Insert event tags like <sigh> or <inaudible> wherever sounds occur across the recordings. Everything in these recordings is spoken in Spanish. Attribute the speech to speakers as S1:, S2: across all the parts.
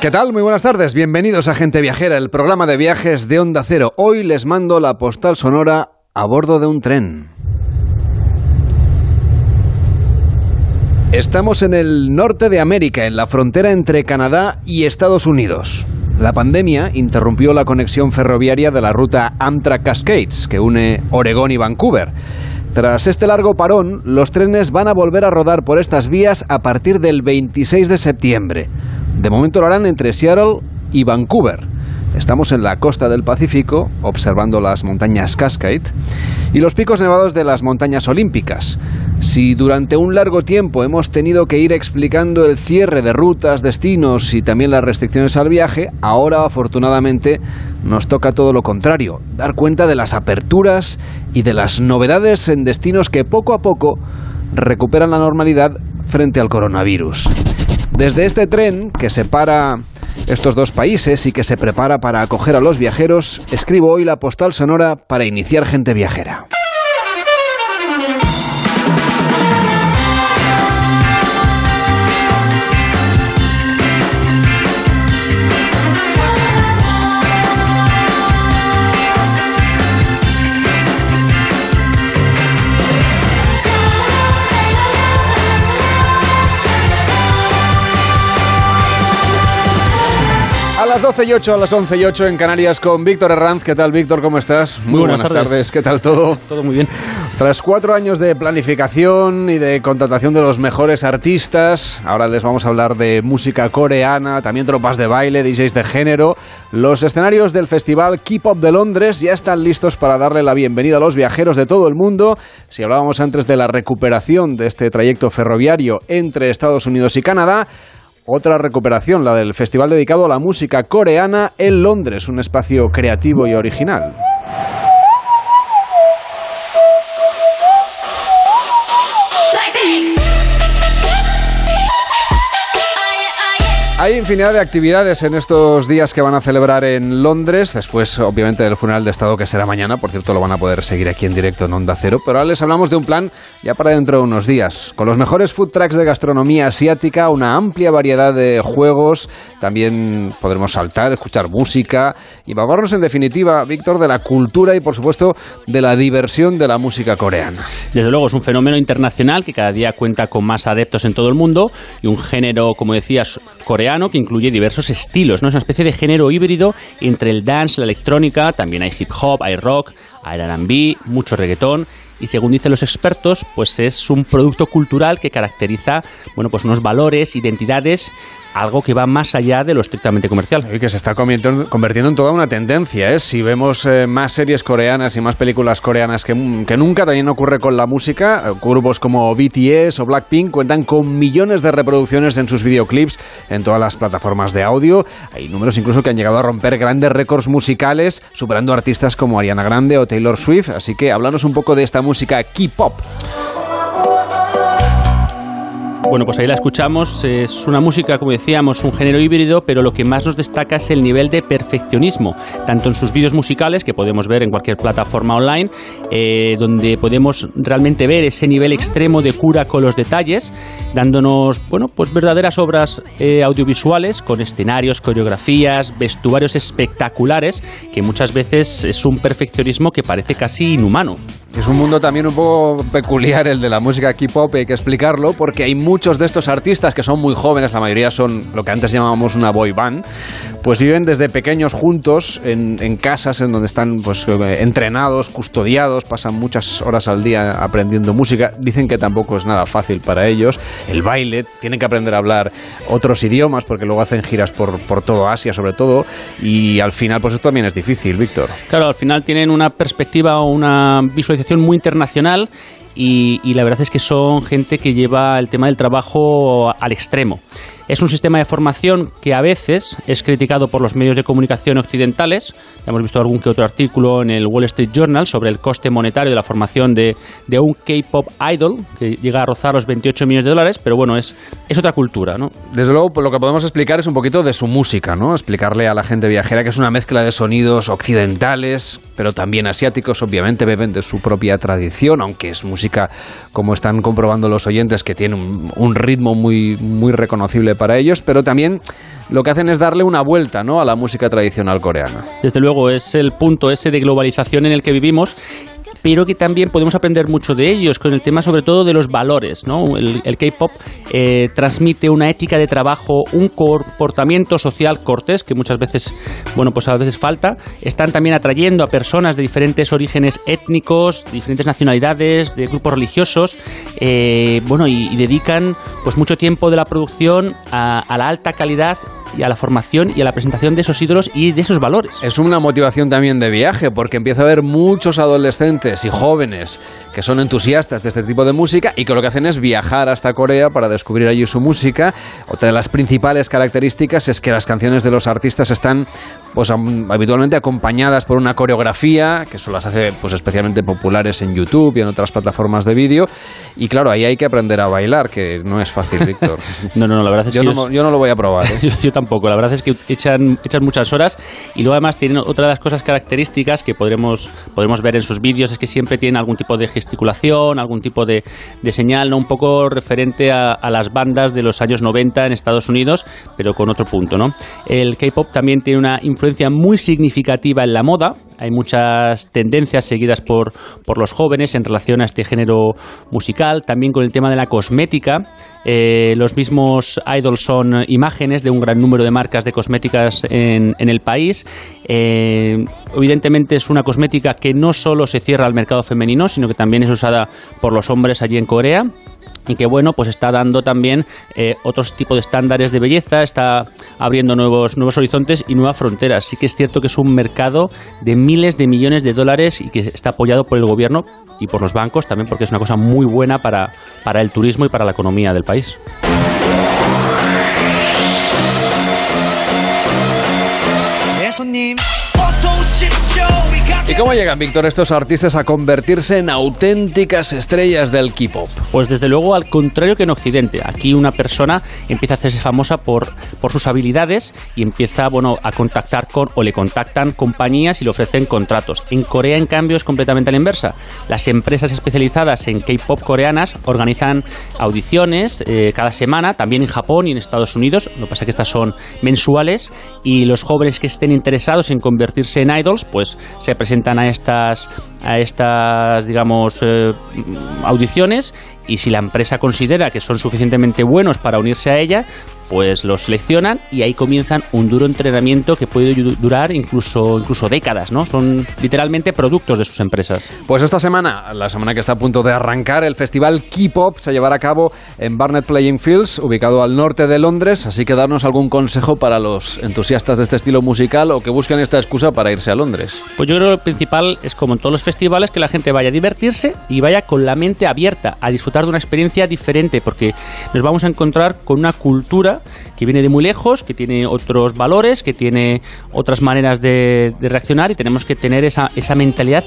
S1: ¿Qué tal? Muy buenas tardes. Bienvenidos a Gente Viajera, el programa de viajes de Onda Cero. Hoy les mando la postal sonora a bordo de un tren. Estamos en el norte de América, en la frontera entre Canadá y Estados Unidos. La pandemia interrumpió la conexión ferroviaria de la ruta Amtrak Cascades, que une Oregón y Vancouver. Tras este largo parón, los trenes van a volver a rodar por estas vías a partir del 26 de septiembre. De momento lo harán entre Seattle y Vancouver. Estamos en la costa del Pacífico, observando las montañas Cascade y los picos nevados de las montañas olímpicas. Si durante un largo tiempo hemos tenido que ir explicando el cierre de rutas, destinos y también las restricciones al viaje, ahora afortunadamente nos toca todo lo contrario, dar cuenta de las aperturas y de las novedades en destinos que poco a poco recuperan la normalidad frente al coronavirus. Desde este tren que separa estos dos países y que se prepara para acoger a los viajeros, escribo hoy la postal sonora para iniciar gente viajera. Las 12 y 8, a las 11 y 8 en Canarias con Víctor Herranz. ¿Qué tal, Víctor? ¿Cómo estás?
S2: Muy, buenas, tardes.
S1: ¿Qué tal todo?
S2: Todo muy bien.
S1: Tras cuatro años de planificación y de contratación de los mejores artistas, ahora les vamos a hablar de música coreana, también tropas de baile, DJs de género. Los escenarios del festival K-Pop de Londres ya están listos para darle la bienvenida a los viajeros de todo el mundo. Si hablábamos antes de la recuperación de este trayecto ferroviario entre Estados Unidos y Canadá, otra recuperación, la del festival dedicado a la música coreana en Londres, un espacio creativo y original. Hay infinidad de actividades en estos días que van a celebrar en Londres, después obviamente del funeral de Estado que será mañana, por cierto lo van a poder seguir aquí en directo en Onda Cero, pero ahora les hablamos de un plan ya para dentro de unos días, con los mejores food trucks de gastronomía asiática, una amplia variedad de juegos, también podremos saltar, escuchar música y babarnos en definitiva, Víctor, de la cultura y por supuesto de la diversión de la música coreana.
S2: Desde luego es un fenómeno internacional que cada día cuenta con más adeptos en todo el mundo y un género, como decías, coreano que incluye diversos estilos, ¿no? Es una especie de género híbrido entre el dance, la electrónica, también hay hip hop, hay rock, hay R&B, mucho reggaetón y según dicen los expertos, pues es un producto cultural que caracteriza, bueno, pues unos valores, identidades algo que va más allá de lo estrictamente comercial.
S1: Y que se está convirtiendo en toda una tendencia. ¿eh? Si vemos eh, más series coreanas y más películas coreanas que, que, nunca, también ocurre con la música. Grupos como BTS o Blackpink cuentan con millones de reproducciones en sus videoclips en todas las plataformas de audio. Hay números incluso que han llegado a romper grandes récords musicales, superando artistas como Ariana Grande o Taylor Swift. Así que háblanos un poco de esta música K-pop.
S2: Bueno, pues ahí la escuchamos. Es una música, como decíamos, un género híbrido, pero lo que más nos destaca es el nivel de perfeccionismo, tanto en sus vídeos musicales, que podemos ver en cualquier plataforma online, eh, donde podemos realmente ver ese nivel extremo de cura con los detalles, dándonos, bueno, pues verdaderas obras eh, audiovisuales con escenarios, coreografías, vestuarios espectaculares, que muchas veces es un perfeccionismo que parece casi inhumano.
S1: Es un mundo también un poco peculiar el de la música K-pop, hay que explicarlo, porque hay muchos de estos artistas que son muy jóvenes, la mayoría son lo que antes llamábamos una boy band, pues viven desde pequeños juntos en, en casas en donde están pues, entrenados, custodiados, pasan muchas horas al día aprendiendo música. Dicen que tampoco es nada fácil para ellos. El baile, tienen que aprender a hablar otros idiomas porque luego hacen giras por, por todo Asia sobre todo y al final pues esto también es difícil, Víctor.
S2: Claro, al final tienen una perspectiva o una visualización muy internacional y, y, la verdad es que son gente que lleva el tema del trabajo al extremo. Es un sistema de formación que a veces es criticado por los medios de comunicación occidentales. Ya hemos visto algún que otro artículo en el Wall Street Journal sobre el coste monetario de la formación de, de un K-pop idol, que llega a rozar los 28 millones de dólares, pero bueno, es, es otra cultura, ¿no?
S1: Desde luego, pues lo que podemos explicar es un poquito de su música, ¿no? Explicarle a la gente viajera que es una mezcla de sonidos occidentales, pero también asiáticos, obviamente beben de su propia tradición, aunque es música, como están comprobando los oyentes, que tiene un, un ritmo muy, muy reconocible para ellos, pero también lo que hacen es darle una vuelta ¿no? a la música tradicional coreana.
S2: Desde luego, es el punto ese de globalización en el que vivimos pero que también podemos aprender mucho de ellos, con el tema sobre todo de los valores. ¿no? El, K-Pop eh, transmite una ética de trabajo, un comportamiento social cortés, que muchas veces, bueno, pues a veces falta. Están también atrayendo a personas de diferentes orígenes étnicos, diferentes nacionalidades, de grupos religiosos, eh, bueno, y, dedican pues mucho tiempo de la producción a la alta calidad y a la formación y a la presentación de esos ídolos y de esos valores.
S1: Es una motivación también de viaje, porque empieza a haber muchos adolescentes y jóvenes que son entusiastas de este tipo de música y que lo que hacen es viajar hasta Corea para descubrir allí su música. Otra de las principales características es que las canciones de los artistas están pues habitualmente acompañadas por una coreografía que eso las hace pues especialmente populares en YouTube y en otras plataformas de vídeo y claro ahí hay que aprender a bailar que no es fácil Víctor <laughs>
S2: no no no la verdad es
S1: yo
S2: que
S1: no, yo no lo voy a probar
S2: ¿eh? <laughs> yo, tampoco la verdad es que echan muchas horas y luego además tienen otra de las cosas características que podremos podremos ver en sus vídeos es que siempre tienen algún tipo de gesticulación algún tipo de, de señal no un poco referente a, a las bandas de los años 90 en Estados Unidos pero con otro punto no el K-pop también tiene una influencia muy significativa en la moda. Hay muchas tendencias seguidas por, por los jóvenes en relación a este género musical. También con el tema de la cosmética. Eh, los mismos idols son imágenes de un gran número de marcas de cosméticas en, en el país. Eh, evidentemente es una cosmética que no solo se cierra al mercado femenino, sino que también es usada por los hombres allí en Corea y que bueno pues está dando también eh, otros tipos de estándares de belleza está abriendo nuevos nuevos horizontes y nuevas fronteras. Sí que es cierto que es un mercado de miles de millones de dólares y que está apoyado por el gobierno y por los bancos también porque es una cosa muy buena para, para el turismo y para la economía del país
S1: ¿Y cómo llegan, Víctor, estos artistas a convertirse en auténticas estrellas del K-pop?
S2: Pues desde luego al contrario que en Occidente. Aquí una persona empieza a hacerse famosa por, por sus habilidades y empieza bueno, a contactar con o le contactan compañías y le ofrecen contratos. En Corea, en cambio, es completamente a la inversa. Las empresas especializadas en K-pop coreanas organizan audiciones eh, cada semana, también en Japón y en Estados Unidos. Lo que pasa es que estas son mensuales y los jóvenes que estén interesados en convertirse en idols, pues se presentan a estas, a estas digamos, eh, audiciones y si la empresa considera que son suficientemente buenos para unirse a ella, pues los seleccionan y ahí comienzan un duro entrenamiento que puede durar incluso, incluso décadas, ¿no? Son literalmente productos de sus empresas.
S1: Pues esta semana, la semana que está a punto de arrancar, el festival K-Pop se llevará a cabo en Barnet Playing Fields, ubicado al norte de Londres, así que darnos algún consejo para los entusiastas de este estilo musical o que busquen esta excusa para irse a Londres.
S2: Pues yo creo que lo principal es como en todos los festivales que la gente vaya a divertirse y vaya con la mente abierta a disfrutar de una experiencia diferente porque nos vamos a encontrar con una cultura que viene de muy lejos, que tiene otros valores, que tiene otras maneras de, reaccionar y tenemos que tener esa, esa mentalidad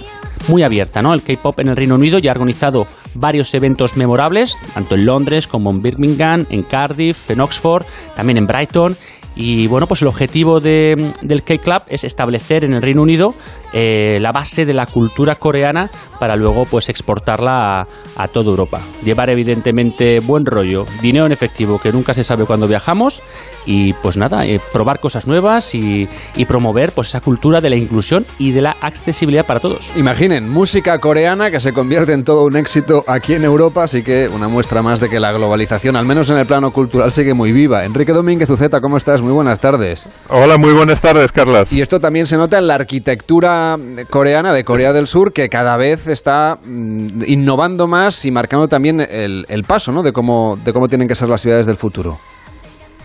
S2: muy abierta. ¿no? El K-Pop en el Reino Unido ya ha organizado varios eventos memorables, tanto en Londres como en Birmingham, en Cardiff, en Oxford, también en Brighton. Y bueno, pues el objetivo de, del K-Club es establecer en el Reino Unido eh, la base de la cultura coreana para luego pues exportarla a, toda Europa. Llevar evidentemente buen rollo, dinero en efectivo, que nunca se sabe cuando viajamos, y pues nada, eh, probar cosas nuevas y, promover pues esa cultura de la inclusión y de la accesibilidad para todos.
S1: Imaginen, música coreana que se convierte en todo un éxito aquí en Europa, así que una muestra más de que la globalización, al menos en el plano cultural, sigue muy viva. Enrique Domínguez Uceta, ¿cómo estás? Muy buenas tardes.
S3: Hola, muy buenas tardes, Carlas.
S1: Y esto también se nota en la arquitectura coreana de Corea del Sur que cada vez está mm, innovando más y marcando también el, el paso ¿no? de, cómo, de cómo tienen que ser las ciudades del futuro.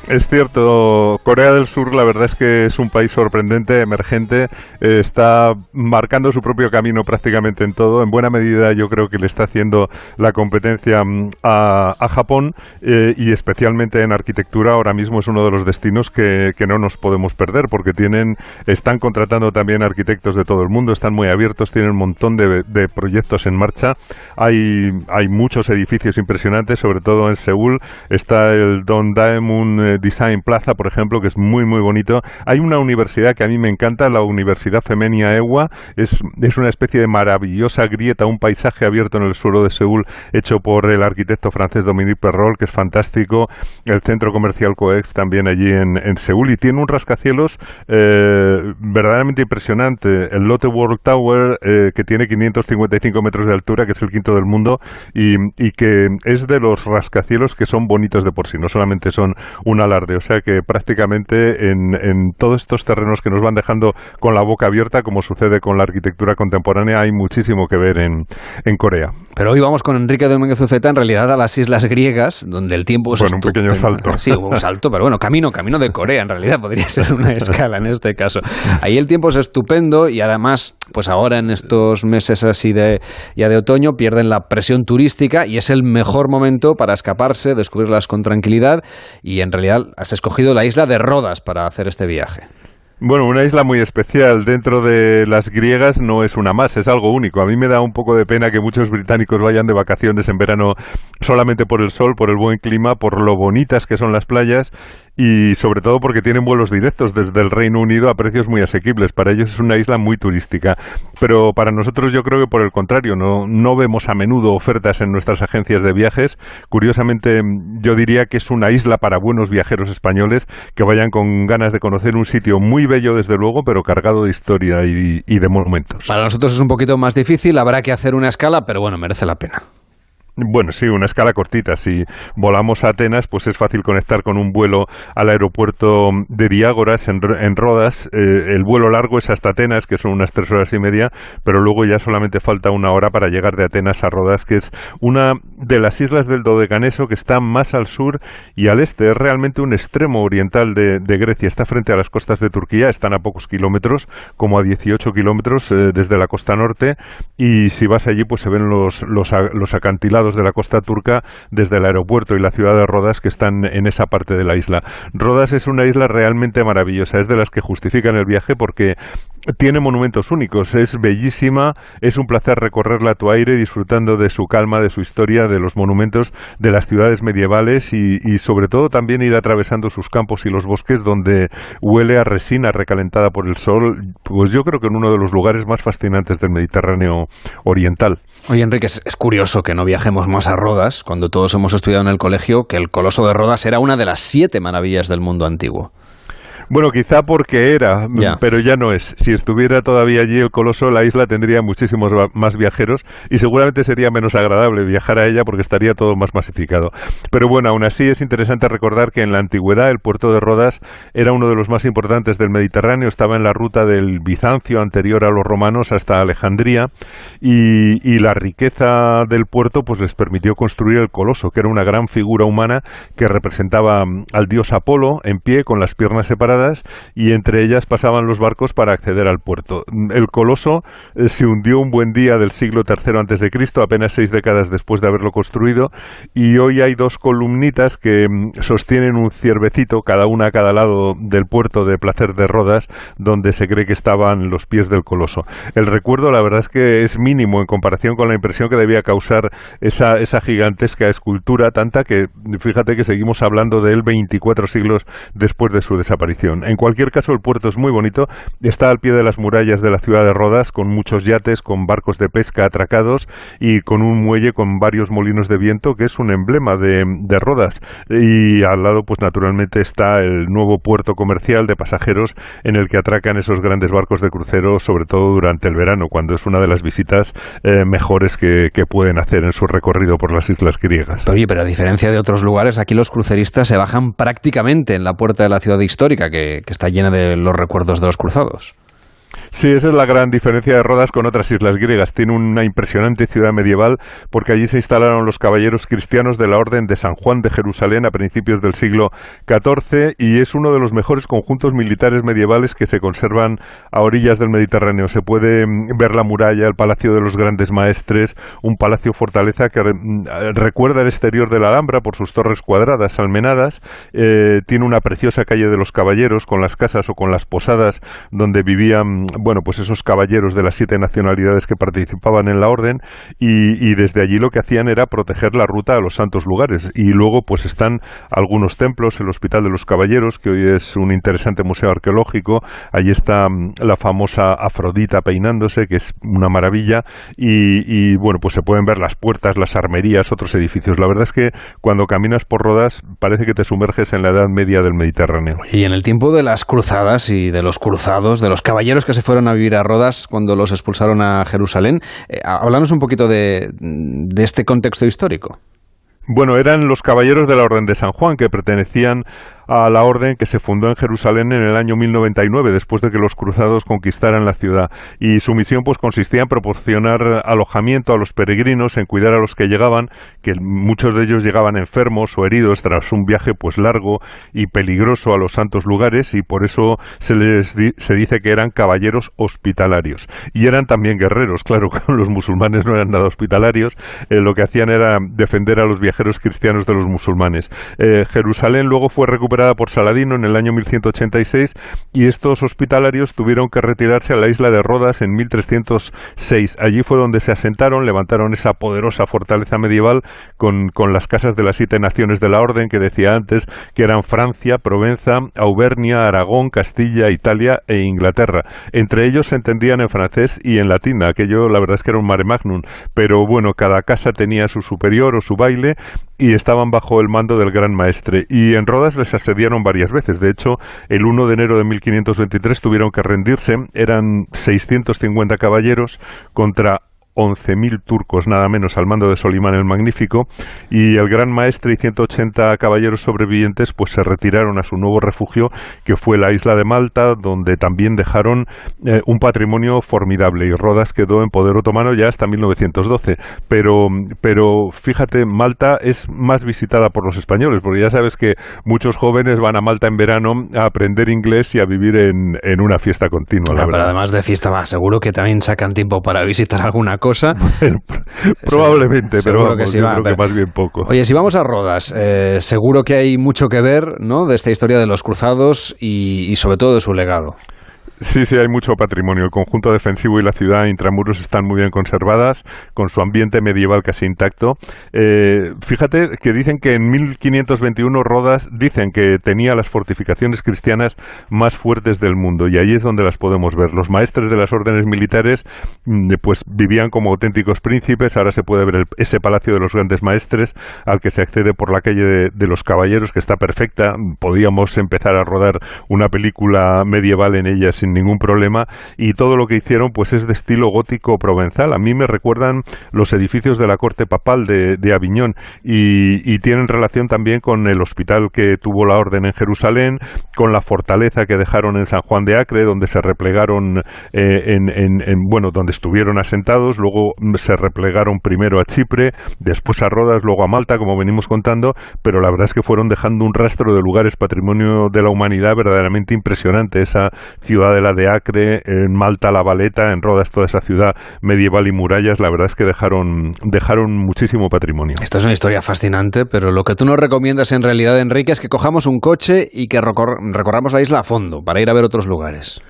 S3: Es cierto, Corea del Sur la verdad es que es un país sorprendente, emergente, eh, está marcando su propio camino prácticamente en todo. En buena medida yo creo que le está haciendo la competencia mm, a, Japón eh, y especialmente en arquitectura ahora mismo es uno de los destinos que, no nos podemos perder porque tienen, están contratando también arquitectos de todo el mundo, están muy abiertos, tienen un montón de, de proyectos en marcha. Hay, hay muchos edificios impresionantes, sobre todo en Seúl está el Dongdaemun Design Plaza, por ejemplo, que es muy, muy bonito. Hay una universidad que a mí me encanta, la Universidad Femenia Ewa. Es, es una especie de maravillosa grieta, un paisaje abierto en el suelo de Seúl, hecho por el arquitecto francés Dominique Perrol, que es fantástico. El centro comercial Coex también allí en, en Seúl. Y tiene un rascacielos eh, verdaderamente impresionante. El Lotte World Tower, eh, que tiene 555 metros de altura, que es el quinto del mundo, y, y que es de los rascacielos que son bonitos de por sí, no solamente son un alarde. O sea que prácticamente en, en todos estos terrenos que nos van dejando con la boca abierta, como sucede con la arquitectura contemporánea, hay muchísimo que ver en, en Corea.
S1: Pero hoy vamos con Enrique Domínguez Uceta en realidad a las islas griegas, donde el tiempo es
S3: Bueno, un pequeño salto.
S1: Sí, un salto, pero bueno, camino, camino de Corea en realidad podría ser una escala en este caso. Ahí el tiempo es estupendo y además, pues ahora en estos meses así de ya de otoño pierden la presión turística y es el mejor momento para escaparse, descubrirlas con tranquilidad y en realidad has escogido la isla de Rodas para hacer este viaje.
S3: Bueno, una isla muy especial dentro de las griegas no es una más, es algo único. A mí me da un poco de pena que muchos británicos vayan de vacaciones en verano solamente por el sol, por el buen clima, por lo bonitas que son las playas y sobre todo porque tienen vuelos directos desde el Reino Unido a precios muy asequibles. Para ellos es una isla muy turística. Pero para nosotros yo creo que por el contrario, no, no vemos a menudo ofertas en nuestras agencias de viajes. Curiosamente, yo diría que es una isla para buenos viajeros españoles que vayan con ganas de conocer un sitio muy bello desde luego, pero cargado de historia y, y de monumentos.
S1: Para nosotros es un poquito más difícil, habrá que hacer una escala, pero bueno, merece la pena.
S3: Bueno, sí, una escala cortita. Si volamos a Atenas, pues es fácil conectar con un vuelo al aeropuerto de Diágoras en, en Rodas. Eh, el vuelo largo es hasta Atenas, que son unas tres horas y media, pero luego ya solamente falta una hora para llegar de Atenas a Rodas, que es una de las islas del Dodecaneso que está más al sur y al este. Es realmente un extremo oriental de, de Grecia. Está frente a las costas de Turquía, están a pocos kilómetros, como a 18 kilómetros eh, desde la costa norte. Y si vas allí, pues se ven los, los, los acantilados de la costa turca desde el aeropuerto y la ciudad de Rodas que están en esa parte de la isla. Rodas es una isla realmente maravillosa, es de las que justifican el viaje porque tiene monumentos únicos, es bellísima, es un placer recorrerla a tu aire disfrutando de su calma, de su historia, de los monumentos de las ciudades medievales y, sobre todo también ir atravesando sus campos y los bosques donde huele a resina recalentada por el sol, pues yo creo que en uno de los lugares más fascinantes del Mediterráneo oriental.
S1: Oye, Enrique, es curioso que no viajemos más a Rodas, cuando todos hemos estudiado en el colegio que el Coloso de Rodas era una de las siete maravillas del mundo antiguo.
S3: Bueno, quizá porque era,
S1: Ya.
S3: pero ya no es. Si estuviera todavía allí el coloso, la isla tendría muchísimos más viajeros y seguramente sería menos agradable viajar a ella porque estaría todo más masificado. Pero bueno, aún así es interesante recordar que en la antigüedad el puerto de Rodas era uno de los más importantes del Mediterráneo, estaba en la ruta del Bizancio anterior a los romanos hasta Alejandría y, y la riqueza del puerto pues les permitió construir el coloso, que era una gran figura humana que representaba mm, al dios Apolo en pie con las piernas separadas y entre ellas pasaban los barcos para acceder al puerto. El coloso eh, se hundió un buen día del siglo III antes de Cristo, apenas seis décadas después de haberlo construido, y hoy hay dos columnitas que mm, sostienen un ciervecito, cada una a cada lado del puerto de Placer de Rodas, donde se cree que estaban los pies del coloso. El recuerdo, la verdad es que es mínimo en comparación con la impresión que debía causar esa, esa gigantesca escultura, tanta que fíjate que seguimos hablando de él 24 siglos después de su desaparición. En cualquier caso, el puerto es muy bonito, está al pie de las murallas de la ciudad de Rodas, con muchos yates, con barcos de pesca atracados y con un muelle con varios molinos de viento, que es un emblema de, Rodas. Y al lado, pues naturalmente, está el nuevo puerto comercial de pasajeros en el que atracan esos grandes barcos de crucero, sobre todo durante el verano, cuando es una de las visitas eh, mejores que, que pueden hacer en su recorrido por las islas griegas.
S1: Oye, pero a diferencia de otros lugares, aquí los cruceristas se bajan prácticamente en la puerta de la ciudad histórica, que, que está llena de los recuerdos de los cruzados.
S3: Sí, esa es la gran diferencia de Rodas con otras islas griegas. Tiene una impresionante ciudad medieval porque allí se instalaron los caballeros cristianos de la Orden de San Juan de Jerusalén a principios del siglo XIV y es uno de los mejores conjuntos militares medievales que se conservan a orillas del Mediterráneo. Se puede mm, ver la muralla, el Palacio de los Grandes Maestres, un palacio fortaleza que mm, recuerda el exterior de la Alhambra por sus torres cuadradas, almenadas. Eh, tiene una preciosa calle de los caballeros con las casas o con las posadas donde vivían bueno, pues esos caballeros de las siete nacionalidades que participaban en la orden y, desde allí lo que hacían era proteger la ruta a los santos lugares. Y luego pues están algunos templos, el Hospital de los Caballeros, que hoy es un interesante museo arqueológico, allí está mm, la famosa Afrodita peinándose, que es una maravilla, y, y bueno, pues se pueden ver las puertas, las armerías, otros edificios. La verdad es que cuando caminas por Rodas parece que te sumerges en la Edad Media del Mediterráneo.
S1: Y en el tiempo de las cruzadas y de los cruzados, de los caballeros que se fueron a vivir a Rodas cuando los expulsaron a Jerusalén, eh, hablamos un poquito de, de este contexto histórico.
S3: Bueno, eran los caballeros de la Orden de San Juan que pertenecían a la orden que se fundó en Jerusalén en el año 1099, después de que los cruzados conquistaran la ciudad. Y su misión pues consistía en proporcionar alojamiento a los peregrinos, en cuidar a los que llegaban, que muchos de ellos llegaban enfermos o heridos tras un viaje pues largo y peligroso a los santos lugares y por eso se les se dice que eran caballeros hospitalarios. Y eran también guerreros, claro, <laughs> los musulmanes no eran nada hospitalarios, eh, lo que hacían era defender a los viajeros cristianos de los musulmanes. Eh, Jerusalén luego fue recuperada por Saladino en el año 1186 y estos hospitalarios tuvieron que retirarse a la isla de Rodas en 1306. Allí fue donde se asentaron, levantaron esa poderosa fortaleza medieval con, con las casas de las siete naciones de la orden que decía antes, que eran Francia, Provenza, Auvernia, Aragón, Castilla, Italia e Inglaterra. Entre ellos se entendían en francés y en latín, aquello la verdad es que era un mare magnum, pero bueno, cada casa tenía su superior o su baile y estaban bajo el mando del gran maestre. Y en Rodas les asediaron varias veces. De hecho, el 1 de enero de 1523 tuvieron que rendirse. Eran 650 caballeros contra 11.000 turcos nada menos al mando de Solimán el Magnífico y el gran maestre y 180 caballeros sobrevivientes pues se retiraron a su nuevo refugio que fue la isla de Malta donde también dejaron eh, un patrimonio formidable y Rodas quedó en poder otomano ya hasta 1912 pero, pero fíjate Malta es más visitada por los españoles porque ya sabes que muchos jóvenes van a Malta en verano a aprender inglés y a vivir en, en una fiesta continua la
S1: pero además de fiesta más seguro que también sacan tiempo para visitar alguna cosa <laughs>
S3: Probablemente, pero que yo creo que más bien poco.
S1: Oye, si vamos a Rodas, eh, seguro que hay mucho que ver ¿no? de esta historia de los cruzados y sobre todo de su legado.
S3: Sí, sí, hay mucho patrimonio. El conjunto defensivo y la ciudad intramuros están muy bien conservadas, con su ambiente medieval casi intacto. Eh, fíjate que dicen que en 1521 Rodas dicen que tenía las fortificaciones cristianas más fuertes del mundo y ahí es donde las podemos ver. Los maestres de las órdenes militares mm, pues vivían como auténticos príncipes. Ahora se puede ver ese palacio de los grandes maestres al que se accede por la calle de, de los caballeros que está perfecta. Podíamos empezar a rodar una película medieval en ella sin ningún problema y todo lo que hicieron pues es de estilo gótico provenzal. A mí me recuerdan los edificios de la corte papal de, de Aviñón y, tienen relación también con el hospital que tuvo la orden en Jerusalén, con la fortaleza que dejaron en San Juan de Acre, donde se replegaron eh, en, en, bueno, donde estuvieron asentados, luego se replegaron primero a Chipre, después a Rodas, luego a Malta, como venimos contando, pero la verdad es que fueron dejando un rastro de lugares patrimonio de la humanidad verdaderamente impresionante. Esa ciudad la de Acre, en Malta la Valeta, en Rodas toda esa ciudad medieval y murallas, la verdad es que dejaron, dejaron muchísimo patrimonio.
S1: Esta es una historia fascinante, pero lo que tú nos recomiendas en realidad, Enrique, es que cojamos un coche y que recorramos la isla a fondo para ir a ver otros lugares.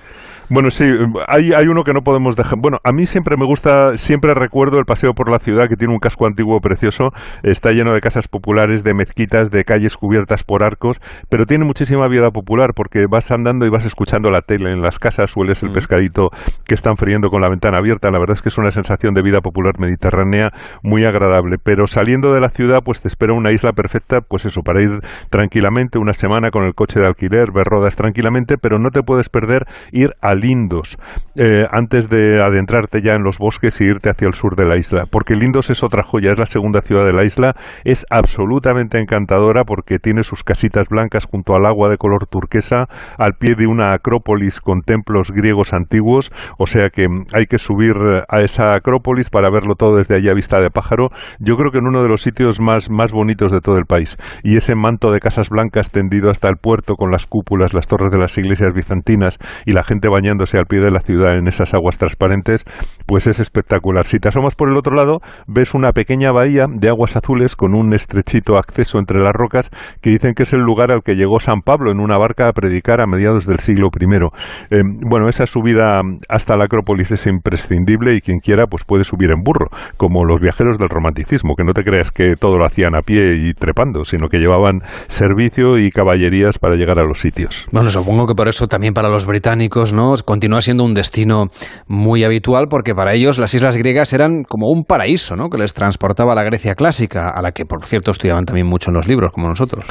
S3: Bueno, sí, hay, hay uno que no podemos dejar. Bueno, a mí siempre me gusta, siempre recuerdo el paseo por la ciudad que tiene un casco antiguo precioso, está lleno de casas populares, de mezquitas, de calles cubiertas por arcos, pero tiene muchísima vida popular porque vas andando y vas escuchando la tele en las casas, sueles el mm. pescadito que están friendo con la ventana abierta. La verdad es que es una sensación de vida popular mediterránea muy agradable. Pero saliendo de la ciudad, pues te espera una isla perfecta, pues eso, para ir tranquilamente una semana con el coche de alquiler, ver rodas tranquilamente, pero no te puedes perder ir al Lindos eh, antes de adentrarte ya en los bosques y irte hacia el sur de la isla, porque Lindos es otra joya, es la segunda ciudad de la isla, es absolutamente encantadora porque tiene sus casitas blancas junto al agua de color turquesa, al pie de una acrópolis con templos griegos antiguos, o sea que hay que subir a esa acrópolis para verlo todo desde allí a vista de pájaro, yo creo que en uno de los sitios más, más bonitos de todo el país, y ese manto de casas blancas tendido hasta el puerto con las cúpulas, las torres de las iglesias bizantinas y la gente bañada bañándose al pie de la ciudad en esas aguas transparentes, pues es espectacular. Si te asomas por el otro lado, ves una pequeña bahía de aguas azules con un estrechito acceso entre las rocas que dicen que es el lugar al que llegó San Pablo en una barca a predicar a mediados del siglo I. Eh, bueno, esa subida hasta la Acrópolis es imprescindible y quien quiera pues puede subir en burro, como los viajeros del romanticismo, que no te creas que todo lo hacían a pie y trepando, sino que llevaban servicio y caballerías para llegar a los sitios.
S1: Bueno, supongo que por eso también para los británicos, ¿no? Continúa siendo un destino muy habitual porque para ellos las islas griegas eran como un paraíso, ¿no? Que les transportaba a la Grecia clásica, a la que por cierto estudiaban también mucho en los libros, como nosotros.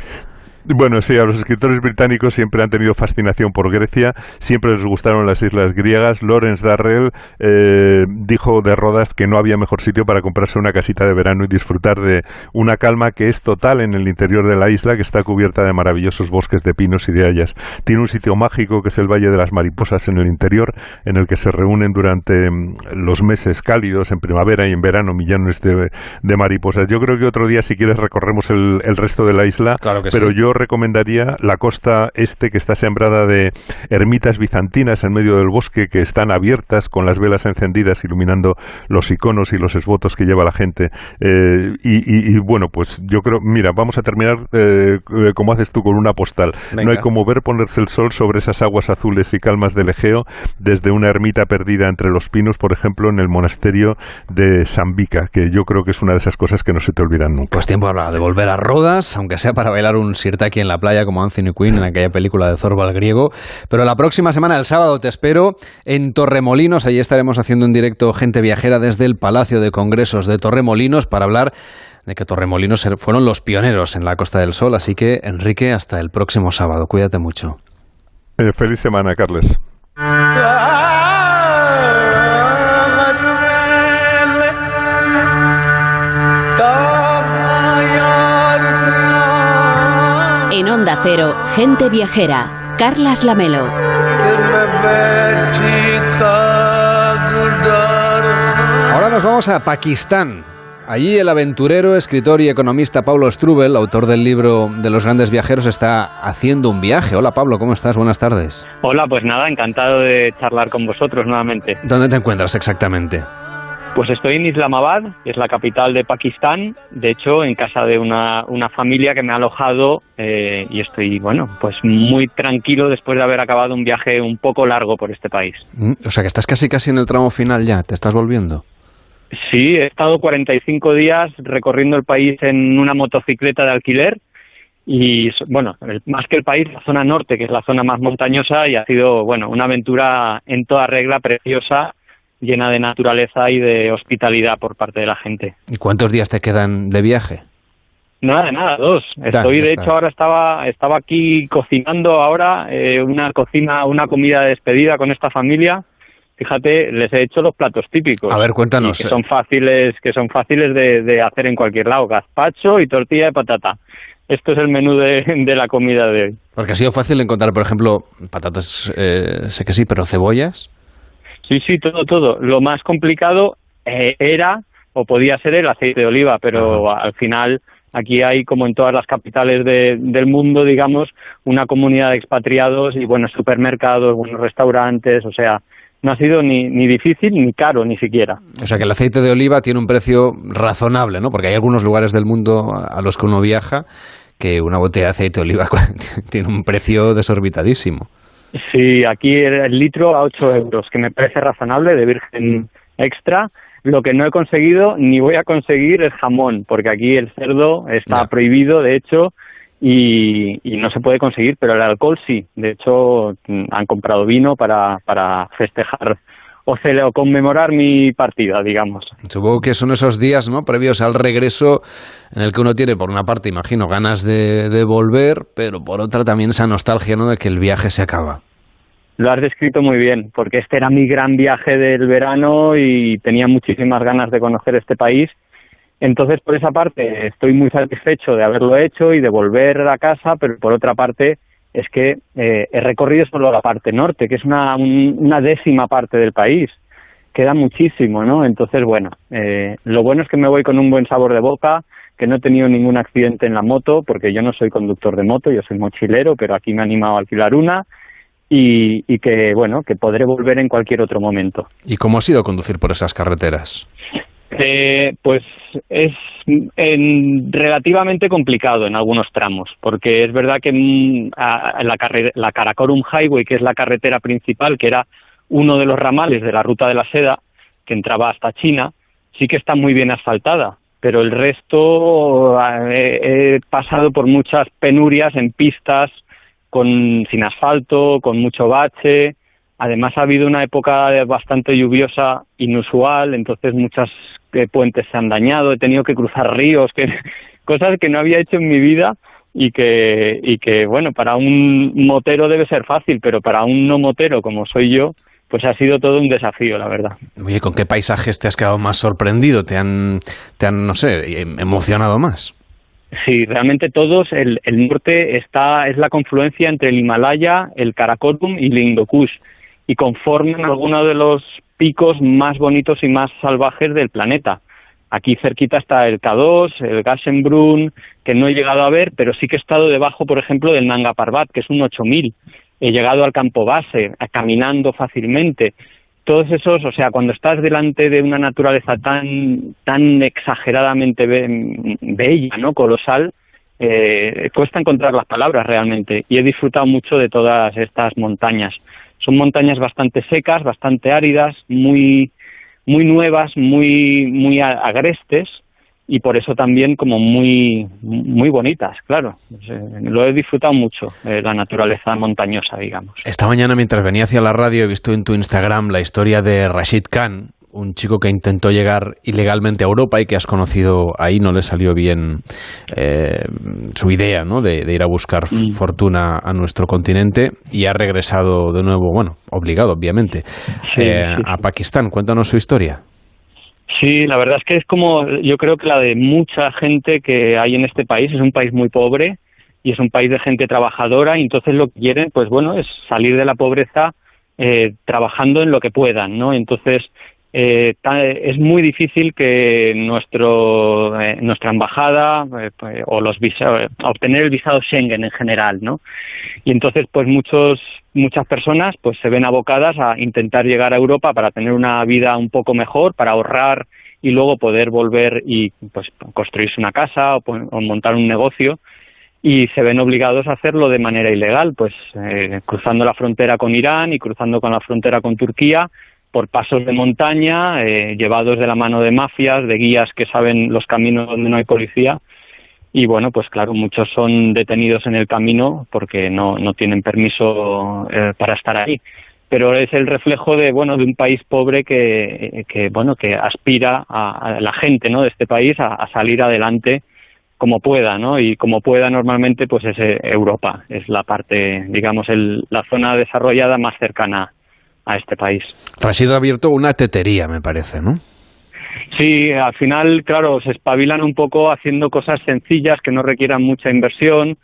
S3: Bueno, sí, a los escritores británicos siempre han tenido fascinación por Grecia, siempre les gustaron las islas griegas. Lawrence Darrell eh, dijo de Rodas que no había mejor sitio para comprarse una casita de verano y disfrutar de una calma que es total en el interior de la isla, que está cubierta de maravillosos bosques de pinos y de hayas. Tiene un sitio mágico que es el Valle de las Mariposas en el interior, en el que se reúnen durante mm, los meses cálidos, en primavera y en verano, millones de, mariposas. Yo creo que otro día, si quieres, recorremos el, resto de la isla,
S1: claro que
S3: pero yo recomendaría la costa este que está sembrada de ermitas bizantinas en medio del bosque que están abiertas con las velas encendidas iluminando los iconos y los esvotos que lleva la gente. Eh, y, bueno, pues yo creo, mira, vamos a terminar eh, como haces tú con una postal. No hay como ver ponerse el sol sobre esas aguas azules y calmas del Egeo desde una ermita perdida entre los pinos, por ejemplo, en el monasterio de Sambica, que yo creo que es una de esas cosas que no se te olvidan nunca.
S1: Pues tiempo de volver a Rodas, aunque sea para bailar un aquí en la playa como Anthony Quinn en aquella película de Zorbal griego. Pero la próxima semana, el sábado, te espero en Torremolinos. Allí estaremos haciendo en directo gente viajera desde el Palacio de Congresos de Torremolinos para hablar de que Torremolinos fueron los pioneros en la Costa del Sol. Así que, Enrique, hasta el próximo sábado. Cuídate mucho.
S3: Eh, feliz semana, Carles.
S4: En Onda Cero, Gente Viajera, Carlas Lamelo.
S1: Ahora nos vamos a Pakistán. Allí el aventurero, escritor y economista Pablo Strubel, autor del libro de los grandes viajeros, está haciendo un viaje. Hola Pablo, ¿cómo estás? Buenas tardes.
S5: Hola, pues nada, encantado de charlar con vosotros nuevamente.
S1: ¿Dónde te encuentras exactamente?
S5: Pues estoy en Islamabad, que es la capital de Pakistán, de hecho en casa de una, una familia que me ha alojado eh, y estoy, bueno, pues muy tranquilo después de haber acabado un viaje un poco largo por este país.
S1: Mm, o sea que estás casi casi en el tramo final ya, ¿te estás volviendo?
S5: Sí, he estado 45 días recorriendo el país en una motocicleta de alquiler y bueno, más que el país, la zona norte, que es la zona más montañosa y ha sido, bueno, una aventura en toda regla preciosa llena de naturaleza y de hospitalidad por parte de la gente.
S1: ¿Y cuántos días te quedan de viaje?
S5: Nada, nada, dos. Estoy, de hecho, ahora estaba, estaba aquí cocinando ahora eh, una cocina, una comida de despedida con esta familia. Fíjate, les he hecho los platos típicos.
S1: A ver, cuéntanos.
S5: Que son fáciles, que son fáciles de, de, hacer en cualquier lado. Gazpacho y tortilla de patata. Esto es el menú de, de la comida de hoy.
S1: Porque ha sido fácil encontrar, por ejemplo, patatas, eh, sé que sí, pero cebollas.
S5: Sí, sí, todo, todo. Lo más complicado eh, era o podía ser el aceite de oliva, pero al final aquí hay, como en todas las capitales del mundo, digamos, una comunidad de expatriados y buenos supermercados, buenos restaurantes, o sea, no ha sido ni, ni difícil ni caro ni siquiera.
S1: O sea que el aceite de oliva tiene un precio razonable, ¿no? Porque hay algunos lugares del mundo a los que uno viaja que una botella de aceite de oliva <laughs> tiene un precio desorbitadísimo.
S5: Sí, aquí el, litro a 8 euros, que me parece razonable, de virgen extra. Lo que no he conseguido ni voy a conseguir es jamón, porque aquí el cerdo está prohibido, de hecho, y, no se puede conseguir, pero el alcohol sí. De hecho, han comprado vino para, para festejar o, o conmemorar mi partida, digamos.
S1: Supongo que son esos días ¿no? previos al regreso en el que uno tiene, por una parte, imagino, ganas de, de volver, pero por otra también esa nostalgia ¿no? de que el viaje se acaba.
S5: Lo has descrito muy bien, porque este era mi gran viaje del verano y tenía muchísimas ganas de conocer este país. Entonces, por esa parte, estoy muy satisfecho de haberlo hecho y de volver a casa, pero por otra parte, es que eh, he recorrido solo la parte norte, que es una, una décima parte del país. Queda muchísimo, ¿no? Entonces, bueno, eh, lo bueno es que me voy con un buen sabor de boca, que no he tenido ningún accidente en la moto, porque yo no soy conductor de moto, yo soy mochilero, pero aquí me he animado a alquilar una. y que, bueno, que podré volver en cualquier otro momento.
S1: ¿Y cómo ha sido conducir por esas carreteras?
S5: Eh, pues es en, relativamente complicado en algunos tramos, porque es verdad que mm, la, la Karakorum Highway, que es la carretera principal, que era uno de los ramales de la ruta de la seda, que entraba hasta China, sí que está muy bien asfaltada, pero el resto eh, he pasado por muchas penurias en pistas con sin asfalto, con mucho bache. Además ha habido una época bastante lluviosa, inusual, entonces muchas eh, puentes se han dañado, he tenido que cruzar ríos, que <laughs> cosas que no había hecho en mi vida y que y que bueno, para un motero debe ser fácil, pero para un no motero como soy yo, pues ha sido todo un desafío, la verdad.
S1: Oye, ¿con qué paisajes te has quedado más sorprendido? ¿Te han, te han no sé, emocionado más?
S5: Sí, realmente todos, el, el norte está, es la confluencia entre el Himalaya, el Karakorum y el Hindu y conforman algunos de los picos más bonitos y más salvajes del planeta. Aquí cerquita está el K2, el Gassenbrunn, que no he llegado a ver, pero sí que he estado debajo, por ejemplo, del Nanga Parbat, que es un 8000. He llegado al campo base, caminando fácilmente todos esos, o sea, cuando estás delante de una naturaleza tan, tan exageradamente bella, ¿no? Colosal, eh, cuesta encontrar las palabras realmente. Y he disfrutado mucho de todas estas montañas. Son montañas bastante secas, bastante áridas, muy, muy nuevas, muy, muy agrestes, y por eso también como muy muy bonitas, claro. Lo he disfrutado mucho, eh, la naturaleza montañosa, digamos.
S1: Esta mañana mientras venía hacia la radio he visto en tu Instagram la historia de Rashid Khan, un chico que intentó llegar ilegalmente a Europa y que has conocido ahí, no le salió bien eh, su idea ¿no? de, ir a buscar mm. fortuna a nuestro continente y ha regresado de nuevo, bueno, obligado obviamente, eh, a Pakistán. Cuéntanos su historia.
S5: Sí, la verdad es que es como, yo creo que la de mucha gente que hay en este país, es un país muy pobre y es un país de gente trabajadora y entonces lo que quieren, pues bueno, es salir de la pobreza eh, trabajando en lo que puedan, ¿no? Entonces, eh, es muy difícil que nuestro, eh, nuestra embajada eh, pues, o los visados, obtener el visado Schengen en general, ¿no? Y entonces, pues muchos, muchas personas pues se ven abocadas a intentar llegar a Europa para tener una vida un poco mejor, para ahorrar y luego poder volver y pues construirse una casa o, o montar un negocio y se ven obligados a hacerlo de manera ilegal, pues cruzando la frontera con Irán y cruzando con la frontera con Turquía por pasos de montaña, eh, llevados de la mano de mafias, de guías que saben los caminos donde no hay policía. Y bueno, pues claro, muchos son detenidos en el camino porque no, no tienen permiso eh, para estar ahí. Pero es el reflejo de bueno de un país pobre que, que bueno que aspira a, la gente ¿no? de este país a, salir adelante como pueda, ¿no? Y como pueda normalmente pues es eh, Europa, es la parte, digamos, el, la zona desarrollada más cercana a este país.
S1: Ha sido abierto una tetería, me parece, ¿no?
S5: Sí, al final, claro, se espabilan un poco haciendo cosas sencillas que no requieran mucha inversión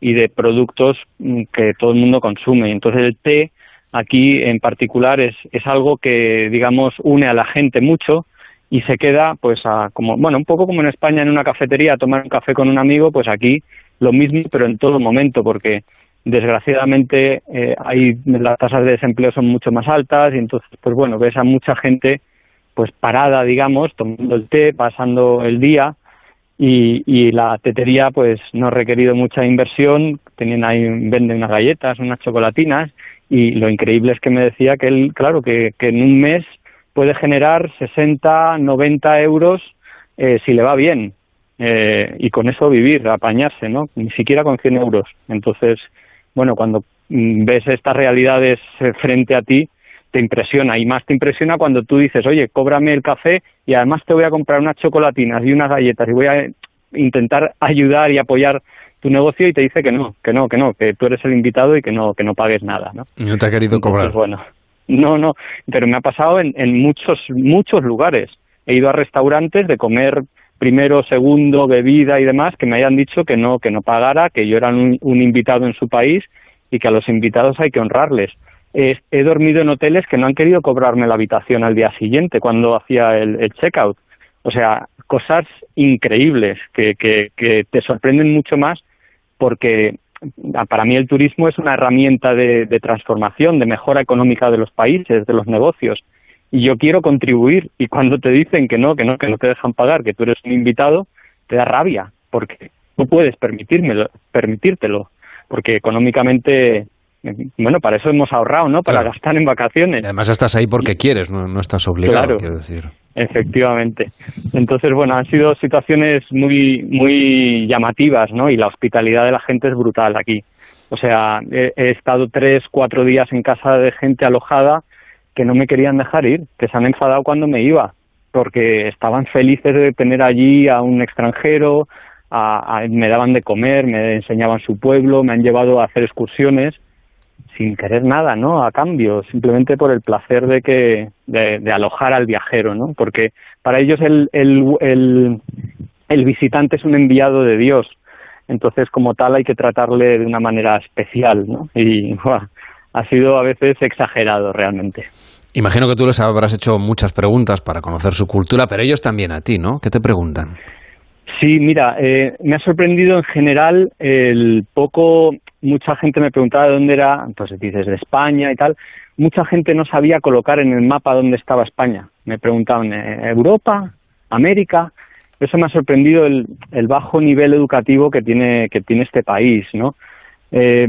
S5: y de productos mm, que todo el mundo consume. Entonces el té aquí en particular es, es algo que, digamos, une a la gente mucho y se queda, pues, a, como, bueno, un poco como en España en una cafetería a tomar un café con un amigo, pues aquí lo mismo, pero en todo momento, porque desgraciadamente eh, hay las tasas de desempleo son mucho más altas y entonces pues bueno ves a mucha gente pues parada digamos tomando el té pasando el día y, y la tetería pues no ha requerido mucha inversión tienen ahí venden unas galletas unas chocolatinas y lo increíble es que me decía que él claro que, que en un mes puede generar 60 90 euros eh, si le va bien eh, y con eso vivir apañarse no ni siquiera con 100 euros. Entonces bueno, cuando mm, ves estas realidades eh, frente a ti, te impresiona y más te impresiona cuando tú dices, oye, cóbrame el café y además te voy a comprar unas chocolatinas y unas galletas y voy a intentar ayudar y apoyar tu negocio y te dice que no, que no, que no, que tú eres el invitado y que no, que no pagues nada, ¿no?
S1: Y no te ha querido cobrar.
S5: bueno, no, no, pero me ha pasado en, en muchos, muchos lugares. He ido a restaurantes de comer primero, segundo, bebida y demás, que me hayan dicho que no, que no pagara, que yo era un, invitado en su país y que a los invitados hay que honrarles. he dormido en hoteles que no han querido cobrarme la habitación al día siguiente cuando hacía el, el checkout. O sea, cosas increíbles que, que, que te sorprenden mucho más porque para mí el turismo es una herramienta de, transformación, de mejora económica de los países, de los negocios. Y yo quiero contribuir. Y cuando te dicen que no, que no, que no te dejan pagar, que tú eres un invitado, te da rabia, porque no puedes permitírmelo, permitírtelo, porque económicamente bueno, para eso hemos ahorrado, ¿no? Para gastar en vacaciones.
S1: Además estás ahí porque quieres, no, no estás obligado, quiero decir.
S5: Efectivamente. Entonces, bueno, han sido situaciones muy, muy llamativas, ¿no? Y la hospitalidad de la gente es brutal aquí. O sea, he, estado tres, cuatro días en casa de gente alojada que no me querían dejar ir, que se han enfadado cuando me iba, porque estaban felices de tener allí a un extranjero, me daban de comer, me enseñaban su pueblo, me han llevado a hacer excursiones sin querer nada, ¿no? A cambio, simplemente por el placer de que de, alojar al viajero, ¿no? Porque para ellos el, el, el, visitante es un enviado de Dios, entonces como tal hay que tratarle de una manera especial, ¿no? Y ha sido a veces exagerado realmente.
S1: Imagino que tú les habrás hecho muchas preguntas para conocer su cultura, pero ellos también a ti, ¿no? ¿Qué te preguntan?
S5: Sí, mira, eh, me ha sorprendido en general el poco mucha gente me preguntaba de dónde era, entonces dices de España y tal, mucha gente no sabía colocar en el mapa dónde estaba España. Me preguntaban, eh, ¿Europa? ¿América? Eso me ha sorprendido el, bajo nivel educativo que tiene, que tiene este país, ¿no? Eh,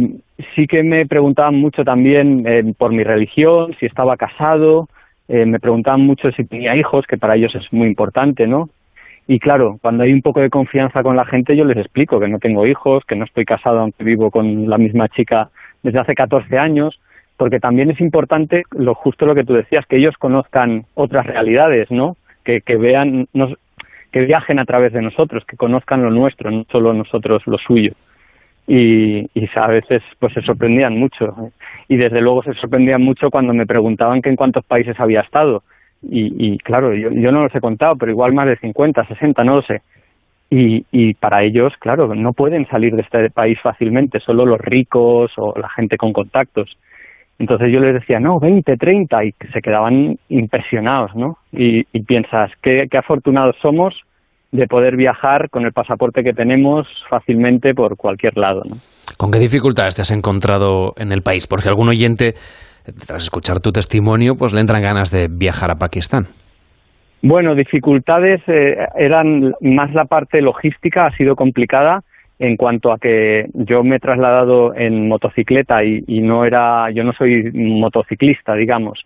S5: sí que me preguntaban mucho también eh, por mi religión, si estaba casado, me preguntaban mucho si tenía hijos, que para ellos es muy importante, ¿no? Y claro, cuando hay un poco de confianza con la gente, yo les explico que no tengo hijos, que no estoy casado, aunque vivo con la misma chica desde hace 14 años, porque también es importante, lo justo lo que tú decías, que ellos conozcan otras realidades, ¿no? Que, que vean, que viajen a través de nosotros, que conozcan lo nuestro, no solo nosotros lo suyo. Y, y, a veces pues se sorprendían mucho y desde luego se sorprendían mucho cuando me preguntaban que en cuántos países había estado y, claro, yo, yo no los he contado, pero igual más de 50, 60, no lo sé. Y, y para ellos, claro, no pueden salir de este país fácilmente, solo los ricos o la gente con contactos. Entonces yo les decía, no, 20, 30, y se quedaban impresionados, ¿no? Y, y piensas, qué afortunados somos de poder viajar con el pasaporte que tenemos fácilmente por cualquier lado, ¿no?
S1: ¿Con qué dificultades te has encontrado en el país? Porque algún oyente tras escuchar tu testimonio, pues le entran ganas de viajar a Pakistán.
S5: Bueno, dificultades eh, eran más la parte logística, ha sido complicada en cuanto a que yo me he trasladado en motocicleta y, no era, yo no soy motociclista, digamos.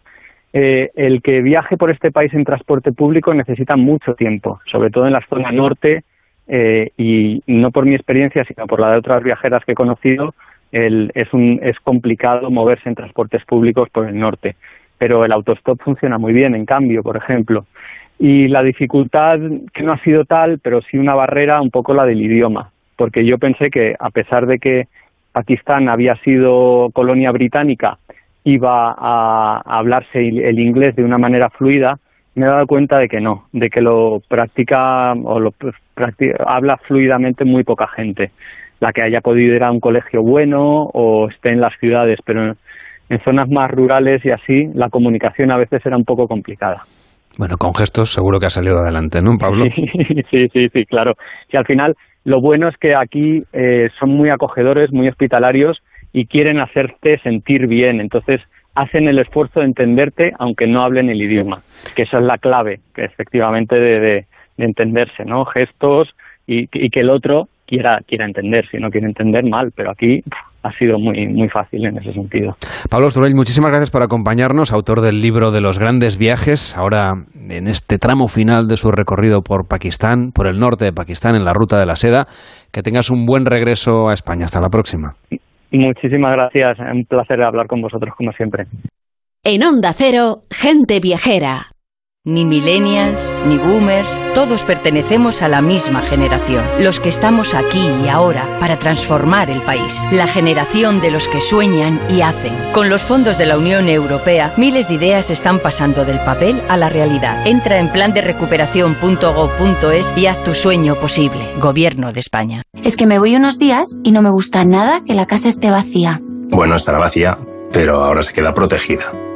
S5: Eh, el que viaje por este país en transporte público necesita mucho tiempo, sobre todo en la zona norte eh, y no por mi experiencia, sino por la de otras viajeras que he conocido, es, un, es complicado moverse en transportes públicos por el norte, pero el autostop funciona muy bien, en cambio, por ejemplo. Y la dificultad, que no ha sido tal, pero sí una barrera, un poco la del idioma, porque yo pensé que a pesar de que Pakistán había sido colonia británica, iba a hablarse el inglés de una manera fluida, me he dado cuenta de que no, de que lo practica o lo habla fluidamente muy poca gente la que haya podido ir a un colegio bueno o esté en las ciudades, pero en zonas más rurales y así la comunicación a veces era un poco complicada.
S1: Bueno, con gestos seguro que ha salido adelante, ¿no, Pablo? <laughs>
S5: Sí, sí, sí, claro. Y al final lo bueno es que aquí eh, son muy acogedores, muy hospitalarios y quieren hacerte sentir bien. Entonces hacen el esfuerzo de entenderte aunque no hablen el idioma, que esa es la clave, que efectivamente de, de, entenderse, ¿no? Gestos y, que el otro quiera, quiera entender, si no quiere entender mal, pero aquí ha sido muy, muy fácil en ese sentido.
S1: Pablo Estorell, muchísimas gracias por acompañarnos, autor del libro de los grandes viajes, ahora en este tramo final de su recorrido por Pakistán, por el norte de Pakistán, en la ruta de la seda. Que tengas un buen regreso a España. Hasta la próxima.
S5: Muchísimas gracias, un placer hablar con vosotros como siempre.
S4: En Onda Cero, gente viajera.
S6: Ni millennials, ni boomers, todos pertenecemos a la misma generación, los que estamos aquí y ahora para transformar el país, la generación de los que sueñan y hacen. Con los fondos de la Unión Europea, miles de ideas están pasando del papel a la realidad. Entra en plan de recuperación.gov.es y haz tu sueño posible. Gobierno de España.
S7: Es que me voy unos días y no me gusta nada que la casa esté vacía.
S8: Bueno, estará vacía, pero ahora se queda protegida.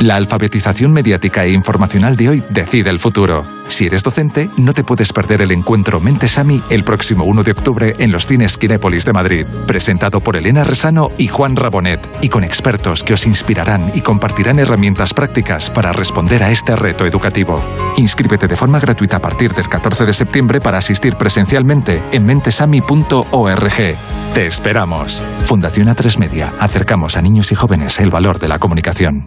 S9: La alfabetización mediática e informacional de hoy decide el futuro. Si eres docente, no te puedes perder el encuentro Mentesami el próximo 1 de octubre en los cines Kinépolis de Madrid, presentado por Elena Resano y Juan Rabonet, y con expertos que os inspirarán y compartirán herramientas prácticas para responder a este reto educativo. Inscríbete de forma gratuita a partir del 14 de septiembre para asistir presencialmente en mentesami.org. Te esperamos. Fundación A3 Media. Acercamos a niños y jóvenes el valor de la comunicación.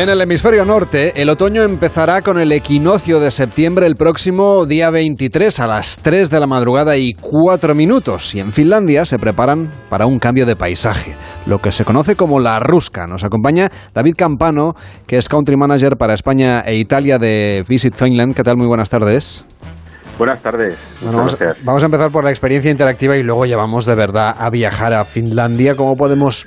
S1: En el hemisferio norte, el otoño empezará con el equinoccio de septiembre el próximo día 23 a las 3 de la madrugada y 4 minutos. Y en Finlandia se preparan para un cambio de paisaje, lo que se conoce como la rusca. Nos acompaña David Campano, que es country manager para España e Italia de Visit Finland. ¿Qué tal? Muy buenas tardes.
S10: Buenas tardes.
S1: vamos, vamos, a empezar por la experiencia interactiva y luego llevamos de verdad a viajar a Finlandia. ¿Cómo podemos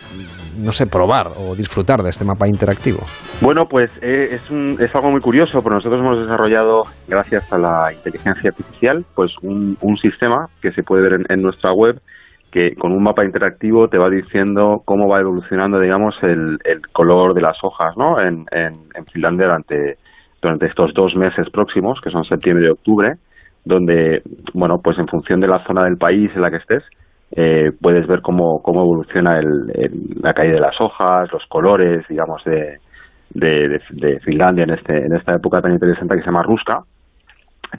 S1: no sé, probar o disfrutar de este mapa interactivo?
S10: Bueno, pues eh, es, un, es algo muy curioso, porque nosotros hemos desarrollado, gracias a la inteligencia artificial, pues un, un sistema que se puede ver en, nuestra web que con un mapa interactivo te va diciendo cómo va evolucionando, digamos, el, el color de las hojas, ¿no? En, en, en Finlandia durante, durante estos dos meses próximos, que son septiembre y octubre, donde, bueno, pues en función de la zona del país en la que estés, eh, puedes ver cómo, cómo evoluciona la caída de las hojas, los colores, digamos, de, de, Finlandia en, este, en esta época tan interesante que se llama Ruska,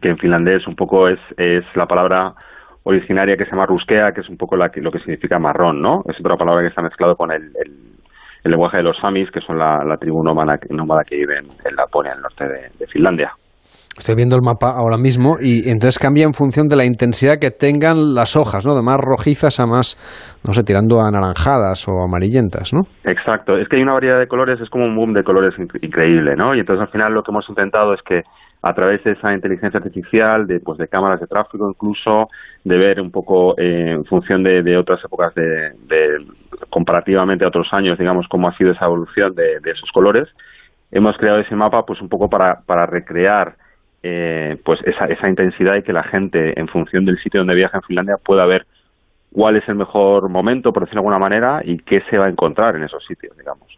S10: que en finlandés un poco es, es la palabra originaria que se llama ruskea, que es un poco la, lo que significa marrón, ¿no? Es otra palabra que está mezclado con el, el, lenguaje de los samis, que son la, tribu nómada, que vive en, en Laponia, en el norte de Finlandia.
S1: Estoy viendo el mapa ahora mismo y entonces cambia en función de la intensidad que tengan las hojas, ¿no? De más rojizas a más, no sé, tirando a anaranjadas o amarillentas, ¿no?
S10: Exacto. Es que hay una variedad de colores, es como un boom de colores increíble, ¿no? Y entonces al final lo que hemos intentado es que a través de esa inteligencia artificial, de, pues, de cámaras de tráfico incluso, de ver un poco eh, en función de, otras épocas de, comparativamente a otros años, digamos, cómo ha sido esa evolución de, esos colores, hemos creado ese mapa pues un poco para, para recrear eh, pues esa, esa intensidad y que la gente, en función del sitio donde viaja en Finlandia, pueda ver cuál es el mejor momento, por decirlo de alguna manera, y qué se va a encontrar en esos sitios, digamos.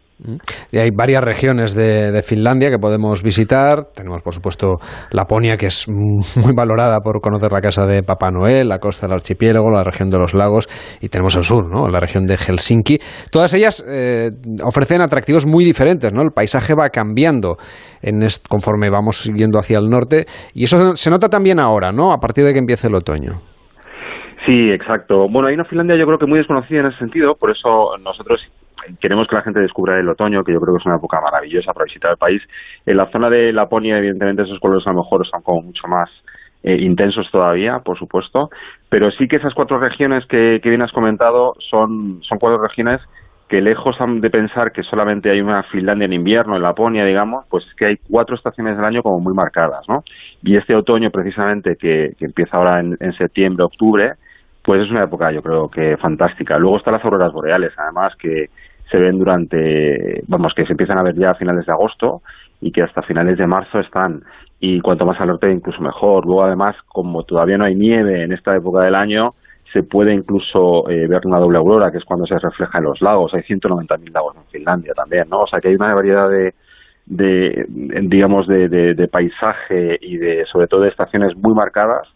S1: Y hay varias regiones de, Finlandia que podemos visitar. Tenemos, por supuesto, Laponia, que es muy valorada por conocer la casa de Papá Noel, la costa del archipiélago, la región de los lagos, y tenemos el sur, ¿no? la región de Helsinki. Todas ellas eh, ofrecen atractivos muy diferentes. ¿no? El paisaje va cambiando en conforme vamos siguiendo hacia el norte, y eso se nota también ahora, ¿no? a partir de que empiece el otoño.
S10: Sí, exacto. Bueno, hay una Finlandia yo creo que muy desconocida en ese sentido, por eso nosotros queremos que la gente descubra el otoño, que yo creo que es una época maravillosa para visitar el país. En la zona de Laponia, evidentemente, esos colores a lo mejor están como mucho más eh, intensos todavía, por supuesto, pero sí que esas cuatro regiones que, que bien has comentado son, son cuatro regiones que lejos de pensar que solamente hay una Finlandia en invierno, en Laponia, digamos, pues es que hay cuatro estaciones del año como muy marcadas, ¿no? Y este otoño, precisamente, que, empieza ahora en, en septiembre, octubre, pues es una época, yo creo que fantástica. Luego están las auroras boreales, además, que, se ven durante, vamos, que se empiezan a ver ya a finales de agosto y que hasta finales de marzo están. Y cuanto más al norte, incluso mejor. Luego, además, como todavía no hay nieve en esta época del año, se puede incluso eh, ver una doble aurora, que es cuando se refleja en los lagos. Hay 190.000 lagos en Finlandia también, ¿no? O sea que hay una variedad de, de digamos, de, de paisaje y de, sobre todo, de estaciones muy marcadas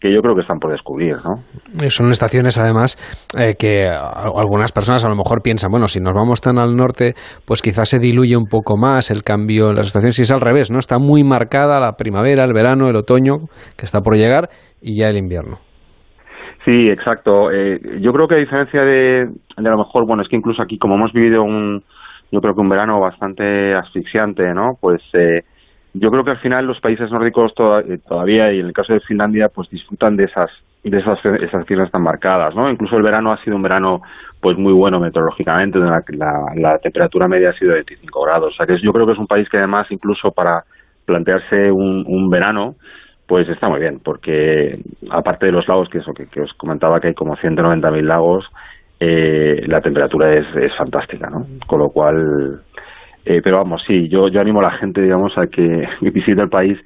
S10: que yo creo que están por descubrir, ¿no?
S1: Eh, son estaciones, además, eh, que algunas personas a lo mejor piensan, bueno, si nos vamos tan al norte, pues quizás se diluye un poco más el cambio en las estaciones. Y es al revés, ¿no? Está muy marcada la primavera, el verano, el otoño, que está por llegar, y ya el invierno.
S10: Sí, exacto. Eh, yo creo que a diferencia de, de a lo mejor, bueno, es que incluso aquí, como hemos vivido un, yo creo que un verano bastante asfixiante, ¿no? Pues yo creo que al final los países nórdicos eh, todavía, y en el caso de Finlandia, pues disfrutan de esas de esas, esas tan marcadas, ¿no? Incluso el verano ha sido un verano pues muy bueno meteorológicamente, la, la, temperatura media ha sido de 25 grados, o sea que yo creo que es un país que además incluso para plantearse un, verano, pues está muy bien, porque aparte de los lagos, que eso que, os comentaba que hay como 190.000 lagos, eh, la temperatura es, es fantástica, ¿no? Con lo cual, eh, pero vamos, sí, yo, yo animo a la gente, digamos, a que <laughs> visite el país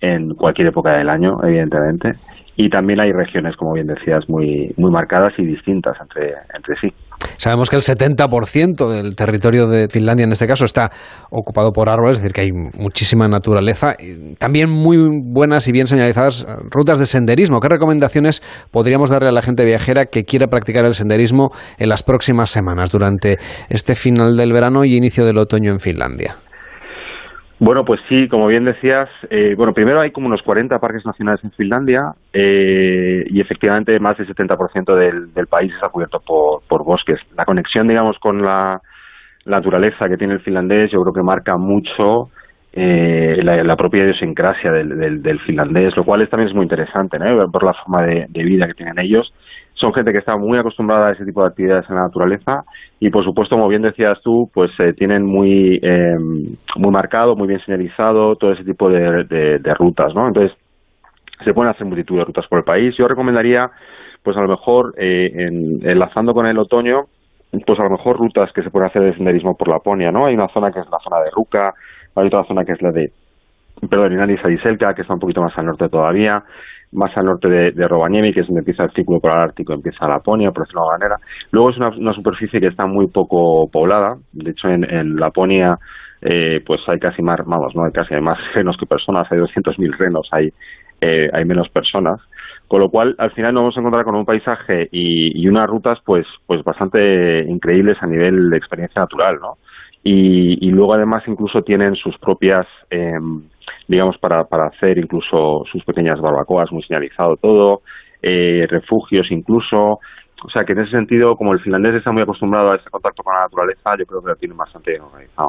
S10: en cualquier época del año, evidentemente, y también hay regiones, como bien decías, muy, muy marcadas y distintas entre, entre sí.
S1: Sabemos que el 70% del territorio de Finlandia, en este caso, está ocupado por árboles, es decir, que hay muchísima naturaleza. También muy buenas y bien señalizadas rutas de senderismo. ¿Qué recomendaciones podríamos darle a la gente viajera que quiera practicar el senderismo en las próximas semanas, durante este final del verano y inicio del otoño en Finlandia?
S10: Bueno, pues sí, como bien decías, eh, bueno, primero hay como unos 40 parques nacionales en Finlandia eh, y efectivamente más del 70% del, del país está cubierto por, bosques. La conexión, digamos, con la, naturaleza que tiene el finlandés yo creo que marca mucho eh, la, propia idiosincrasia del, del, finlandés, lo cual también es muy interesante, ¿no? Por la forma de vida que tienen ellos son gente que está muy acostumbrada a ese tipo de actividades en la naturaleza y por supuesto como bien decías tú pues eh, tienen muy eh, muy marcado muy bien señalizado todo ese tipo de, rutas no entonces se pueden hacer multitud de rutas por el país. Yo recomendaría pues a lo mejor eh, enlazando con el otoño pues a lo mejor rutas que se pueden hacer de senderismo por Laponia no hay una zona que es la zona de Ruka hay otra zona que es la de perdón, Inari Sadiselka, que está un poquito más al norte todavía, más al norte de, de Rovaniemi, que es donde empieza el círculo polar ártico, empieza Laponia, por decirlo de manera. Luego es una, superficie que está muy poco poblada. De hecho, en, Laponia eh, pues hay casi más, vamos, no hay casi más <laughs> renos que personas, hay 200.000 renos, hay, eh, hay menos personas. Con lo cual, al final nos vamos a encontrar con un paisaje y, y unas rutas pues, pues bastante increíbles a nivel de experiencia natural, ¿no? Y, y luego además incluso tienen sus propias eh, digamos, para, para hacer incluso sus pequeñas barbacoas, muy señalizado todo, eh, refugios incluso. O sea que en ese sentido, como el finlandés está muy acostumbrado a ese contacto con la naturaleza, yo creo que lo tiene bastante organizado.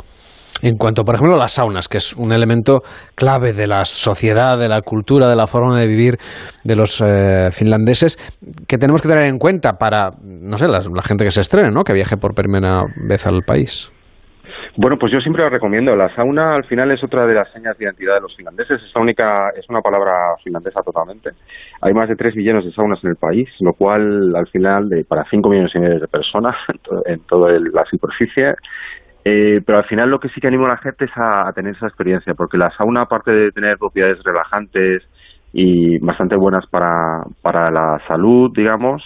S1: En cuanto, por ejemplo, a las saunas, que es un elemento clave de la sociedad, de la cultura, de la forma de vivir de los eh, finlandeses, que tenemos que tener en cuenta para, no sé, la, la gente que se estrene, ¿no? que viaje por primera vez al país.
S10: Bueno, pues yo siempre lo recomiendo. La sauna al final es otra de las señas de identidad de los finlandeses. Es única, es una palabra finlandesa totalmente. Hay más de 3 millones de saunas en el país, lo cual al final de, para 5 millones y medio de personas <laughs> en, toda la superficie. Eh, pero al final lo que sí que animo a la gente es a, tener esa experiencia, porque la sauna, aparte de tener propiedades relajantes y bastante buenas para, para la salud, digamos,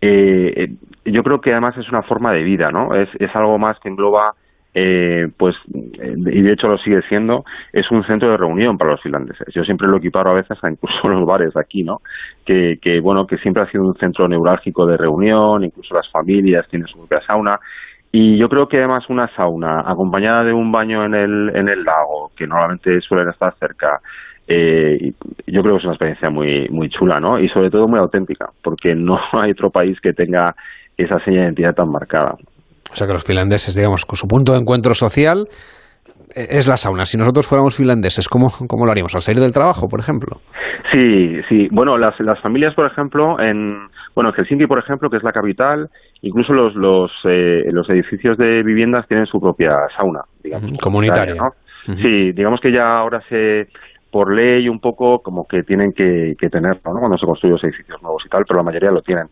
S10: eh, yo creo que además es una forma de vida, ¿no? Es, es algo más que engloba eh, pues, eh, y de hecho lo sigue siendo, es un centro de reunión para los finlandeses. Yo siempre lo equiparo a veces a incluso <laughs> los bares aquí, ¿no? Que, que, bueno, que siempre ha sido un centro neurálgico de reunión, incluso las familias tienen su propia sauna. Y yo creo que además una sauna acompañada de un baño en el, en el lago, que normalmente suelen estar cerca, eh, yo creo que es una experiencia muy, muy chula, ¿no? Y sobre todo muy auténtica, porque <laughs> no hay otro país que tenga esa seña de identidad tan marcada.
S1: O sea que los finlandeses, digamos, con su punto de encuentro social eh, es la sauna. Si nosotros fuéramos finlandeses, ¿cómo, cómo lo haríamos? ¿Al salir del trabajo, por ejemplo?
S10: Sí, sí. Bueno, las, las familias, por ejemplo, en, bueno, Helsinki, por ejemplo, que es la capital, incluso los, los, eh, los edificios de viviendas tienen su propia sauna, digamos.
S1: Comunitaria.
S10: Sí, digamos que ya ahora se, por ley un poco como que tienen que, que tenerlo ¿no? cuando se construyen los edificios nuevos y tal, pero la mayoría lo tienen.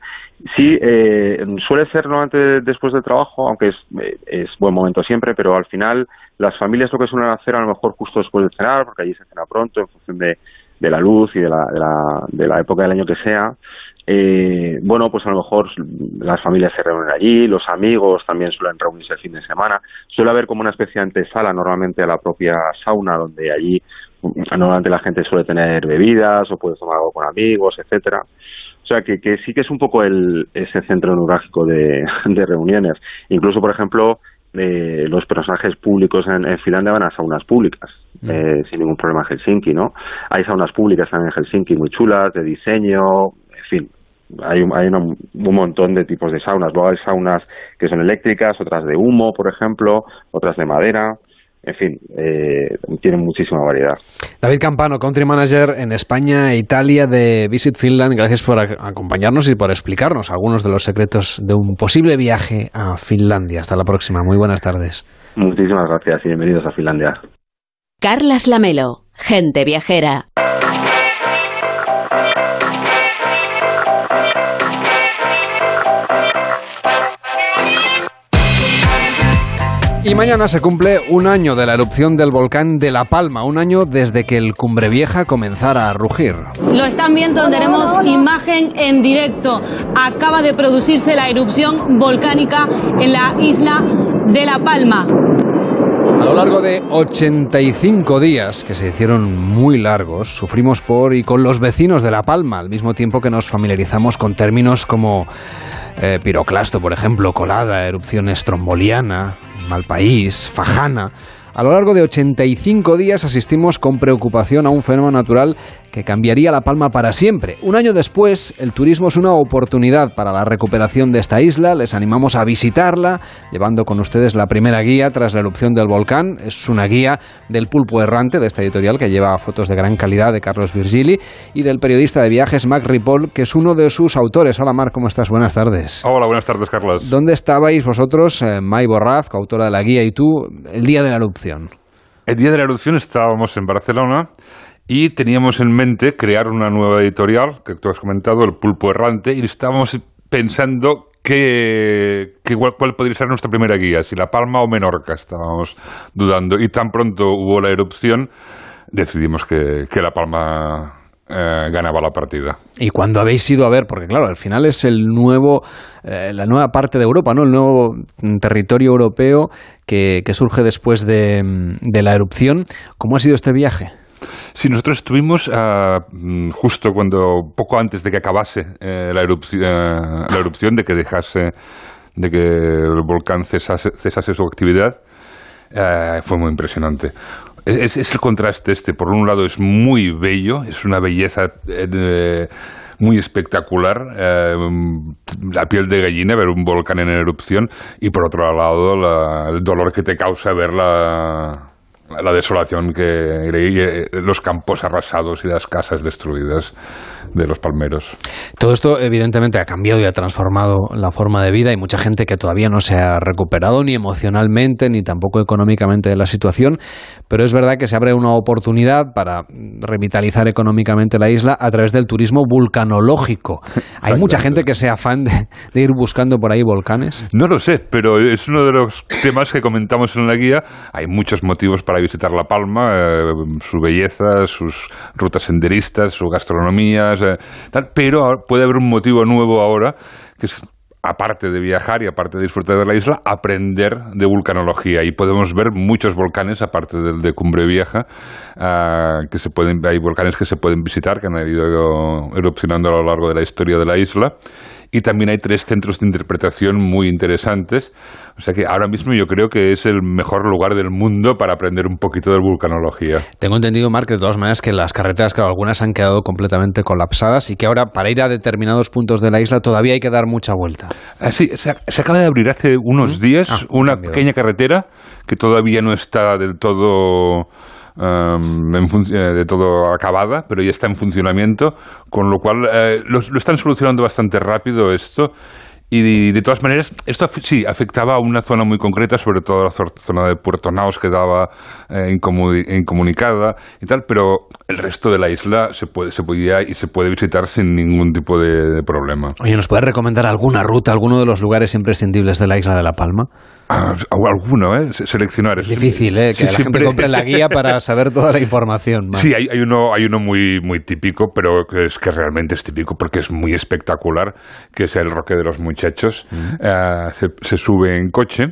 S10: Sí, eh, suele ser normalmente después del trabajo, aunque es, eh, es buen momento siempre, pero al final las familias lo que suelen hacer a lo mejor justo después de cenar, porque allí se cena pronto en función de, de la luz y de la, de, la, de la época del año que sea, eh, bueno, pues a lo mejor las familias se reúnen allí, los amigos también suelen reunirse el fin de semana. Suele haber como una especie de antesala normalmente a la propia sauna, donde allí normalmente la gente suele tener bebidas o puede tomar algo con amigos, etcétera. O sea, que, que sí que es un poco el, ese centro neurálgico de, <laughs> de reuniones. Incluso, por ejemplo, eh, los personajes públicos en, en, Finlandia van a saunas públicas, mm. eh, sin ningún problema en Helsinki, ¿no? Hay saunas públicas también en Helsinki muy chulas, de diseño, en fin, hay, hay un montón de tipos de saunas. Luego hay saunas que son eléctricas, otras de humo, por ejemplo, otras de madera. En fin, eh, tiene muchísima variedad.
S1: David Campano, Country Manager en España e Italia de Visit Finland, gracias por acompañarnos y por explicarnos algunos de los secretos de un posible viaje a Finlandia. Hasta la próxima, muy buenas tardes.
S10: Muchísimas gracias y bienvenidos a Finlandia.
S4: Carlas Lamelo, gente viajera.
S1: Y mañana se cumple un año de la erupción del volcán de La Palma, un año desde que el Cumbre Vieja comenzara a rugir.
S11: Lo están viendo, tenemos imagen en directo. Acaba de producirse la erupción volcánica en la isla de La Palma.
S1: A lo largo de 85 días, que se hicieron muy largos, sufrimos por y con los vecinos de La Palma, al mismo tiempo que nos familiarizamos con términos como eh, piroclasto, por ejemplo, colada, erupción estromboliana, mal país, fajana. A lo largo de 85 días asistimos con preocupación a un fenómeno natural que cambiaría La Palma para siempre. Un año después, el turismo es una oportunidad para la recuperación de esta isla. Les animamos a visitarla, llevando con ustedes la primera guía tras la erupción del volcán. Es una guía del pulpo errante de esta editorial que lleva fotos de gran calidad de Carlos Virgili y del periodista de viajes Mac Ripoll, que es uno de sus autores. Hola Marc, ¿cómo estás? Buenas tardes.
S3: Hola, buenas tardes, Carlos.
S1: ¿Dónde estabais vosotros, eh, May Borraz, coautora de la guía, y tú, el día de la erupción?
S3: El día de la erupción estábamos en Barcelona y teníamos en mente crear una nueva editorial, que tú has comentado, El Pulpo Errante, y estábamos pensando qué, cuál, podría ser nuestra primera guía, si La Palma o Menorca, estábamos dudando. Y tan pronto hubo la erupción, decidimos que, La Palma eh, ganaba la partida.
S1: ¿Y cuando habéis ido a ver? Porque claro, al final es el nuevo, eh, la nueva parte de Europa, ¿no? El nuevo territorio europeo que, surge después de, de la erupción. ¿Cómo ha sido este viaje?
S3: Sí, nosotros estuvimos ah, mm, justo cuando, poco antes de que acabase eh, la, erupción, la erupción, de que dejase, de que el volcán cesase, su actividad, fue muy impresionante. Es, el contraste este. Por un lado es muy bello, es una belleza muy espectacular, la piel de gallina ver un volcán en erupción y por otro lado el dolor que te causa ver la, la desolación que eh, los campos arrasados y las casas destruidas de los palmeros.
S1: Todo esto evidentemente ha cambiado y ha transformado la forma de vida. Hay mucha gente que todavía no se ha recuperado ni emocionalmente ni tampoco económicamente de la situación, pero es verdad que se abre una oportunidad para revitalizar económicamente la isla a través del turismo vulcanológico. <laughs> ¿Hay mucha gente que sea fan de, ir buscando por ahí volcanes?
S3: No lo sé, pero es uno de los temas que comentamos en la guía. Hay muchos motivos para visitar La Palma, eh, su belleza, sus rutas senderistas, su gastronomía, pero puede haber un motivo nuevo ahora, que es aparte de viajar y aparte de disfrutar de la isla, aprender de vulcanología. Y podemos ver muchos volcanes, aparte del de Cumbre Vieja, ah, que se pueden, hay volcanes que se pueden visitar, que han ido erupcionando a lo largo de la historia de la isla y también hay tres centros de interpretación muy interesantes. O sea que ahora mismo yo creo que es el mejor lugar del mundo para aprender un poquito de vulcanología.
S1: Tengo entendido, Mark, de todas maneras que las carreteras, claro, algunas han quedado completamente colapsadas y que ahora para ir a determinados puntos de la isla todavía hay que dar mucha vuelta.
S3: Ah, sí, se, acaba de abrir hace unos ¿Mm? días ah, una pequeña carretera que todavía no está del todo Um, eh, de todo acabada, pero ya está en funcionamiento, con lo cual eh, lo, están solucionando bastante rápido esto. Y de, todas maneras, esto sí afectaba a una zona muy concreta, sobre todo la zona de Puerto Naos quedaba eh, incomunicada y tal, pero el resto de la isla se puede se podía y se puede visitar sin ningún tipo de, problema.
S1: Oye, ¿nos puedes recomendar alguna ruta, alguno de los lugares imprescindibles de la isla de La Palma?
S3: Ah, alguno, ¿eh? Seleccionar.
S1: Es difícil, ¿eh? Que la gente compre la guía para <laughs> saber toda la información.
S3: Sí, hay, hay, uno, hay uno muy, muy típico, pero que es que realmente es típico porque es muy espectacular, que es el Roque de los Muchachos. Mm. Eh, se sube en coche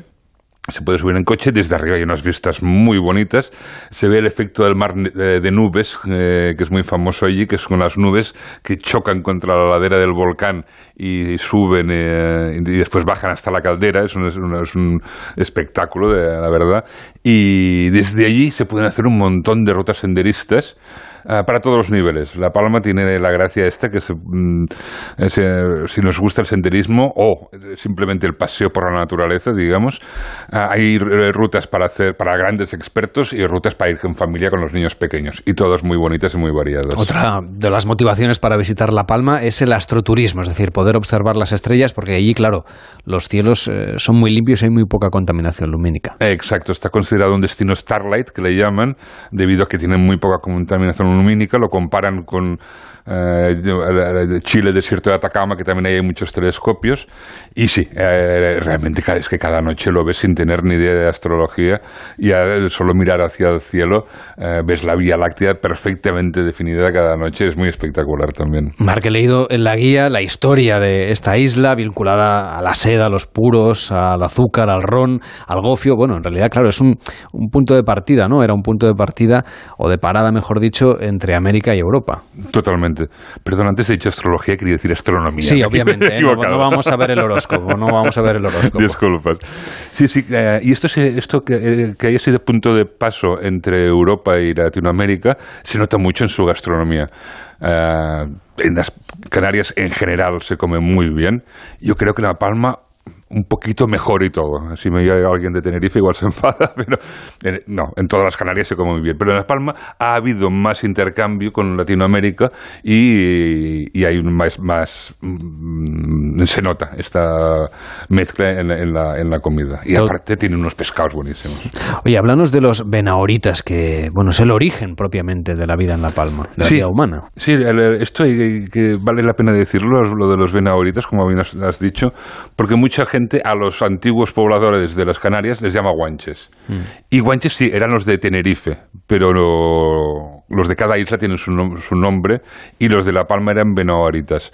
S3: se puede subir en coche, desde arriba hay unas vistas muy bonitas, se ve el efecto del mar de, nubes, eh, que es muy famoso allí, que son las nubes que chocan contra la ladera del volcán y suben eh, y después bajan hasta la caldera, es un, es un espectáculo, de, la verdad, y desde allí se pueden hacer un montón de rutas senderistas, para todos los niveles. La Palma tiene la gracia esta que mm, si nos gusta el senderismo o simplemente el paseo por la naturaleza, digamos, ah, hay rutas para hacer para grandes expertos y rutas para ir en familia con los niños pequeños y todas muy bonitas y muy variadas.
S1: Otra de las motivaciones para visitar La Palma es el astroturismo, es decir, poder observar las estrellas porque allí, claro, los cielos eh, son muy limpios y hay muy poca contaminación lumínica.
S3: Exacto, está considerado un destino Starlight que le llaman debido a que tienen muy poca contaminación lo comparan con eh, Chile, desierto de Atacama, que también hay muchos telescopios. Y sí, eh, realmente es que cada noche lo ves sin tener ni idea de astrología y solo mirar hacia el cielo eh, ves la Vía Láctea perfectamente definida cada noche. Es muy espectacular también.
S1: Marc, he leído en la guía la historia de esta isla vinculada a la seda, a los puros, al azúcar, al ron, al gofio. Bueno, en realidad, claro, es un, un punto de partida, ¿no? Era un punto de partida o de parada, mejor dicho, entre América y Europa.
S3: Totalmente. Perdón, antes he dicho astrología, quería decir astronomía.
S1: Sí, obviamente. <laughs> ¿eh? No, vamos a ver el horóscopo, no vamos a ver el horóscopo.
S3: Disculpas. Sí, sí, eh, y esto, esto que, eh, que haya sido punto de paso entre Europa y Latinoamérica se nota mucho en su gastronomía. en las Canarias en general se come muy bien. Yo creo que La Palma un poquito mejor y todo. Si me llega alguien de Tenerife igual se <laughs> enfada, pero no, en todas las Canarias se come muy bien. Pero en La Palma ha habido más intercambio con Latinoamérica y, hay más, más mm, se nota esta mezcla en, la, en la comida. Y aparte tiene unos pescados buenísimos.
S1: Oye, háblanos de los benahoritas, que bueno, es el origen propiamente de la vida en La Palma, de la vida humana.
S3: Sí, esto que vale la pena decirlo, lo de los benahoritas, como bien has dicho, porque mucha gente a los antiguos pobladores de las Canarias les llama guanches. Mm. Y guanches sí, eran los de Tenerife, pero los de cada isla tienen su, nombre y los de La Palma eran benoaritas.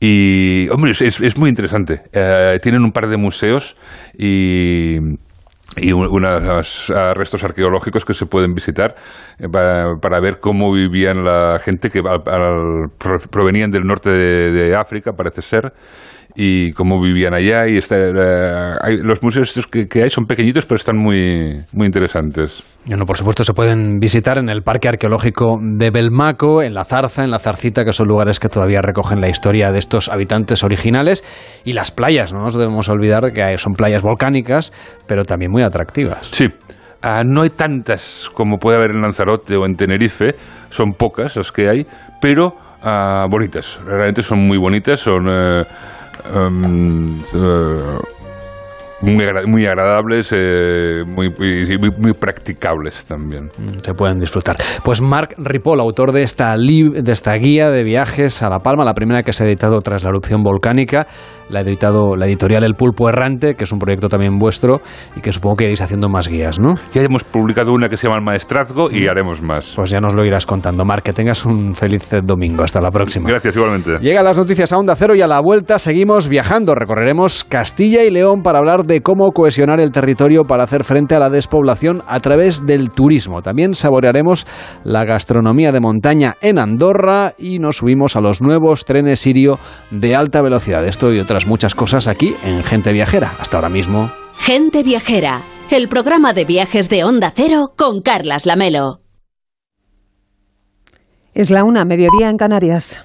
S3: Y, hombre, es, muy interesante. Eh, tienen un par de museos y y unos restos arqueológicos que se pueden visitar eh, para, ver cómo vivían la gente que provenían del norte de África, parece ser, y cómo vivían allá. Y eh, los museos que, que, hay son pequeñitos, pero están muy, muy interesantes.
S1: Bueno, por supuesto, se pueden visitar en el Parque Arqueológico de Belmaco, en La Zarza, en La Zarcita, que son lugares que todavía recogen la historia de estos habitantes originales. Y las playas, no nos debemos olvidar que son playas volcánicas, pero también muy atractivas.
S3: Sí. Ah, no hay tantas como puede haber en Lanzarote o en Tenerife, son pocas las que hay, pero ah, bonitas, realmente son muy bonitas, son eh, Um, muy, muy agradables eh, muy, muy, muy, practicables también.
S1: Mm, se pueden disfrutar. Pues Marc Ripoll, autor de esta, de esta guía de viajes a La Palma, la primera que se ha editado tras la erupción volcánica, la ha editado la editorial El Pulpo Errante, que es un proyecto también vuestro y que supongo que iréis haciendo más guías, ¿no?
S3: Ya hemos publicado una que se llama El Maestrazgo y mm. haremos más.
S1: Pues ya nos lo irás contando. Marc, que tengas un feliz domingo. Hasta la próxima.
S3: Gracias, igualmente.
S1: Llegan las noticias a Onda Cero y a la vuelta seguimos viajando. Recorreremos Castilla y León para hablar de cómo cohesionar el territorio para hacer frente a la despoblación a través del turismo. También saborearemos la gastronomía de montaña en Andorra y nos subimos a los nuevos trenes sirio de alta velocidad. Esto y otras muchas cosas aquí en Gente Viajera. Hasta ahora mismo.
S4: Gente Viajera, el programa de viajes de Onda Cero con Carlas Lamelo.
S12: Es la una, mediodía en Canarias.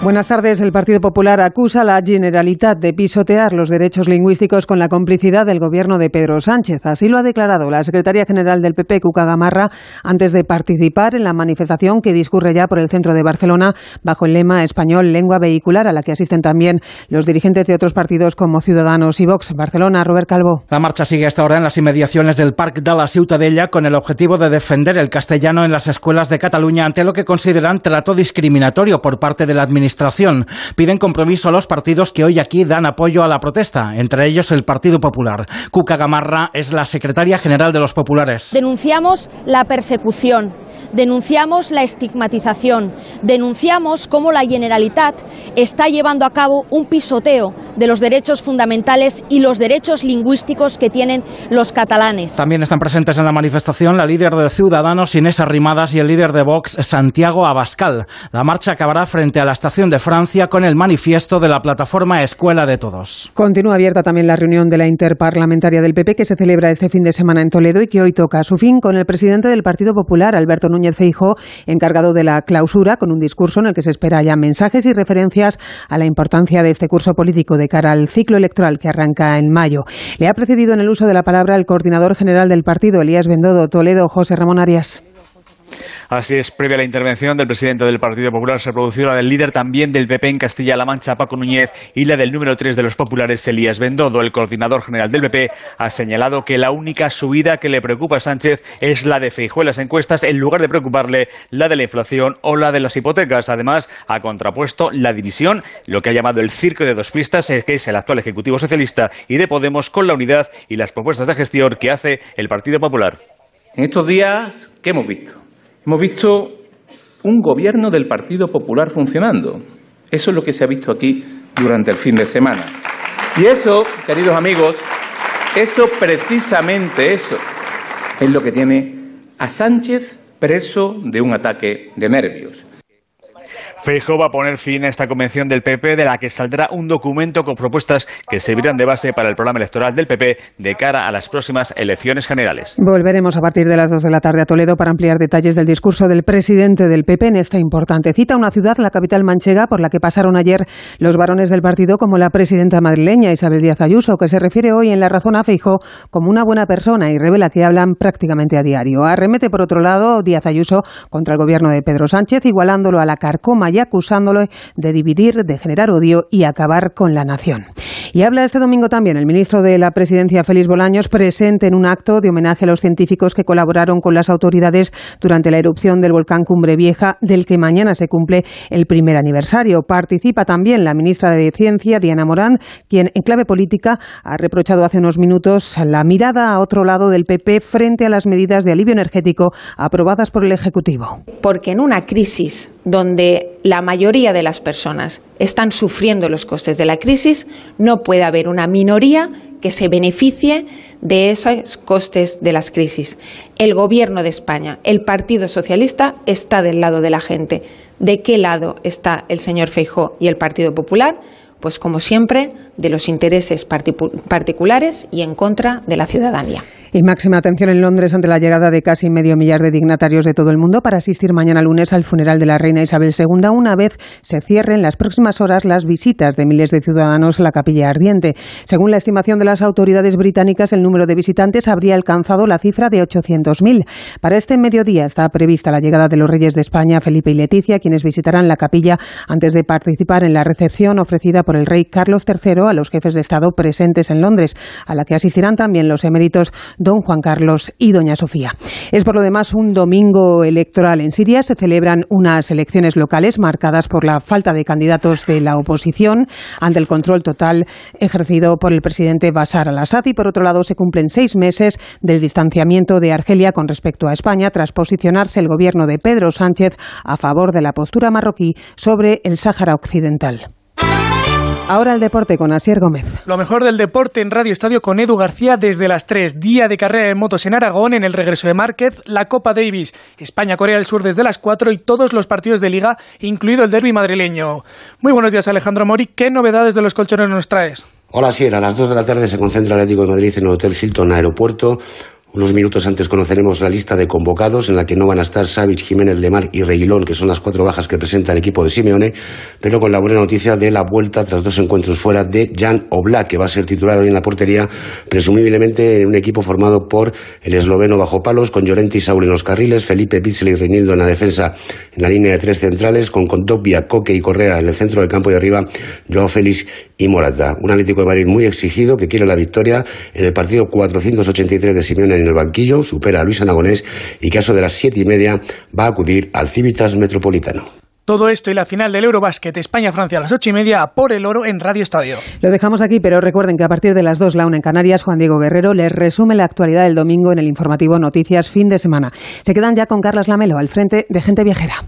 S12: Buenas tardes. El Partido Popular acusa a la Generalitat de pisotear los derechos lingüísticos con la complicidad del gobierno de Pedro Sánchez. Así lo ha declarado la secretaria general del PP, Cuca Gamarra, antes de participar en la manifestación que discurre ya por el centro de Barcelona bajo el lema español lengua vehicular, a la que asisten también los dirigentes de otros partidos como Ciudadanos y Vox. Barcelona, Robert Calvo.
S13: La marcha sigue hasta ahora en las inmediaciones del Parc de la Ciutadella con el objetivo de defender el castellano en las escuelas de Cataluña ante lo que consideran trato discriminatorio por parte de la administración administración. Piden compromiso a los partidos que hoy aquí dan apoyo a la protesta, entre ellos el Partido Popular. Cuca Gamarra es la secretaria general de los populares.
S14: Denunciamos la persecución denunciamos la estigmatización, denunciamos cómo la Generalitat está llevando a cabo un pisoteo de los derechos fundamentales y los derechos lingüísticos que tienen los catalanes.
S13: También están presentes en la manifestación la líder de Ciudadanos, Inés Arrimadas, y el líder de Vox, Santiago Abascal. La marcha acabará frente a la estación de Francia con el manifiesto de la plataforma Escuela de Todos.
S12: Continúa abierta también la reunión de la interparlamentaria del PP que se celebra este fin de semana en Toledo y que hoy toca su fin con el presidente del Partido Popular, Alberto Núñez Feijóo, encargado de la clausura, con un discurso en el que se espera ya mensajes y referencias a la importancia de este curso político de cara al ciclo electoral que arranca en mayo. Le ha precedido en el uso de la palabra el coordinador general del partido, Elías Bendodo Toledo, José Ramón Arias.
S15: Así es, previa a la intervención del presidente del Partido Popular se produjo la del líder también del PP en Castilla-La Mancha, Paco Núñez, y la del número 3 de los populares, Elías Bendodo. El coordinador general del PP ha señalado que la única subida que le preocupa a Sánchez es la de Feijóo en las encuestas, en lugar de preocuparle la de la inflación o la de las hipotecas. Además, ha contrapuesto la división, lo que ha llamado el circo de dos pistas, que es el actual Ejecutivo Socialista y de Podemos, con la unidad y las propuestas de gestión que hace el Partido Popular.
S16: En estos días, ¿qué hemos visto? Hemos visto un gobierno del Partido Popular funcionando. Eso es lo que se ha visto aquí durante el fin de semana. Y eso, queridos amigos, eso precisamente eso es lo que tiene a Sánchez preso de un ataque de nervios.
S15: Feijóo va a poner fin a esta convención del PP de la que saldrá un documento con propuestas que servirán de base para el programa electoral del PP de cara a las próximas elecciones generales.
S12: Volveremos a partir de las 2 de la tarde a Toledo para ampliar detalles del discurso del presidente del PP en esta importante cita, una ciudad, la capital manchega, por la que pasaron ayer los varones del partido como la presidenta madrileña Isabel Díaz Ayuso, que se refiere hoy en la razón a Feijóo como una buena persona y revela que hablan prácticamente a diario. Arremete, por otro lado, Díaz Ayuso contra el gobierno de Pedro Sánchez, igualándolo a la carcoma y acusándolo de dividir, de generar odio y acabar con la nación. Y habla este domingo también el ministro de la Presidencia, Félix Bolaños, presente en un acto de homenaje a los científicos que colaboraron con las autoridades durante la erupción del volcán Cumbre Vieja, del que mañana se cumple el primer aniversario. Participa también la ministra de Ciencia, Diana Morán, quien en clave política ha reprochado hace unos minutos la mirada a otro lado del PP frente a las medidas de alivio energético aprobadas por el Ejecutivo.
S17: Porque en una crisis donde la mayoría de las personas están sufriendo los costes de la crisis, no puede haber una minoría que se beneficie de esos costes de las crisis. El Gobierno de España, el Partido Socialista, está del lado de la gente. ¿De qué lado está el señor Feijó y el Partido Popular? Pues como siempre, de los intereses particulares y en contra de la ciudadanía.
S12: Y máxima atención en Londres ante la llegada de casi medio millar de dignatarios de todo el mundo para asistir mañana lunes al funeral de la reina Isabel II, una vez se cierren las próximas horas las visitas de miles de ciudadanos a la capilla ardiente. Según la estimación de las autoridades británicas, el número de visitantes habría alcanzado la cifra de 800.000. Para este mediodía está prevista la llegada de los reyes de España, Felipe y Leticia, quienes visitarán la capilla antes de participar en la recepción ofrecida por el rey Carlos III a los jefes de Estado presentes en Londres, a la que asistirán también los eméritos don Juan Carlos y doña Sofía. Es por lo demás un domingo electoral en Siria. Se celebran unas elecciones locales marcadas por la falta de candidatos de la oposición ante el control total ejercido por el presidente Bashar al-Assad y por otro lado se cumplen seis meses del distanciamiento de Argelia con respecto a España tras posicionarse el gobierno de Pedro Sánchez a favor de la postura marroquí sobre el Sáhara Occidental. Ahora el deporte con Asier Gómez.
S18: Lo mejor del deporte en Radio Estadio con Edu García desde las 3. Día de carrera en motos en Aragón, en el regreso de Márquez, la Copa Davis, España-Corea del Sur desde las 4 y todos los partidos de liga, incluido el derby madrileño. Muy buenos días Alejandro Mori, ¿qué novedades de los colchones nos traes?
S19: Hola Asier, a las 2 de la tarde se concentra el Atlético de Madrid en el Hotel Hilton Aeropuerto unos minutos antes conoceremos la lista de convocados en la que no van a estar Savic, Jiménez de Mar y Reguilón, que son las cuatro bajas que presenta el equipo de Simeone, pero con la buena noticia de la vuelta tras dos encuentros fuera de Jan Oblak, que va a ser titular hoy en la portería, presumiblemente en un equipo formado por el esloveno bajo palos, con Llorente y Saúl en los carriles, Felipe Pitzel y Reinildo en la defensa en la línea de tres centrales, con Condopia, Coque y Correa en el centro del campo de arriba, Joao Félix y Morata. Un Atlético de Madrid muy exigido que quiere la victoria en el partido 483 de Simeone en el banquillo, supera a Luis Anagonés y que a eso de las siete y media va a acudir al Civitas Metropolitano.
S18: Todo esto y la final del Eurobásquet España-Francia a las ocho y media por el oro en Radio Estadio.
S12: Lo dejamos aquí, pero recuerden que a partir de las 2 la una en Canarias, Juan Diego Guerrero les resume la actualidad del domingo en el informativo Noticias Fin de Semana. Se quedan ya con Carlas Lamelo al frente de Gente Viajera.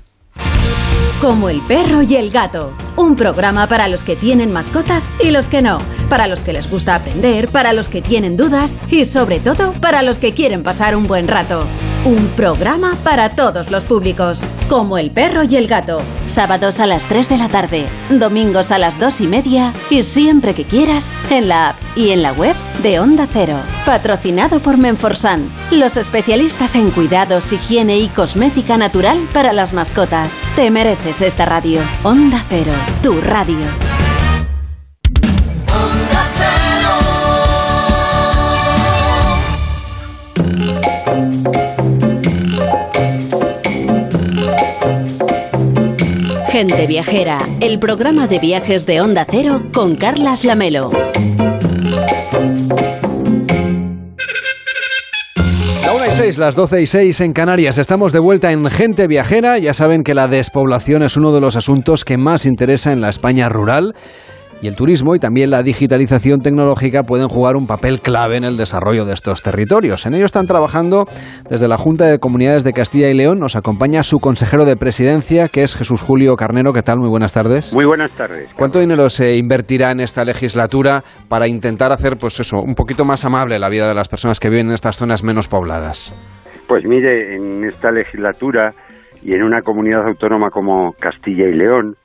S4: Como el perro y el gato. Un programa para los que tienen mascotas y los que no. Para los que les gusta aprender, para los que tienen dudas y sobre todo para los que quieren pasar un buen rato. Un programa para todos los públicos. Como el perro y el gato. Sábados a las 3 de la tarde, domingos a las 2 y media y siempre que quieras en la app y en la web de Onda Cero. Patrocinado por Menforsan, los especialistas en cuidados, higiene y cosmética natural para las mascotas. Te mereces esta radio. Onda Cero, tu radio. Gente Viajera, el programa de viajes de Onda Cero con Carlas Lamelo.
S1: 6, las 12 y 6 en Canarias. Estamos de vuelta en Gente Viajera. Ya saben que la despoblación es uno de los asuntos que más interesa en la España rural. Y el turismo y también la digitalización tecnológica pueden jugar un papel clave en el desarrollo de estos territorios. En ello están trabajando desde la Junta de Comunidades de Castilla y León. Nos acompaña su consejero de presidencia, que es Jesús Julio Carnero. ¿Qué tal? Muy buenas tardes.
S20: Muy buenas tardes.
S1: ¿Cuánto dinero se invertirá en esta legislatura para intentar hacer, pues eso, un poquito más amable la vida de las personas que viven en estas zonas menos pobladas?
S20: Pues mire, en esta legislatura y en una comunidad autónoma como Castilla y León,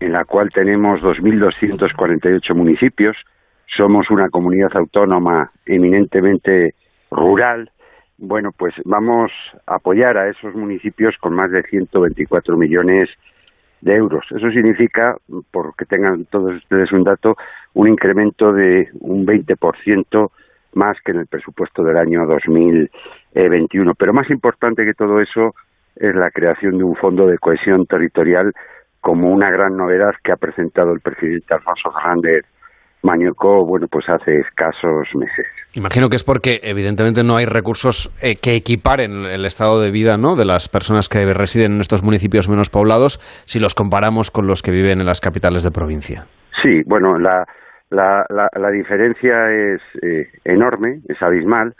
S20: en la cual tenemos 2.248 municipios. Somos una comunidad autónoma eminentemente rural. Bueno, pues vamos a apoyar a esos municipios con más de 124 millones de euros. Eso significa, porque tengan todos ustedes un dato, un incremento de un 20% más que en el presupuesto del año 2021. Pero más importante que todo eso es la creación de un fondo de cohesión territorial como una gran novedad que ha presentado el presidente Alfonso Fernández Mañueco, bueno, pues hace escasos meses.
S1: Imagino que es porque evidentemente no hay recursos eh, que equiparen el estado de vida ¿no? de las personas que residen en estos municipios menos poblados si los comparamos con los que viven en las capitales de provincia.
S20: Sí, bueno, la, la, la, diferencia es eh, enorme, es abismal.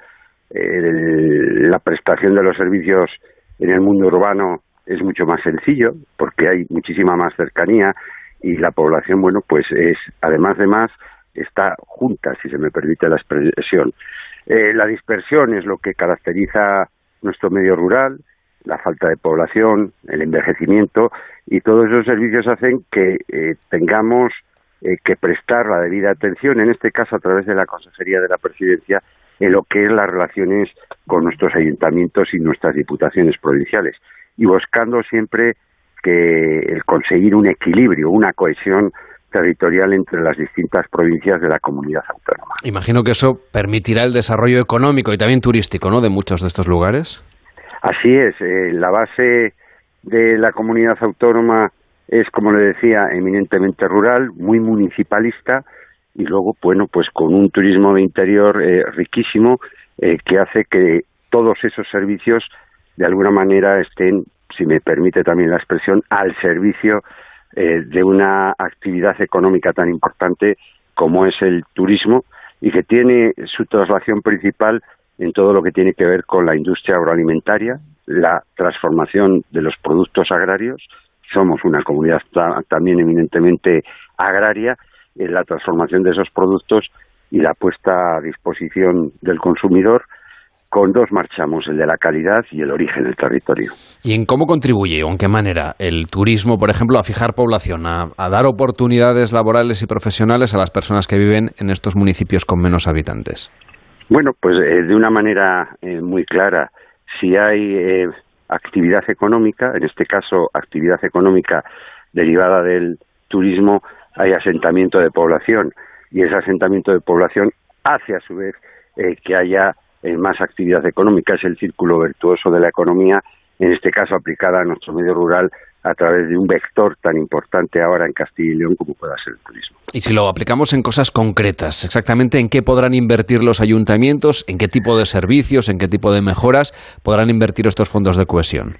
S20: la prestación de los servicios en el mundo urbano es mucho más sencillo porque hay muchísima más cercanía y la población, bueno, pues es, además de más, está junta, si se me permite la expresión. Eh, la dispersión es lo que caracteriza nuestro medio rural, la falta de población, el envejecimiento y todos esos servicios hacen que eh, tengamos eh, que prestar la debida atención, en este caso a través de la Consejería de la Presidencia, en lo que es las relaciones con nuestros ayuntamientos y nuestras diputaciones provinciales y buscando siempre que el conseguir un equilibrio, una cohesión territorial entre las distintas provincias de la comunidad autónoma.
S1: Imagino que eso permitirá el desarrollo económico y también turístico, ¿no? De muchos de estos lugares.
S20: Así es. Eh, la base de la comunidad autónoma es, como le decía, eminentemente rural, muy municipalista y luego, bueno, pues con un turismo de interior eh, riquísimo eh, que hace que todos esos servicios de alguna manera estén, si me permite también la expresión, al servicio eh, de una actividad económica tan importante como es el turismo y que tiene su traslación principal en todo lo que tiene que ver con la industria agroalimentaria, la transformación de los productos agrarios. Somos una comunidad también eminentemente agraria, en la transformación de esos productos y la puesta a disposición del consumidor con dos marchamos, el de la calidad y el origen del territorio.
S1: ¿Y en cómo contribuye o en qué manera el turismo, por ejemplo, a fijar población, a, dar oportunidades laborales y profesionales a las personas que viven en estos municipios con menos habitantes?
S20: Bueno, pues eh, de una manera eh, muy clara, si hay eh, actividad económica, en este caso actividad económica derivada del turismo, hay asentamiento de población y ese asentamiento de población hace a su vez que haya eh, más actividad económica, es el círculo virtuoso de la economía, en este caso aplicada a nuestro medio rural a través de un vector tan importante ahora en Castilla y León como pueda ser el turismo.
S1: Y si lo aplicamos en cosas concretas, exactamente en qué podrán invertir los ayuntamientos, en qué tipo de servicios, en qué tipo de mejoras podrán invertir estos fondos de cohesión.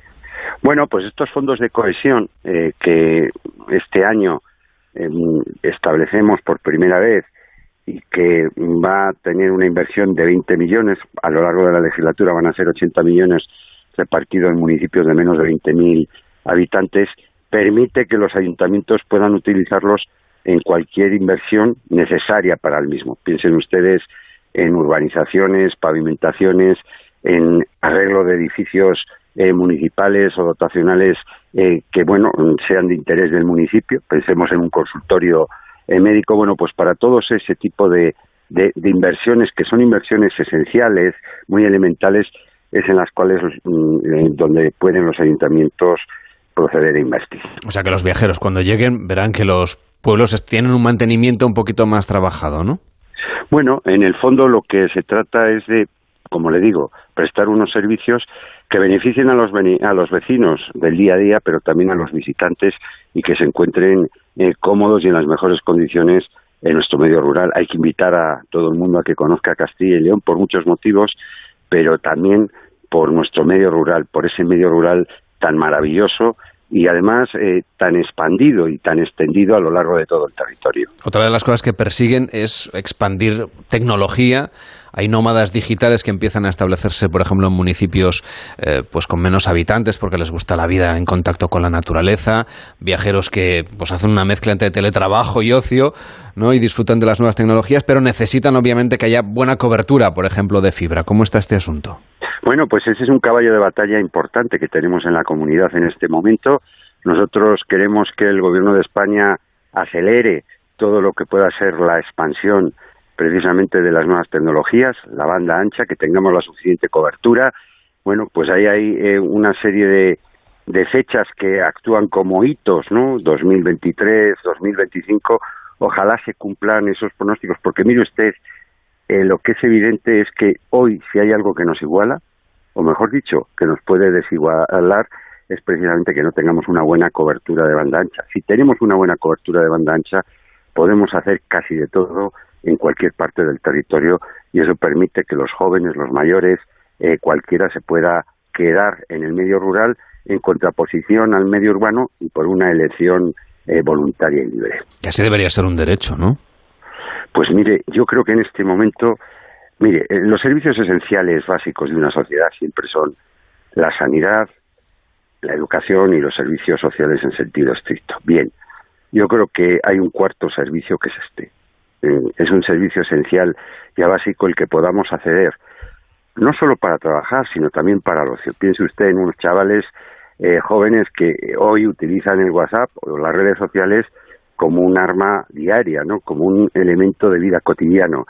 S20: Bueno, pues estos fondos de cohesión eh, que este año em, establecemos por primera vez y que va a tener una inversión de 20 millones, a lo largo de la legislatura van a ser 80 millones repartidos en municipios de menos de 20.000 habitantes, permite que los ayuntamientos puedan utilizarlos en cualquier inversión necesaria para el mismo. Piensen ustedes en urbanizaciones, pavimentaciones, en arreglo de edificios eh, municipales o dotacionales eh, que, bueno, sean de interés del municipio. Pensemos en un consultorio médico. Bueno, pues para todos ese tipo de, de, inversiones, que son inversiones esenciales, muy elementales, es en las cuales mm, donde pueden los ayuntamientos proceder a invertir.
S1: O sea que los viajeros cuando lleguen verán que los pueblos tienen un mantenimiento un poquito más trabajado, ¿no?
S20: Bueno, en el fondo lo que se trata es de, como le digo, prestar unos servicios que beneficien a los, a los vecinos del día a día, pero también a los visitantes y que se encuentren eh, cómodos y en las mejores condiciones en nuestro medio rural. Hay que invitar a todo el mundo a que conozca Castilla y León por muchos motivos, pero también por nuestro medio rural, por ese medio rural tan maravilloso y además eh, tan expandido y tan extendido a lo largo de todo el territorio.
S1: Otra de las cosas que persiguen es expandir tecnología. Hay nómadas digitales que empiezan a establecerse, por ejemplo, en municipios eh, pues con menos habitantes porque les gusta la vida en contacto con la naturaleza, viajeros que pues hacen una mezcla entre teletrabajo y ocio, ¿no? y disfrutan de las nuevas tecnologías, pero necesitan obviamente que haya buena cobertura, por ejemplo, de fibra. ¿Cómo está este asunto?
S20: Bueno, pues ese es un caballo de batalla importante que tenemos en la comunidad en este momento. Nosotros queremos que el Gobierno de España acelere todo lo que pueda ser la expansión precisamente de las nuevas tecnologías, la banda ancha, que tengamos la suficiente cobertura. Bueno, pues ahí hay eh, una serie de, de fechas que actúan como hitos, ¿no? 2023, 2025, ojalá se cumplan esos pronósticos, porque mire usted, eh, lo que es evidente es que hoy, si hay algo que nos iguala, o mejor dicho, que nos puede desigualar, es precisamente que no tengamos una buena cobertura de banda ancha. Si tenemos una buena cobertura de banda ancha, podemos hacer casi de todo en cualquier parte del territorio y eso permite que los jóvenes, los mayores, eh, cualquiera se pueda quedar en el medio rural en contraposición al medio urbano y por una elección eh, voluntaria y libre.
S1: Así debería ser un derecho, ¿no?
S20: Pues mire, yo creo que en este momento, mire, eh, los servicios esenciales básicos de una sociedad siempre son la sanidad, la educación y los servicios sociales en sentido estricto. Bien, yo creo que hay un cuarto servicio que es este. Eh, es un servicio esencial y básico el que podamos acceder, no solo para trabajar, sino también para el ocio. Piense usted en unos chavales eh, jóvenes que hoy utilizan el WhatsApp o las redes sociales como un arma diaria, ¿no? Como un elemento de vida cotidiano.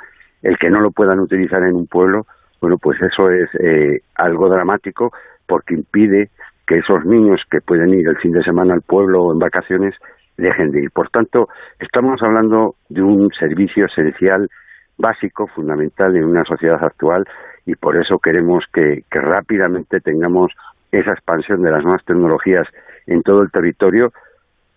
S20: El que no lo puedan utilizar en un pueblo, bueno, pues eso es eh, algo dramático porque impide que esos niños que pueden ir el fin de semana al pueblo o en vacaciones dejen de ir. Por tanto, estamos hablando de un servicio esencial, básico, fundamental en una sociedad actual y por eso queremos que rápidamente tengamos esa expansión de las nuevas tecnologías en todo el territorio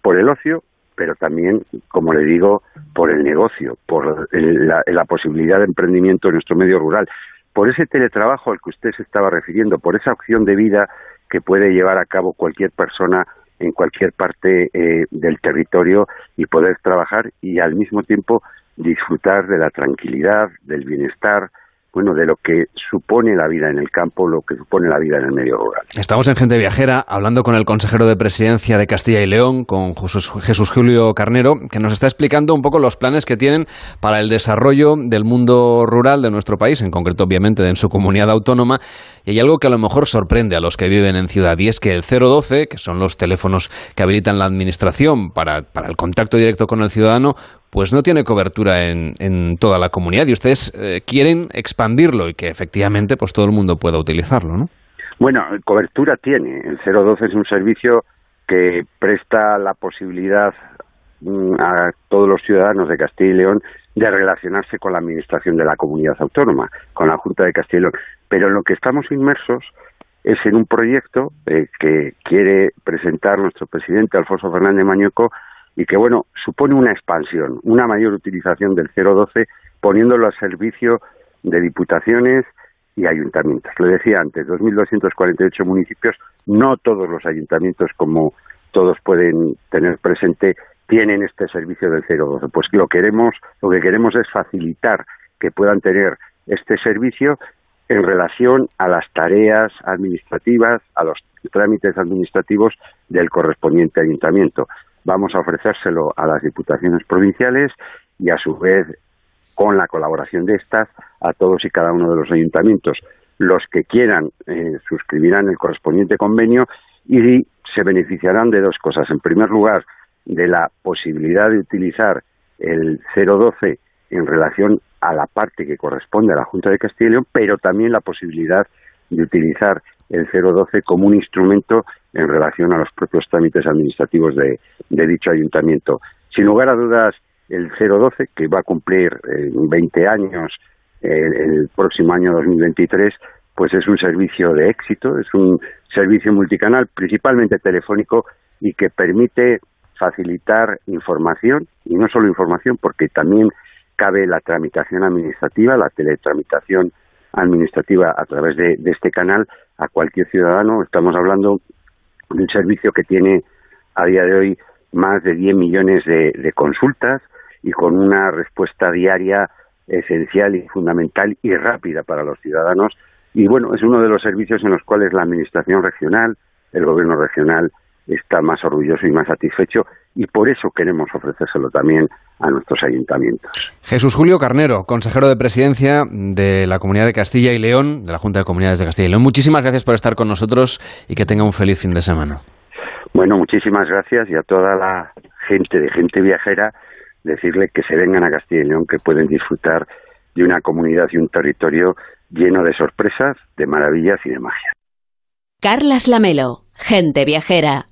S20: por el ocio pero también, como le digo, por el negocio, por la, posibilidad de emprendimiento en nuestro medio rural, por ese teletrabajo al que usted se estaba refiriendo, por esa opción de vida que puede llevar a cabo cualquier persona en cualquier parte eh, del territorio y poder trabajar y al mismo tiempo disfrutar de la tranquilidad, del bienestar, bueno, de lo que supone la vida en el campo, lo que supone la vida en el medio rural.
S1: Estamos en Gente Viajera hablando con el consejero de presidencia de Castilla y León, con Jesús, Julio Carnero, que nos está explicando un poco los planes que tienen para el desarrollo del mundo rural de nuestro país, en concreto obviamente en su comunidad autónoma. Y hay algo que a lo mejor sorprende a los que viven en ciudad, y es que el 012, que son los teléfonos que habilitan la administración para, para el contacto directo con el ciudadano, pues no tiene cobertura en, en toda la comunidad y ustedes eh, quieren expandirlo y que efectivamente pues todo el mundo pueda utilizarlo, ¿no?
S20: Bueno, cobertura tiene. El 012 es un servicio que presta la posibilidad mm, a todos los ciudadanos de Castilla y León de relacionarse con la administración de la comunidad autónoma, con la Junta de Castilla y León. Pero en lo que estamos inmersos es en un proyecto eh, que quiere presentar nuestro presidente Alfonso Fernández Mañueco y que, bueno, supone una expansión, una mayor utilización del 012, poniéndolo al servicio de diputaciones y ayuntamientos. Le decía antes, 2.248 municipios, no todos los ayuntamientos, como todos pueden tener presente, tienen este servicio del 012. Pues lo queremos, lo que queremos es facilitar que puedan tener este servicio en relación a las tareas administrativas, a los trámites administrativos del correspondiente ayuntamiento. Vamos a ofrecérselo a las diputaciones provinciales y a su vez con la colaboración de estas a todos y cada uno de los ayuntamientos. Los que quieran eh, suscribirán el correspondiente convenio y se beneficiarán de dos cosas. En primer lugar, de la posibilidad de utilizar el 012 en relación a la parte que corresponde a la Junta de Castilla y León, pero también la posibilidad de utilizar el 012 como un instrumento en relación a los propios trámites administrativos de, dicho ayuntamiento. Sin lugar a dudas, el 012, que va a cumplir 20 años el próximo año 2023, pues es un servicio de éxito, es un servicio multicanal, principalmente telefónico, y que permite facilitar información, y no solo información, porque también cabe la tramitación administrativa, la teletramitación administrativa a través de, este canal a cualquier ciudadano. Estamos hablando de un servicio que tiene a día de hoy más de 10 millones de, de consultas y con una respuesta diaria esencial y fundamental y rápida para los ciudadanos. Y bueno, es uno de los servicios en los cuales la Administración regional, el Gobierno regional, está más orgulloso y más satisfecho y por eso queremos ofrecérselo también a nuestros ayuntamientos.
S1: Jesús Julio Carnero, consejero de presidencia de la Comunidad de Castilla y León, de la Junta de Comunidades de Castilla y León. Muchísimas gracias por estar con nosotros y que tenga un feliz fin de semana.
S20: Bueno, muchísimas gracias y a toda la gente de gente viajera decirle que se vengan a Castilla y León, que pueden disfrutar de una comunidad y un territorio lleno de sorpresas, de maravillas y de magia.
S4: Carlas Lamelo, gente viajera.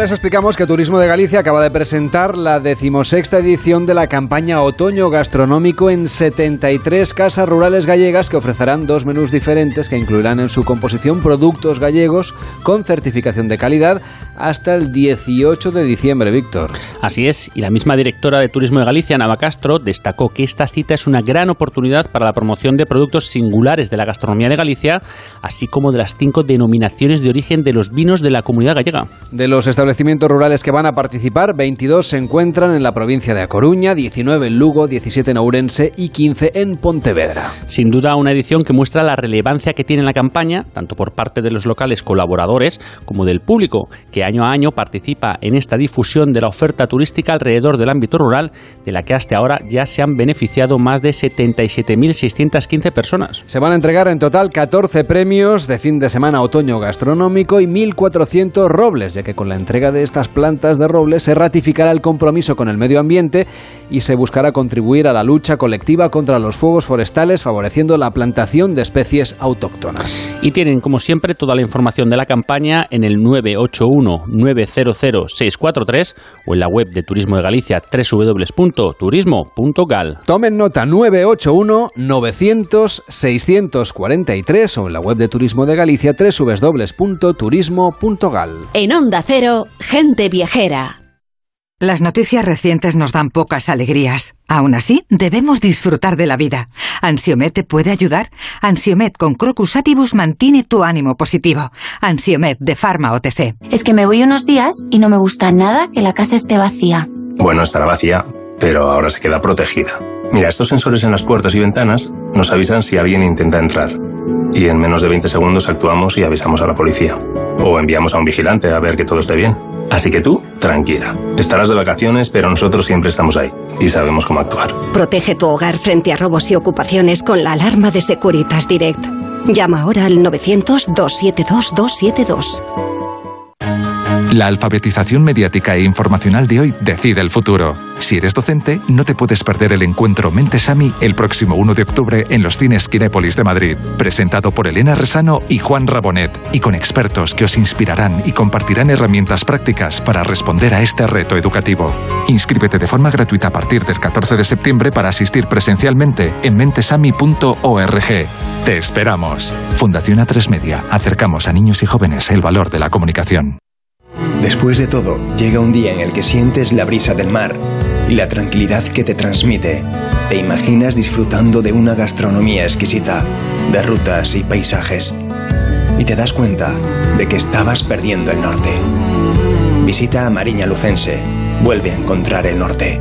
S1: Les explicamos que Turismo de Galicia acaba de presentar la decimosexta edición de la campaña Otoño Gastronómico en 73 casas rurales gallegas que ofrecerán dos menús diferentes que incluirán en su composición productos gallegos con certificación de calidad hasta el 18 de diciembre, Víctor.
S21: Así es, y la misma directora de Turismo de Galicia, Nava Castro, destacó que esta cita es una gran oportunidad para la promoción de productos singulares de la gastronomía de Galicia, así como de las cinco denominaciones de origen de los vinos de la comunidad gallega.
S1: De los establecimientos rurales que van a participar, 22 se encuentran en la provincia de A Coruña, 19 en Lugo, 17 en Ourense y 15 en Pontevedra.
S21: Sin duda, una edición que muestra la relevancia que tiene la campaña, tanto por parte de los locales colaboradores como del público, que año a año participa en esta difusión de la oferta turística alrededor del ámbito rural, de la que hasta ahora ya se han beneficiado más de 77.615 personas.
S1: Se van a entregar en total 14 premios de fin de semana otoño gastronómico y 1.400 robles, ya que con la entrega de estas plantas de robles se ratificará el compromiso con el medio ambiente y se buscará contribuir a la lucha colectiva contra los fuegos forestales, favoreciendo la plantación de especies autóctonas.
S21: Y tienen, como siempre, toda la información de la campaña en el 981 900 643 o en la web de Turismo de Galicia www.turismo.gal.
S1: Tomen nota 981 900 643 o en la web de Turismo de Galicia www.turismo.gal.
S4: En Onda Cero, gente viajera.
S22: Las noticias recientes nos dan pocas alegrías. Aún así, debemos disfrutar de la vida. ¿Ansiomet te puede ayudar? Ansiomet con Crocus Atibus mantiene tu ánimo positivo. Ansiomet de Pharma OTC.
S7: Es que me voy unos días y no me gusta nada que la casa esté vacía.
S8: Bueno, estará vacía, pero ahora se queda protegida. Mira, estos sensores en las puertas y ventanas nos avisan si alguien intenta entrar. Y en menos de 20 segundos actuamos y avisamos a la policía. O enviamos a un vigilante a ver que todo esté bien. Así que tú, tranquila. Estarás de vacaciones, pero nosotros siempre estamos ahí y sabemos cómo actuar.
S23: Protege tu hogar frente a robos y ocupaciones con la alarma de Securitas Direct. Llama ahora al 900-272-272.
S9: La alfabetización mediática e informacional de hoy decide el futuro. Si eres docente, no te puedes perder el encuentro Mentesami el próximo 1 de octubre en los cines Kinépolis de Madrid, presentado por Elena Resano y Juan Rabonet, y con expertos que os inspirarán y compartirán herramientas prácticas para responder a este reto educativo. Inscríbete de forma gratuita a partir del 14 de septiembre para asistir presencialmente en mentesami.org. Te esperamos. Fundación A3 Media. Acercamos a niños y jóvenes el valor de la comunicación.
S24: Después de todo, llega un día en el que sientes la brisa del mar y la tranquilidad que te transmite. Te imaginas disfrutando de una gastronomía exquisita, de rutas y paisajes. Y te das cuenta de que estabas perdiendo el norte. Visita a Mariña Lucense. Vuelve a encontrar el norte.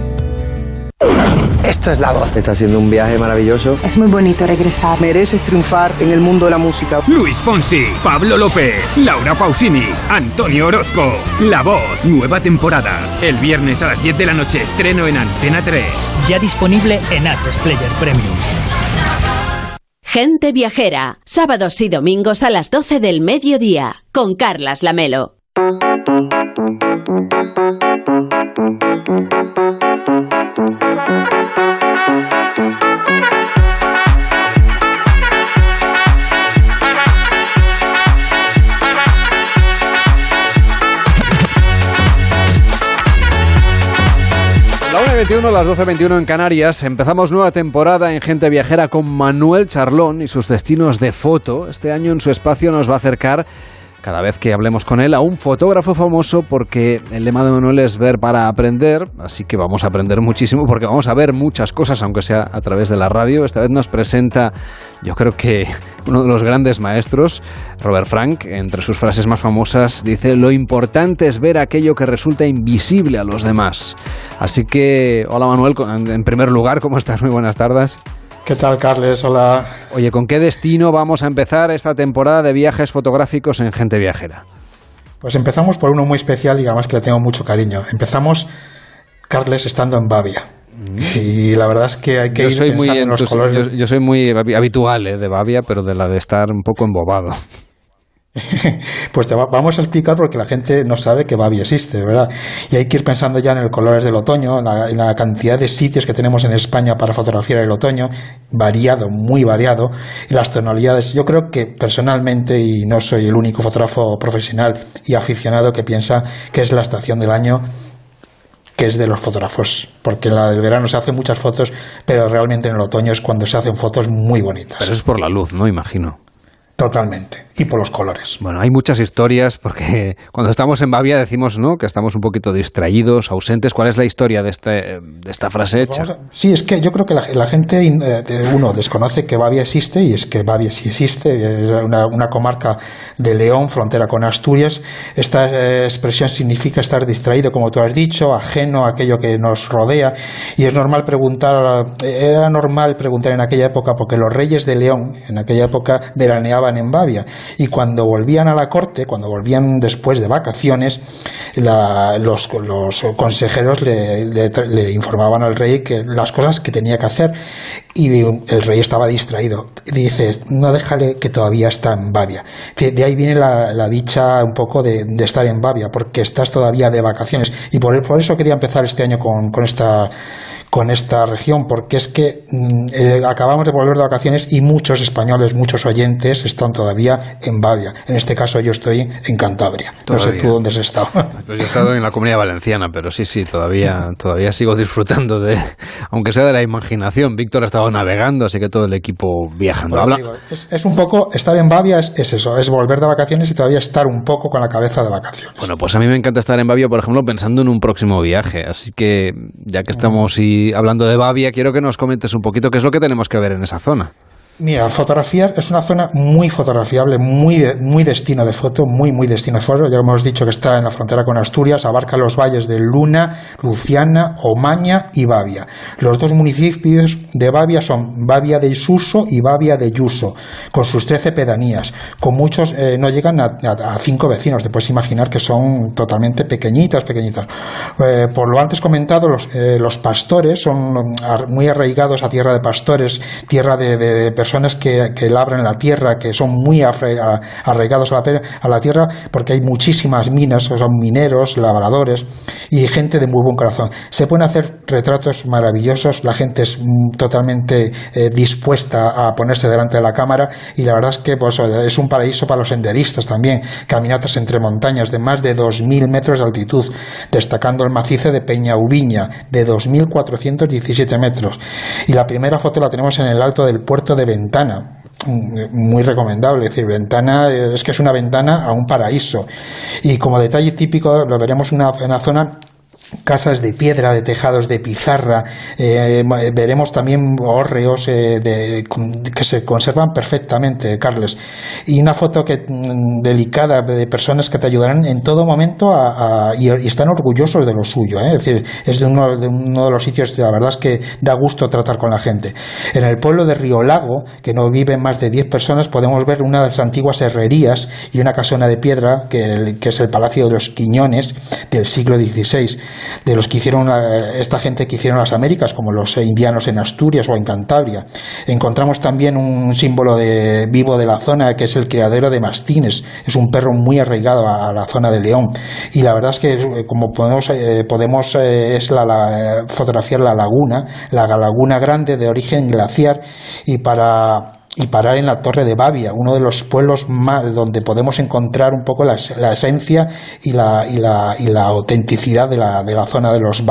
S25: Esto es la voz.
S26: Está siendo un viaje maravilloso.
S27: Es muy bonito regresar.
S25: Mereces triunfar en el mundo de la música.
S28: Luis Fonsi, Pablo López, Laura Pausini, Antonio Orozco. La voz, nueva temporada. El viernes a las 10 de la noche estreno en Antena 3.
S29: Ya disponible en Player Premium.
S30: Gente Viajera, sábados y domingos a las 12 del mediodía, con Carlas Lamelo.
S1: La 1.21, las 12.21 en Canarias. Empezamos nueva temporada en Gente Viajera con Manuel Charlón y sus destinos de foto. Este año en su espacio nos va a acercar cada vez que hablemos con él a un fotógrafo famoso porque el lema de Manuel es ver para aprender, así que vamos a aprender muchísimo porque vamos a ver muchas cosas, aunque sea a través de la radio. Esta vez nos presenta, yo creo que <laughs> uno de los grandes maestros, Robert Frank, entre sus frases más famosas dice, lo importante es ver aquello que resulta invisible a los demás. Así que, hola Manuel, en primer lugar, ¿cómo estás? Muy buenas tardes.
S31: ¿Qué tal, Carles? Hola.
S1: Oye, ¿con qué destino vamos a empezar esta temporada de viajes fotográficos en Gente Viajera?
S31: Pues empezamos por uno muy especial y además que le tengo mucho cariño. Empezamos, Carles, estando en Bavia. Mm. Y la verdad es que hay que ir pensando en los colores.
S1: Yo, soy muy habitual eh, de Bavia, pero de la de estar un poco embobado. <laughs>
S31: pues te vamos a explicar porque la gente no sabe que Babi existe, ¿verdad? Y hay que ir pensando ya en el colores del otoño, en la, cantidad de sitios que tenemos en España para fotografiar el otoño, variado, muy variado, y las tonalidades. Yo creo que personalmente, y no soy el único fotógrafo profesional y aficionado que piensa que es la estación del año que es de los fotógrafos, porque en la del verano se hacen muchas fotos, pero realmente en el otoño es cuando se hacen fotos muy bonitas.
S1: Pero es por la luz, ¿no? Imagino.
S31: Totalmente. Y por los colores.
S1: Bueno, hay muchas historias porque <laughs> cuando estamos en Bavia decimos ¿no? que estamos un poquito distraídos, ausentes. ¿Cuál es la historia de, este, de esta frase
S31: pues
S1: hecha?
S31: sí, es que yo creo que la, gente, eh, uno, desconoce que Bavia existe y es que Bavia sí existe. Es una, una comarca de León, frontera con Asturias. Esta eh, expresión significa estar distraído, como tú has dicho, ajeno a aquello que nos rodea. Y es normal preguntar, era normal preguntar en aquella época porque los reyes de León en aquella época veraneaban en Bavia. Y cuando volvían a la corte, cuando volvían después de vacaciones, los, consejeros le, informaban al rey que las cosas que tenía que hacer y el rey estaba distraído. Dice, no déjale que todavía está en Bavia. De ahí viene la, dicha un poco de, estar en Bavia, porque estás todavía de vacaciones. Y por, por eso quería empezar este año con esta con esta región, porque es que mm, eh, acabamos de volver de vacaciones y muchos españoles, muchos oyentes están todavía en Bavia. En este caso yo estoy en Cantabria. No sé tú dónde has estado.
S1: Pues yo he estado en la Comunidad Valenciana, pero sí, sí, todavía, todavía sigo disfrutando de, aunque sea de la imaginación. Víctor ha estado navegando, así que todo el equipo viajando. Habla...
S31: es, un poco, estar en Bavia es, eso, es volver de vacaciones y todavía estar un poco con la cabeza de vacaciones.
S1: Bueno, pues a mí me encanta estar en Bavia, por ejemplo, pensando en un próximo viaje. Así que ya que estamos y hablando de Bavia, quiero que nos comentes un poquito qué es lo que tenemos que ver en esa zona.
S31: Mira, fotografiar es una zona muy fotografiable, muy, muy destino de foto, muy, muy destino de foto. Ya hemos dicho que está en la frontera con Asturias, abarca los valles de Luna, Luciana, Omaña y Bavia. Los dos municipios de Bavia son Bavia de Isuso y Bavia de Yuso, con sus 13 pedanías. Con muchos eh, no llegan a, cinco vecinos, te puedes imaginar que son totalmente pequeñitas, pequeñitas. Eh, por lo antes comentado, los, eh, los pastores son muy arraigados a tierra de pastores, tierra de personas personas que, que, labran la tierra, que son muy arraigados a la, a la, tierra, porque hay muchísimas minas, son mineros, labradores y gente de muy buen corazón. Se pueden hacer retratos maravillosos, la gente es mm, totalmente eh, dispuesta a ponerse delante de la cámara y la verdad es que pues, es un paraíso para los senderistas también, caminatas entre montañas de más de 2.000 metros de altitud, destacando el macizo de Peña Ubiña de 2.417 metros. Y la primera foto la tenemos en el alto del puerto de Ventana, muy recomendable. Es decir, ventana, es que es una ventana a un paraíso. Y como detalle típico, lo veremos una, una zona casas de piedra, de tejados de pizarra, eh, veremos también hórreos eh, de, que se conservan perfectamente, Carles, y una foto que, mm, delicada de personas que te ayudarán en todo momento a, y, están orgullosos de lo suyo, ¿eh? es decir, es de uno, de uno de los sitios, la verdad es que da gusto tratar con la gente. En el pueblo de Río Lago, que no viven más de 10 personas, podemos ver una de las antiguas herrerías y una casona de piedra, que, que es el Palacio de los Quiñones del siglo XVI de los que hicieron eh, esta gente que hicieron las Américas, como los indianos en Asturias o en Cantabria. Encontramos también un símbolo de, vivo de la zona que es el criadero de mastines. Es un perro muy arraigado a, la zona de León. Y la verdad es que eh, como podemos, eh, podemos es la, fotografiar la laguna, la laguna grande de origen glaciar y para y parar en la Torre de Bavia, uno de los pueblos más, donde podemos encontrar un poco la, esencia y la, y la, y la autenticidad de la, de la zona de los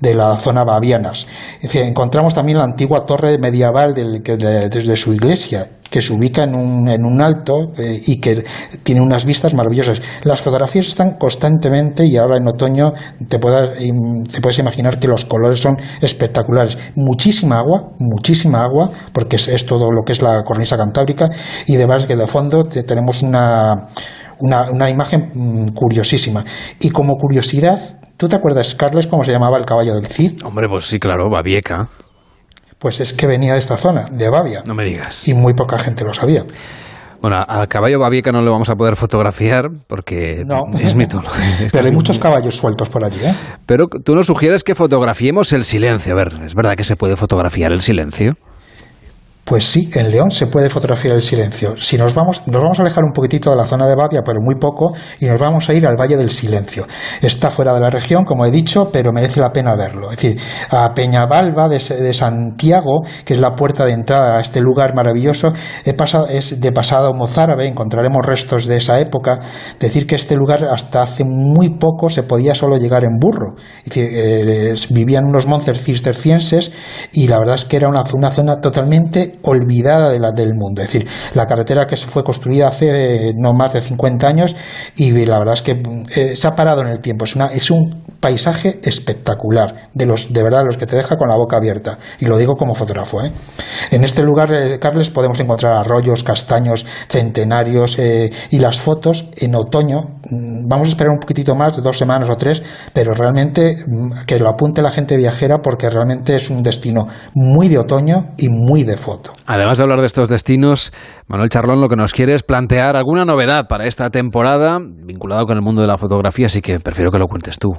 S31: de la zona bavianas. encontramos también la antigua torre medieval desde su iglesia que se ubica en un, en un alto eh, y que tiene unas vistas maravillosas. Las fotografías están constantemente y ahora en otoño te, puedas, te puedes imaginar que los colores son espectaculares. Muchísima agua, muchísima agua, porque es, todo lo que es la cornisa cantábrica y de que de fondo tenemos una, una, una imagen mm, curiosísima. Y como curiosidad, ¿Tú te acuerdas, Carles, cómo se llamaba el caballo del Cid?
S1: Hombre, pues sí, claro, Babieca.
S31: Pues es que venía de esta zona, de Bavia.
S1: No me digas.
S31: Y muy poca gente lo sabía.
S1: Bueno, al caballo Babieca no lo vamos a poder fotografiar porque es mito. <laughs>
S31: Pero hay muchos caballos sueltos por allí, ¿eh?
S1: Pero tú nos sugieres que fotografiemos el silencio. A ver, ¿es verdad que se puede fotografiar el silencio?
S31: Pues sí, en León se puede fotografiar el silencio. Si nos vamos, nos vamos a alejar un poquitito de la zona de Bavia, pero muy poco, y nos vamos a ir al Valle del Silencio. Está fuera de la región, como he dicho, pero merece la pena verlo. Es decir, a Peñabalba de, de Santiago, que es la puerta de entrada a este lugar maravilloso, he pasado, es de pasado mozárabe, encontraremos restos de esa época. Decir que este lugar hasta hace muy poco se podía solo llegar en burro. Es decir, eh, vivían unos monjes cistercienses y la verdad es que era una, una zona totalmente olvidada de la, del mundo. Es decir, la carretera que se fue construida hace eh, no más de 50 años y la verdad es que eh, se ha parado en el tiempo. Es, una, es un paisaje espectacular, de los de verdad los que te deja con la boca abierta. Y lo digo como fotógrafo. ¿eh? En este lugar, Carles, podemos encontrar arroyos, castaños, centenarios y las fotos en otoño. Mm, vamos a esperar un poquitito más, dos semanas o tres, pero realmente mm, que lo apunte la gente viajera porque realmente es un destino muy de otoño y muy de foto.
S1: Además de hablar de estos destinos, Manuel Charlón lo que nos quiere es plantear alguna novedad para esta temporada vinculada con el mundo de la fotografía, así que prefiero que lo cuentes tú.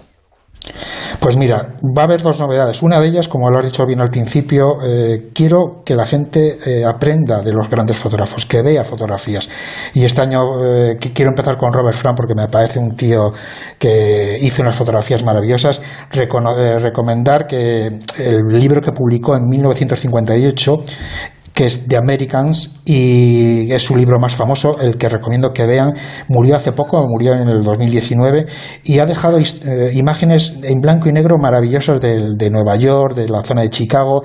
S31: Pues mira, va a haber dos novedades. Una de ellas, como lo has dicho bien al principio, eh, quiero que la gente eh, aprenda de los grandes fotógrafos, que vea fotografías. Y este año eh, quiero empezar con Robert Frank porque me parece un tío que hizo unas fotografías maravillosas. recomendar que el libro que publicó en 1958 que es The Americans y es su libro más famoso, el que recomiendo que vean. Murió hace poco, murió en el 2019 y ha dejado eh, imágenes en blanco y negro maravillosas de, de Nueva York, de la zona de Chicago,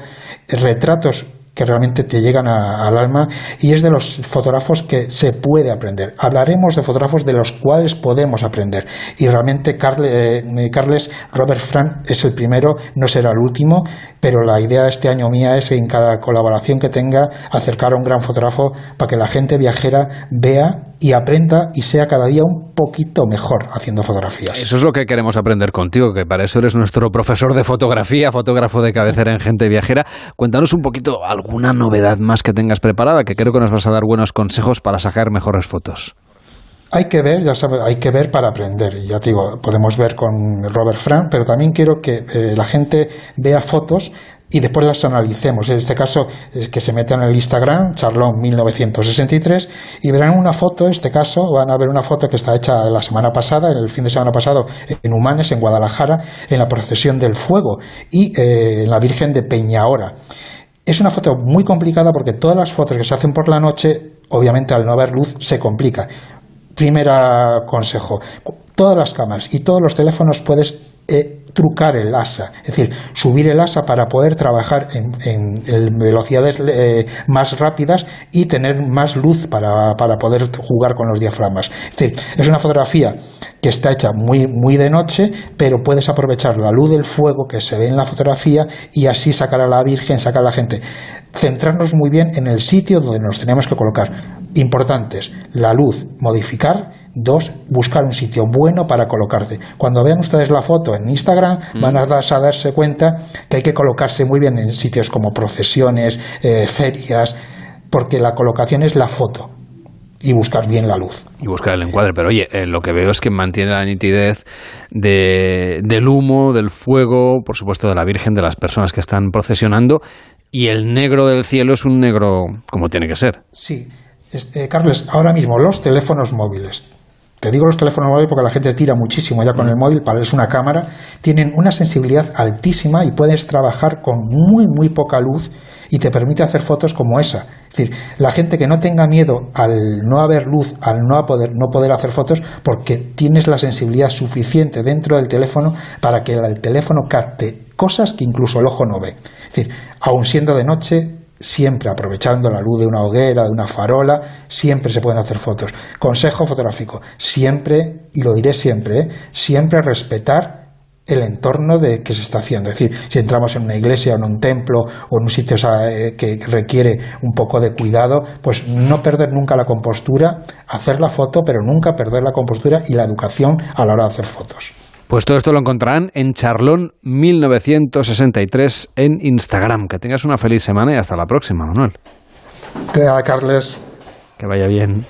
S31: retratos que realmente te llegan al alma y es de los fotógrafos que se puede aprender. Hablaremos de fotógrafos de los cuales podemos aprender y realmente eh, Carles Robert Frank es el primero, no será el último, pero la idea de este año mía es en cada colaboración que tenga acercar a un gran fotógrafo para que la gente viajera vea y aprenda y sea cada día un poquito mejor haciendo fotografías.
S1: Eso es lo que queremos aprender contigo, que para eso eres nuestro profesor de fotografía, fotógrafo de cabecera en Gente Viajera. Cuéntanos un poquito alguna novedad más que tengas preparada, que creo que nos vas a dar buenos consejos para sacar mejores fotos.
S31: Hay que ver, ya sabes, hay que ver para aprender. Y ya te digo, podemos ver con Robert Frank, pero también quiero que eh, la gente vea fotos y después las analicemos. En este caso, que se metan en el Instagram, Charlón 1963, y verán una foto, en este caso, van a ver una foto que está hecha la semana pasada, en el fin de semana pasado, en Humanes, en Guadalajara, en la procesión del fuego, y eh, en la Virgen de Peñahora. Es una foto muy complicada porque todas las fotos que se hacen por la noche, obviamente al no haber luz, se complica. Primer consejo, todas las cámaras y todos los teléfonos puedes eh, trucar el asa, es decir, subir el asa para poder trabajar en, velocidades eh, más rápidas y tener más luz para, poder jugar con los diafragmas. Es decir, es una fotografía que está hecha muy, muy de noche, pero puedes aprovechar la luz del fuego que se ve en la fotografía y así sacar a la Virgen, sacar a la gente. Centrarnos muy bien en el sitio donde nos tenemos que colocar. Importantes, la luz, modificar Dos, buscar un sitio bueno para colocarte. Cuando vean ustedes la foto en Instagram, mm. van a, darse cuenta que hay que colocarse muy bien en sitios como procesiones, eh, ferias, porque la colocación es la foto y buscar bien la luz.
S1: Y buscar el encuadre. Pero oye, eh, lo que veo es que mantiene la nitidez de, del humo, del fuego, por supuesto de la Virgen, de las personas que están procesionando. Y el negro del cielo es un negro como tiene que ser.
S31: Sí. Este, Carles, ahora mismo los teléfonos móviles te digo los teléfonos móviles porque la gente tira muchísimo ya con el móvil, para es una cámara, tienen una sensibilidad altísima y puedes trabajar con muy, muy poca luz y te permite hacer fotos como esa. Es decir, la gente que no tenga miedo al no haber luz, al no poder, no poder hacer fotos, porque tienes la sensibilidad suficiente dentro del teléfono para que el teléfono capte cosas que incluso el ojo no ve. Es decir, aun siendo de noche, siempre aprovechando la luz de una hoguera, de una farola, siempre se pueden hacer fotos. Consejo fotográfico, siempre, y lo diré siempre, ¿eh? siempre respetar el entorno de que se está haciendo. Es decir, si entramos en una iglesia o en un templo o en un sitio eh, que requiere un poco de cuidado, pues no perder nunca la compostura, hacer la foto, pero nunca perder la compostura y la educación a la hora de hacer fotos.
S1: Pues todo esto lo encontrarán en Charlón 1963 en Instagram. Que tengas una feliz semana y hasta la próxima, Manuel.
S31: Que Carles.
S1: Que vaya bien.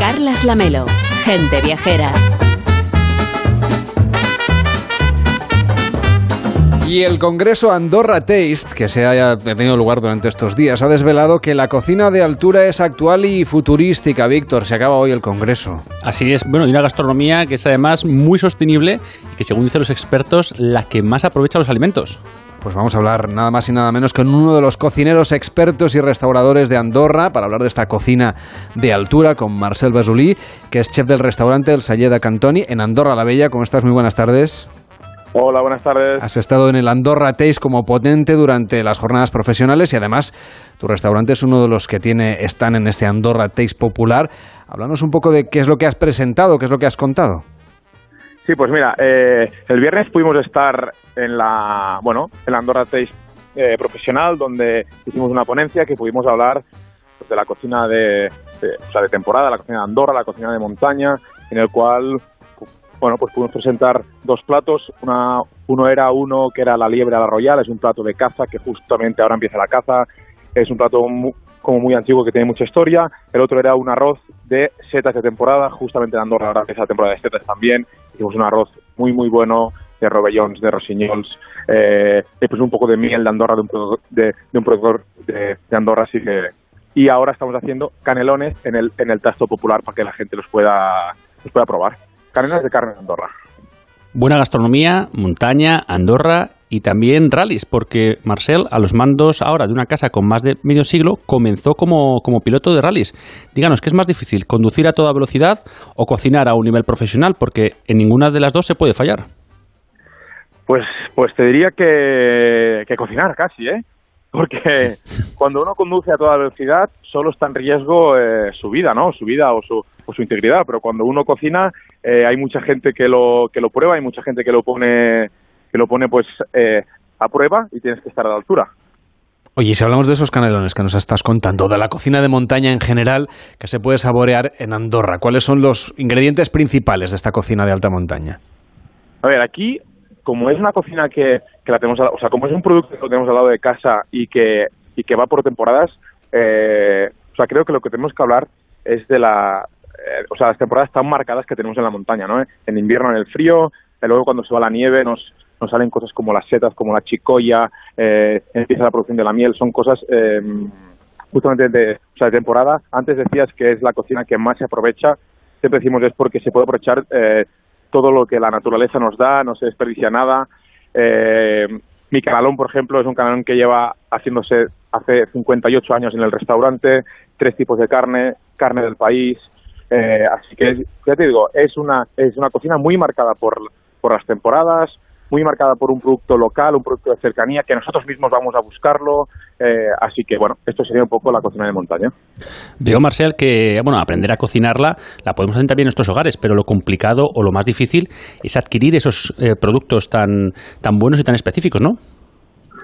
S30: Carlas Lamelo, gente viajera.
S1: Y el Congreso Andorra Taste, que se haya tenido lugar durante estos días, ha desvelado que la cocina de altura es actual y futurística. Víctor, se acaba hoy el Congreso.
S21: Así es, bueno, y una gastronomía que es además muy sostenible y que, según dicen los expertos, la que más aprovecha los alimentos.
S1: Pues vamos a hablar nada más y nada menos con uno de los cocineros expertos y restauradores de Andorra para hablar de esta cocina de altura con Marcel Basulí, que es chef del restaurante El Salleda Cantoni en Andorra la Bella. ¿Cómo estás? Muy buenas tardes.
S26: Hola, buenas tardes.
S1: Has estado en el Andorra Taste como potente durante las jornadas profesionales y además tu restaurante es uno de los que tiene están en este Andorra Taste popular. Háblanos un poco de qué es lo que has presentado, qué es lo que has contado.
S26: Sí, pues mira, eh, el viernes pudimos estar en la, bueno, en la Andorra Taste eh, profesional donde hicimos una ponencia que pudimos hablar de la cocina de, o sea, de temporada, la cocina de Andorra, la cocina de montaña, en el cual bueno, pues pudimos presentar dos platos. Una, uno era uno que era la liebre a la royal, es un plato de caza que justamente ahora empieza la caza. Es un plato como muy antiguo que tiene mucha historia. El otro era un arroz de setas de temporada, justamente en Andorra ahora empieza la temporada de setas también. Hicimos un arroz muy, muy bueno de robellons, de rosignols, eh, pues un poco de miel de Andorra, de un, de, un productor de, Andorra, así que... Y ahora estamos haciendo canelones en el, en el tasto popular para que la gente los pueda, los pueda probar. Canelas de carne de Andorra.
S21: Buena gastronomía, montaña, Andorra y también rallies, porque Marcel, a los mandos ahora de una casa con más de medio siglo, comenzó como, como piloto de rallies. Díganos, ¿qué es más difícil, conducir a toda velocidad o cocinar a un nivel profesional? Porque en ninguna de las dos se puede fallar.
S26: Pues, pues te diría que, que cocinar casi, ¿eh? Porque cuando uno conduce a toda velocidad solo está en riesgo eh, su vida, ¿no? Su vida o su, o su integridad, pero cuando uno cocina eh, hay mucha gente que lo que lo prueba, hay mucha gente que lo pone que lo pone pues eh, a prueba y tienes que estar a la altura.
S1: Oye, si hablamos de esos canelones que nos estás contando, de la cocina de montaña en general que se puede saborear en Andorra, ¿cuáles son los ingredientes principales de esta cocina de alta montaña?
S26: A ver, aquí como es una cocina que, que la tenemos, o sea, como es un producto que lo tenemos al lado de casa y que, y que va por temporadas, eh, o sea, creo que lo que tenemos que hablar es de la, eh, o sea, las temporadas tan marcadas que tenemos en la montaña, ¿no? En invierno en el frío, y luego cuando se va la nieve nos, nos salen cosas como las setas, como la chicoya, eh, empieza la producción de la miel, son cosas eh, justamente de, o sea, de temporada. Antes decías que es la cocina que más se aprovecha, siempre decimos es porque se puede aprovechar eh, todo lo que la naturaleza nos da, no se desperdicia nada. Eh, mi canalón, por ejemplo, es un canalón que lleva haciéndose hace 58 años en el restaurante, tres tipos de carne, carne del país. Eh, así que, ya te digo, es una, es una cocina muy marcada por, por las temporadas, muy marcada por un producto local, un producto de cercanía, que nosotros mismos vamos a buscarlo. Eh, así que, bueno, esto sería un poco la cocina de montaña.
S21: Veo, Marcel, que, bueno, aprender a cocinarla la podemos hacer también en nuestros hogares, pero lo complicado o lo más difícil es adquirir esos eh, productos tan, tan buenos y tan específicos, ¿no?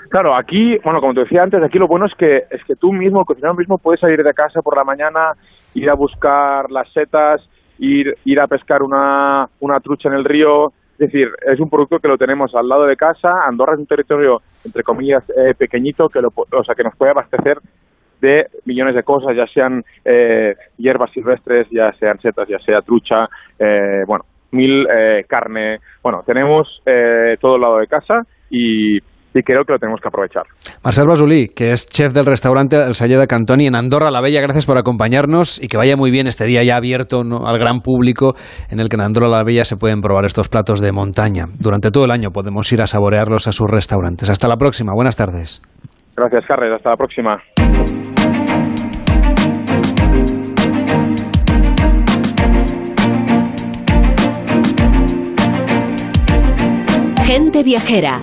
S26: Claro, aquí, bueno, como te decía antes, aquí lo bueno es que es que tú mismo, el cocinero mismo, puedes salir de casa por la mañana, ir a buscar las setas, ir, ir a pescar una, una trucha en el río, es decir, es un producto que lo tenemos al lado de casa. Andorra es un territorio, entre comillas, eh, pequeñito, que, lo, o sea, que nos puede abastecer de millones de cosas, ya sean eh, hierbas silvestres, ya sean setas, ya sea trucha, eh, bueno, mil eh, carne. Bueno, tenemos eh, todo el lado de casa y y creo que lo tenemos que aprovechar.
S1: Marcel Basulí, que es chef del restaurante El Salle de Cantoni en Andorra la Bella, gracias por acompañarnos y que vaya muy bien este día ya abierto al gran público en el que en Andorra la Bella se pueden probar estos platos de montaña. Durante todo el año podemos ir a saborearlos a sus restaurantes. Hasta la próxima, buenas tardes.
S26: Gracias, Carles, hasta la próxima.
S30: Gente viajera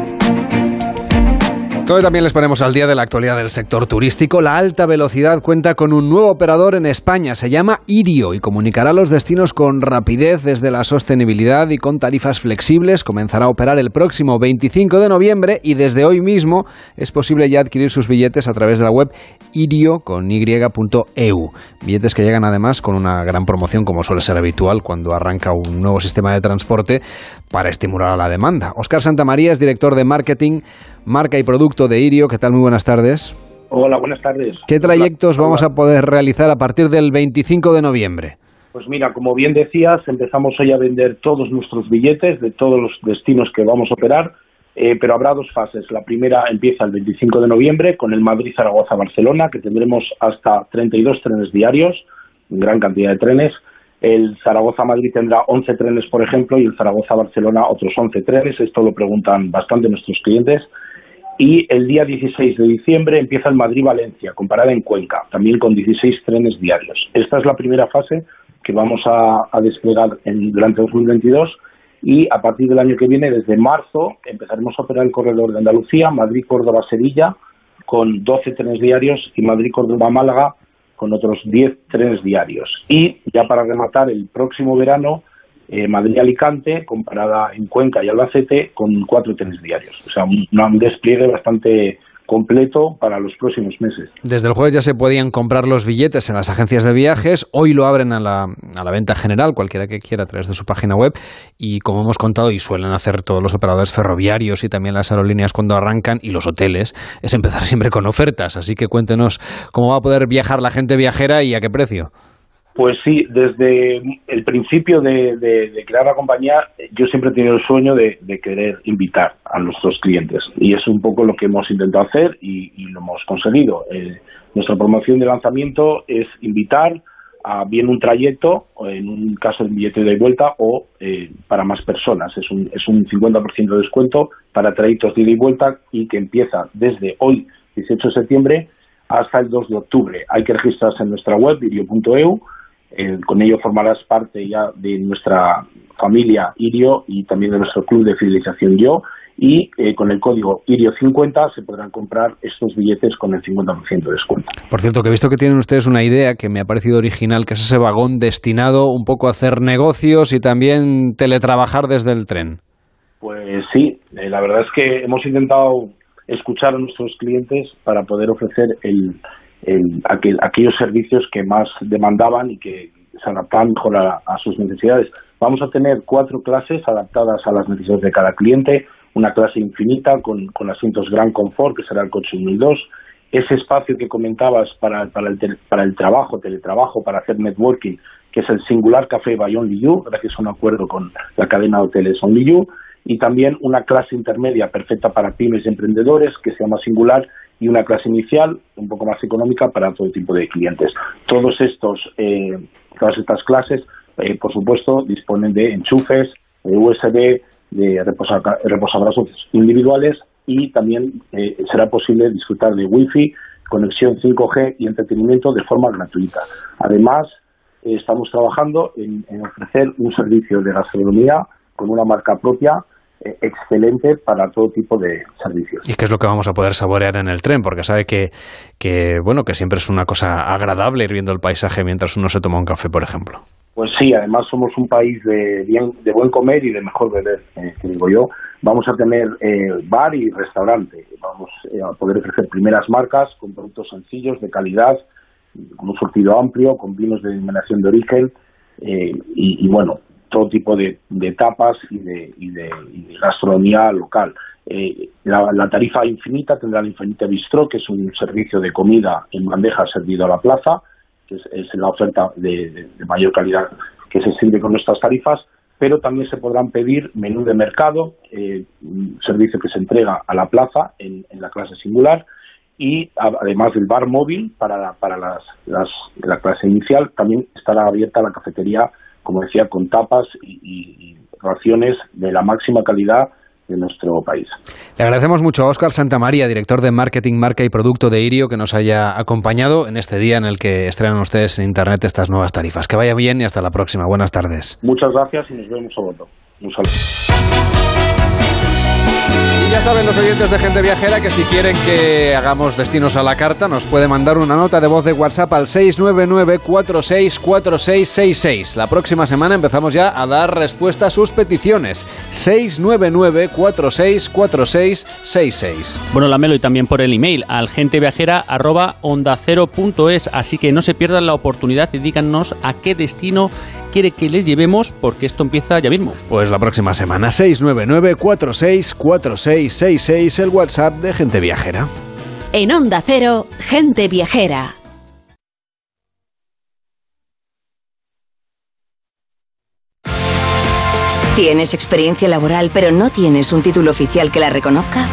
S1: Hoy también les ponemos al día de la actualidad del sector turístico. La alta velocidad cuenta con un nuevo operador en España, se llama Irio y comunicará los destinos con rapidez desde la sostenibilidad y con tarifas flexibles. Comenzará a operar el próximo 25 de noviembre y desde hoy mismo es posible ya adquirir sus billetes a través de la web irio y.eu. Billetes que llegan además con una gran promoción como suele ser habitual cuando arranca un nuevo sistema de transporte para estimular a la demanda. Oscar Santamaría es director de marketing marca y producto de Irio. ¿Qué tal? Muy buenas tardes.
S32: Hola, buenas tardes.
S1: ¿Qué trayectos vamos a poder realizar a partir del 25 de noviembre?
S32: Pues mira, como bien decías, empezamos hoy a vender todos nuestros billetes de todos los destinos que vamos a operar, eh, pero habrá dos fases. La primera empieza el 25 de noviembre con el Madrid-Zaragoza-Barcelona, que tendremos hasta 32 trenes diarios, gran cantidad de trenes. El Zaragoza-Madrid tendrá 11 trenes, por ejemplo, y el Zaragoza-Barcelona otros 11 trenes. Esto lo preguntan bastante nuestros clientes y el día 16 de diciembre empieza el Madrid-Valencia, comparada en Cuenca, también con 16 trenes diarios. Esta es la primera fase que vamos a, desplegar en, durante 2022 y a partir del año que viene, desde marzo, empezaremos a operar el corredor de Andalucía, Madrid-Córdoba-Sevilla, con 12 trenes diarios y Madrid-Córdoba-Málaga con otros 10 trenes diarios. Y ya para rematar, el próximo verano eh, Madrid-Alicante, comparada en Cuenca y Albacete, con cuatro trenes diarios. O sea, un, un despliegue bastante completo para los próximos meses.
S1: Desde el jueves ya se podían comprar los billetes en las agencias de viajes, hoy lo abren a la, a la, venta general, cualquiera que quiera a través de su página web y como hemos contado y suelen hacer todos los operadores ferroviarios y también las aerolíneas cuando arrancan y los hoteles, es empezar <laughs> siempre con ofertas, así que cuéntenos cómo va a poder viajar la gente viajera y a qué precio.
S32: Pues sí, desde el principio de, crear la compañía, yo siempre he tenido el sueño de, querer invitar a nuestros clientes y es un poco lo que hemos intentado hacer y, lo hemos conseguido. Eh, nuestra promoción de lanzamiento es invitar a bien un trayecto, en un caso de billete de vuelta, o eh, para más personas. Es un, es un 50% de descuento para trayectos de ida y vuelta y que empieza desde hoy, 18 de septiembre, hasta el 2 de octubre. Hay que registrarse en nuestra web, video.eu eh, con ello formarás parte ya de nuestra familia Irio y también de nuestro club de fidelización Yo y eh, con el código IRIO50 se podrán comprar estos billetes con el 50% de descuento.
S1: Por cierto, que he visto que tienen ustedes una idea que me ha parecido original, que es ese vagón destinado un poco a hacer negocios y también teletrabajar desde el tren.
S32: Pues sí, eh, la verdad es que hemos intentado escuchar a nuestros clientes para poder ofrecer el, aquellos servicios que más demandaban y que se adaptaban mejor a, sus necesidades. Vamos a tener cuatro clases adaptadas a las necesidades de cada cliente, una clase infinita con, asientos gran confort, que será el coche 1002, ese espacio que comentabas para, para, el, para el trabajo, teletrabajo, para hacer networking, que es el singular café by Only You, gracias a un acuerdo con la cadena de hoteles Only You, y también una clase intermedia perfecta para pymes y emprendedores, que se llama Singular, y una clase inicial un poco más económica para todo tipo de clientes. Todos estos, eh, todas estas clases, eh, por supuesto, disponen de enchufes, de USB, de reposabrazos individuales y también eh, será posible disfrutar de Wi-Fi, conexión 5G y entretenimiento de forma gratuita. Además, estamos trabajando en, ofrecer un servicio de gastronomía con una marca propia excelente para todo tipo de servicios.
S1: ¿Y qué es lo que vamos a poder saborear en el tren? Porque sabe que, que, bueno, que siempre es una cosa agradable ir viendo el paisaje mientras uno se toma un café, por ejemplo.
S32: Pues sí, además somos un país de, bien, de buen comer y de mejor beber, eh, digo yo. Vamos a tener bar y restaurante. Vamos a poder ofrecer primeras marcas con productos sencillos, de calidad, con un surtido amplio, con vinos de denominación de origen eh, y, bueno, todo tipo de, tapas y de, y de, gastronomía local. Eh, la, tarifa infinita tendrá el Infinita Bistro, que es un servicio de comida en bandeja servido a la plaza, que es, la oferta de, mayor calidad que se sirve con nuestras tarifas, pero también se podrán pedir menú de mercado, eh, un servicio que se entrega a la plaza en la clase singular, y además del bar móvil para, para las, la clase inicial también estará abierta la cafetería, como decía, con tapas y, raciones de la máxima calidad de nuestro país.
S1: Le agradecemos mucho a Óscar Santamaría, director de Marketing, Marca y Producto de Irio, que nos haya acompañado en este día en el que estrenan ustedes en Internet estas nuevas tarifas. Que vaya bien y hasta la próxima. Buenas tardes.
S32: Muchas gracias y nos vemos a bordo. Un saludo.
S1: Y ya saben los oyentes de Gente Viajera que si quieren que hagamos destinos a la carta, nos puede mandar una nota de voz de WhatsApp al 699-464666. La próxima semana empezamos ya a dar respuesta a sus peticiones. 699-464666.
S21: Bueno, la Melo y también por el email al genteviajera.onda0.es. Así que no se pierdan la oportunidad y díganos a qué destino quiere que les llevemos porque esto empieza ya mismo.
S1: Pues la próxima semana, 699-464666, el WhatsApp de Gente Viajera.
S30: En Onda Cero, Gente Viajera.
S33: ¿Tienes experiencia laboral pero no tienes un título oficial que la reconozca?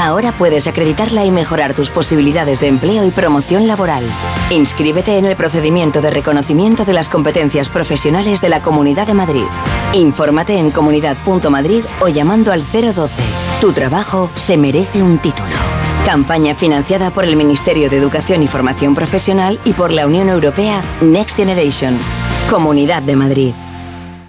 S33: Ahora puedes acreditarla y mejorar tus posibilidades de empleo y promoción laboral. Inscríbete en el procedimiento de reconocimiento de las competencias profesionales de la Comunidad de Madrid. Infórmate en comunidad.madrid o llamando al 012. Tu trabajo se merece un título. Campaña financiada por el Ministerio de Educación y Formación Profesional y por la Unión Europea Next Generation. Comunidad de Madrid.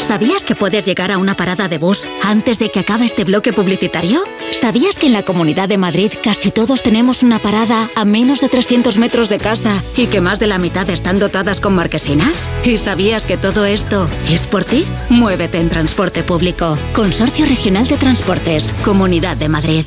S34: ¿Sabías que puedes llegar a una parada de bus antes de que acabe este bloque publicitario? ¿Sabías que en la Comunidad de Madrid casi todos tenemos una parada a menos de 300 metros de casa y que más de la mitad están dotadas con marquesinas? ¿Y sabías que todo esto es por ti? Muévete en transporte público. Consorcio Regional de Transportes, Comunidad de Madrid.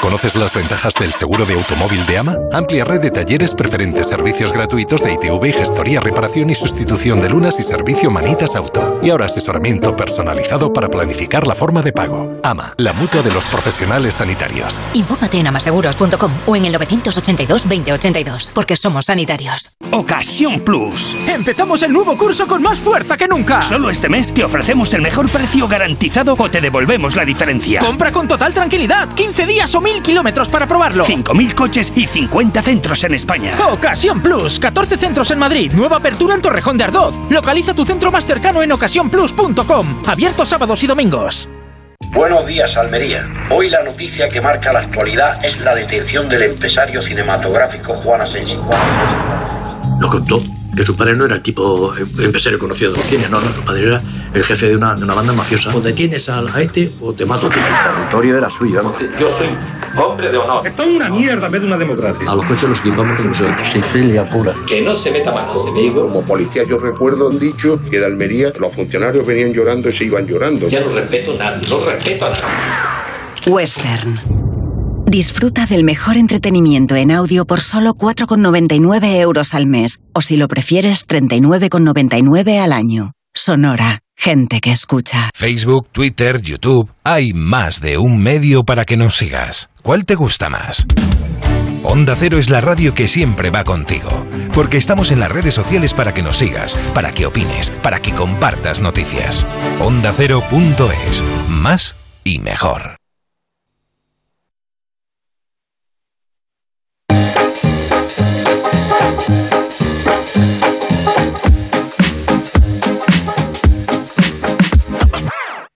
S35: ¿Conoces las ventajas del seguro de automóvil de AMA? Amplia red de talleres preferentes, servicios gratuitos de ITV, gestoría, reparación y sustitución de lunas y servicio Manitas Auto. Y ahora asesoramiento personalizado para planificar la forma de pago. AMA, la mutua de los profesionales sanitarios.
S34: Infórmate en amaseguros.com o en el 982 2082, porque somos sanitarios.
S36: Ocasión Plus. Empezamos el nuevo curso con más fuerza que nunca. Solo este mes te ofrecemos el mejor precio garantizado o te devolvemos la diferencia. Compra con total tranquilidad. 15 días o mil kilómetros para probarlo. 5.000 coches y 50 centros en España. Ocasión Plus. 14 centros en Madrid. Nueva apertura en Torrejón de Ardoz. Localiza tu centro más cercano en ocasiónplus.com. Abierto sábados y domingos.
S37: Buenos días, Almería. Hoy la noticia que marca la actualidad es la detención del empresario cinematográfico Juan Asensio.
S38: Lo contó que su padre no era el tipo empresario conocido del cine, no, no, su padre era el jefe de una, de una banda mafiosa. O detienes al a este o te mato a ti.
S27: El territorio era suyo.
S38: Yo soy hombre de honor.
S27: Esto es una mierda en vez de una democracia.
S38: A los coches los equipamos con nosotros.
S27: Sicilia pura.
S38: Que no se meta más conmigo.
S39: Como policía yo recuerdo han dicho que de Almería los funcionarios venían llorando y se iban llorando.
S38: Ya no respeto nada, no respeto a nadie.
S33: Western. Disfruta del mejor entretenimiento en audio por solo 4,99 euros al mes, o si lo prefieres, 39,99 al año. Sonora.
S34: gente que escucha.
S40: Facebook, Twitter, YouTube. Hay más de un medio para que nos sigas. ¿Cuál te gusta más? Onda Cero es la radio que siempre va contigo, porque estamos en las redes sociales para que nos sigas, para que opines, para que compartas noticias. Onda Cero.es, más y mejor.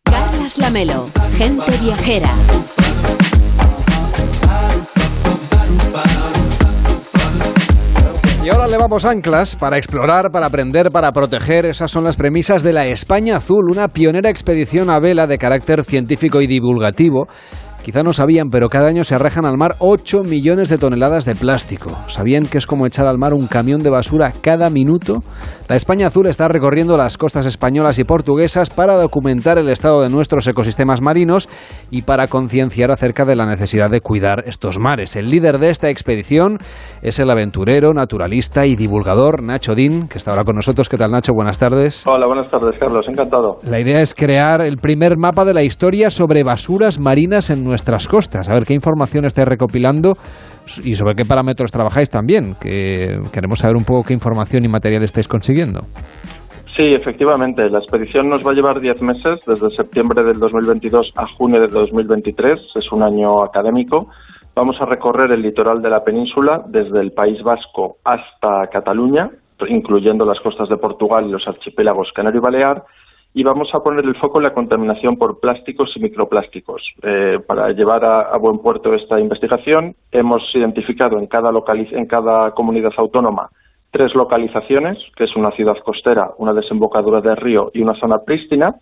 S30: Carlas Lamelo, gente viajera.
S1: Y ahora le vamos anclas para explorar, para aprender, para proteger. Esas son las premisas de la España Azul, una pionera expedición a vela de carácter científico y divulgativo Quizá no sabían, pero cada año se arrejan al mar 8 millones de toneladas de plástico. ¿Sabían que es como echar al mar un camión de basura cada minuto? La España Azul está recorriendo las costas españolas y portuguesas para documentar el estado de nuestros ecosistemas marinos y para concienciar acerca de la necesidad de cuidar estos mares. El líder de esta expedición es el aventurero, naturalista y divulgador Nacho Din, que está ahora con nosotros. ¿Qué tal, Nacho? Buenas tardes.
S41: Hola, buenas tardes, Carlos. Encantado.
S1: La idea es crear el primer mapa de la historia sobre basuras marinas en nuestras costas. A ver qué información estáis recopilando y sobre qué parámetros trabajáis también, que queremos saber un poco qué información y material estáis consiguiendo.
S41: Sí, efectivamente. La expedición nos va a llevar 10 meses, desde septiembre del 2022 a junio del 2023. Es un año académico. Vamos a recorrer el litoral de la península, desde el País Vasco hasta Cataluña, incluyendo las costas de Portugal y los archipiélagos Canario y Balear y vamos a poner el foco en la contaminación por plásticos y microplásticos. Eh, para llevar a, buen puerto esta investigación, hemos identificado en cada, comunidad autónoma tres localizaciones, que es una ciudad costera, una desembocadura de río y una zona prístina,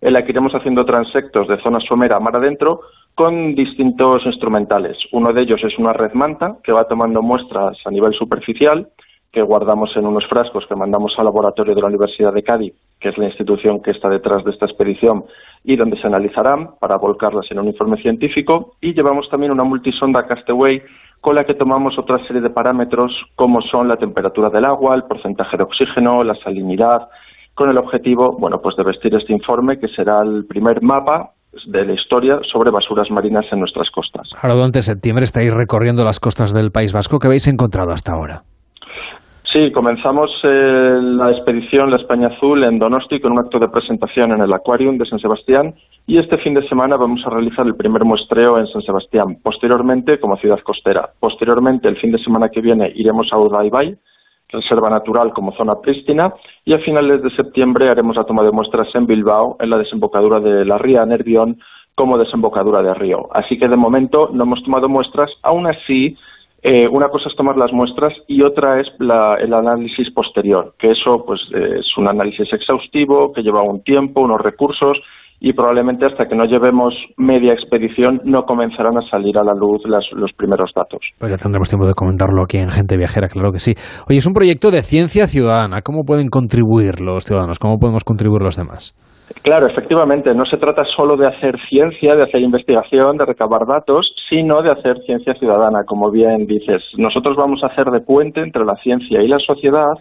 S41: en la que iremos haciendo transectos de zona somera a mar adentro con distintos instrumentales. Uno de ellos es una red manta que va tomando muestras a nivel superficial que guardamos en unos frascos que mandamos al laboratorio de la Universidad de Cádiz, que es la institución que está detrás de esta expedición, y donde se analizarán para volcarlas en un informe científico. Y llevamos también una multisonda Castaway con la que tomamos otra serie de parámetros como son la temperatura del agua, el porcentaje de oxígeno, la salinidad, con el objetivo, bueno, pues de vestir este informe que será el primer mapa de la historia sobre basuras marinas en nuestras costas.
S1: Ahora durante septiembre estáis recorriendo las costas del País Vasco. ¿Qué habéis encontrado hasta ahora?
S41: Sí, comenzamos eh, la expedición La España Azul en Donosti con un acto de presentación en el Aquarium de San Sebastián y este fin de semana vamos a realizar el primer muestreo en San Sebastián, posteriormente como ciudad costera. Posteriormente, el fin de semana que viene, iremos a Urdaibai, reserva natural como zona prístina, y a finales de septiembre haremos la toma de muestras en Bilbao, en la desembocadura de la ría Nervión, como desembocadura de río. Así que de momento no hemos tomado muestras, aún así eh, una cosa es tomar las muestras y otra es el análisis posterior, que eso pues es un análisis exhaustivo que lleva un tiempo, unos recursos y probablemente hasta que no llevemos media expedición no comenzarán a salir a la luz los primeros datos.
S1: Pues ya tendremos tiempo de comentarlo aquí en Gente Viajera, claro que sí. Oye, es un proyecto de ciencia ciudadana. ¿Cómo pueden contribuir los ciudadanos? ¿Cómo podemos contribuir los demás?
S41: Claro, efectivamente, no se trata solo de hacer ciencia, de hacer investigación, de recabar datos, sino de hacer ciencia ciudadana, como bien dices. Nosotros vamos a hacer de puente entre la ciencia y la sociedad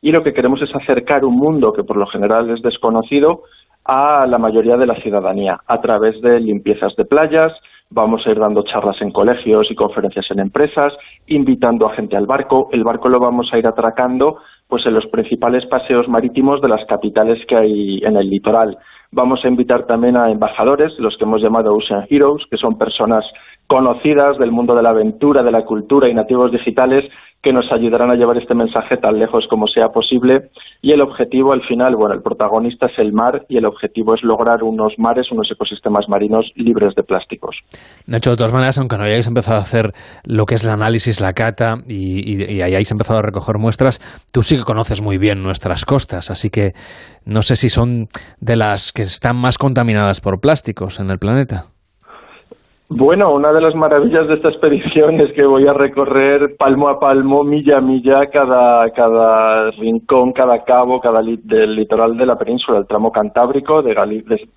S41: y lo que queremos es acercar un mundo que por lo general es desconocido a la mayoría de la ciudadanía a través de limpiezas de playas, vamos a ir dando charlas en colegios y conferencias en empresas, invitando a gente al barco, el barco lo vamos a ir atracando pues en los principales paseos marítimos de las capitales que hay en el litoral. Vamos a invitar también a embajadores, los que hemos llamado Ocean Heroes, que son personas conocidas del mundo de la aventura, de la cultura y nativos digitales que nos ayudarán a llevar este mensaje tan lejos como sea posible. Y el objetivo, al final, bueno, el protagonista es el mar y el objetivo es lograr unos mares, unos ecosistemas marinos libres de plásticos.
S1: Nacho, de todas maneras, aunque no hayáis empezado a hacer lo que es el análisis, la cata y, y hayáis empezado a recoger muestras, tú sí que conoces muy bien nuestras costas, así que no sé si son de las que están más contaminadas por plásticos en el planeta.
S41: Bueno, una de las maravillas de esta expedición es que voy a recorrer palmo a palmo, milla a milla, cada, cada rincón, cada cabo, cada del litoral de la península, el tramo cantábrico de,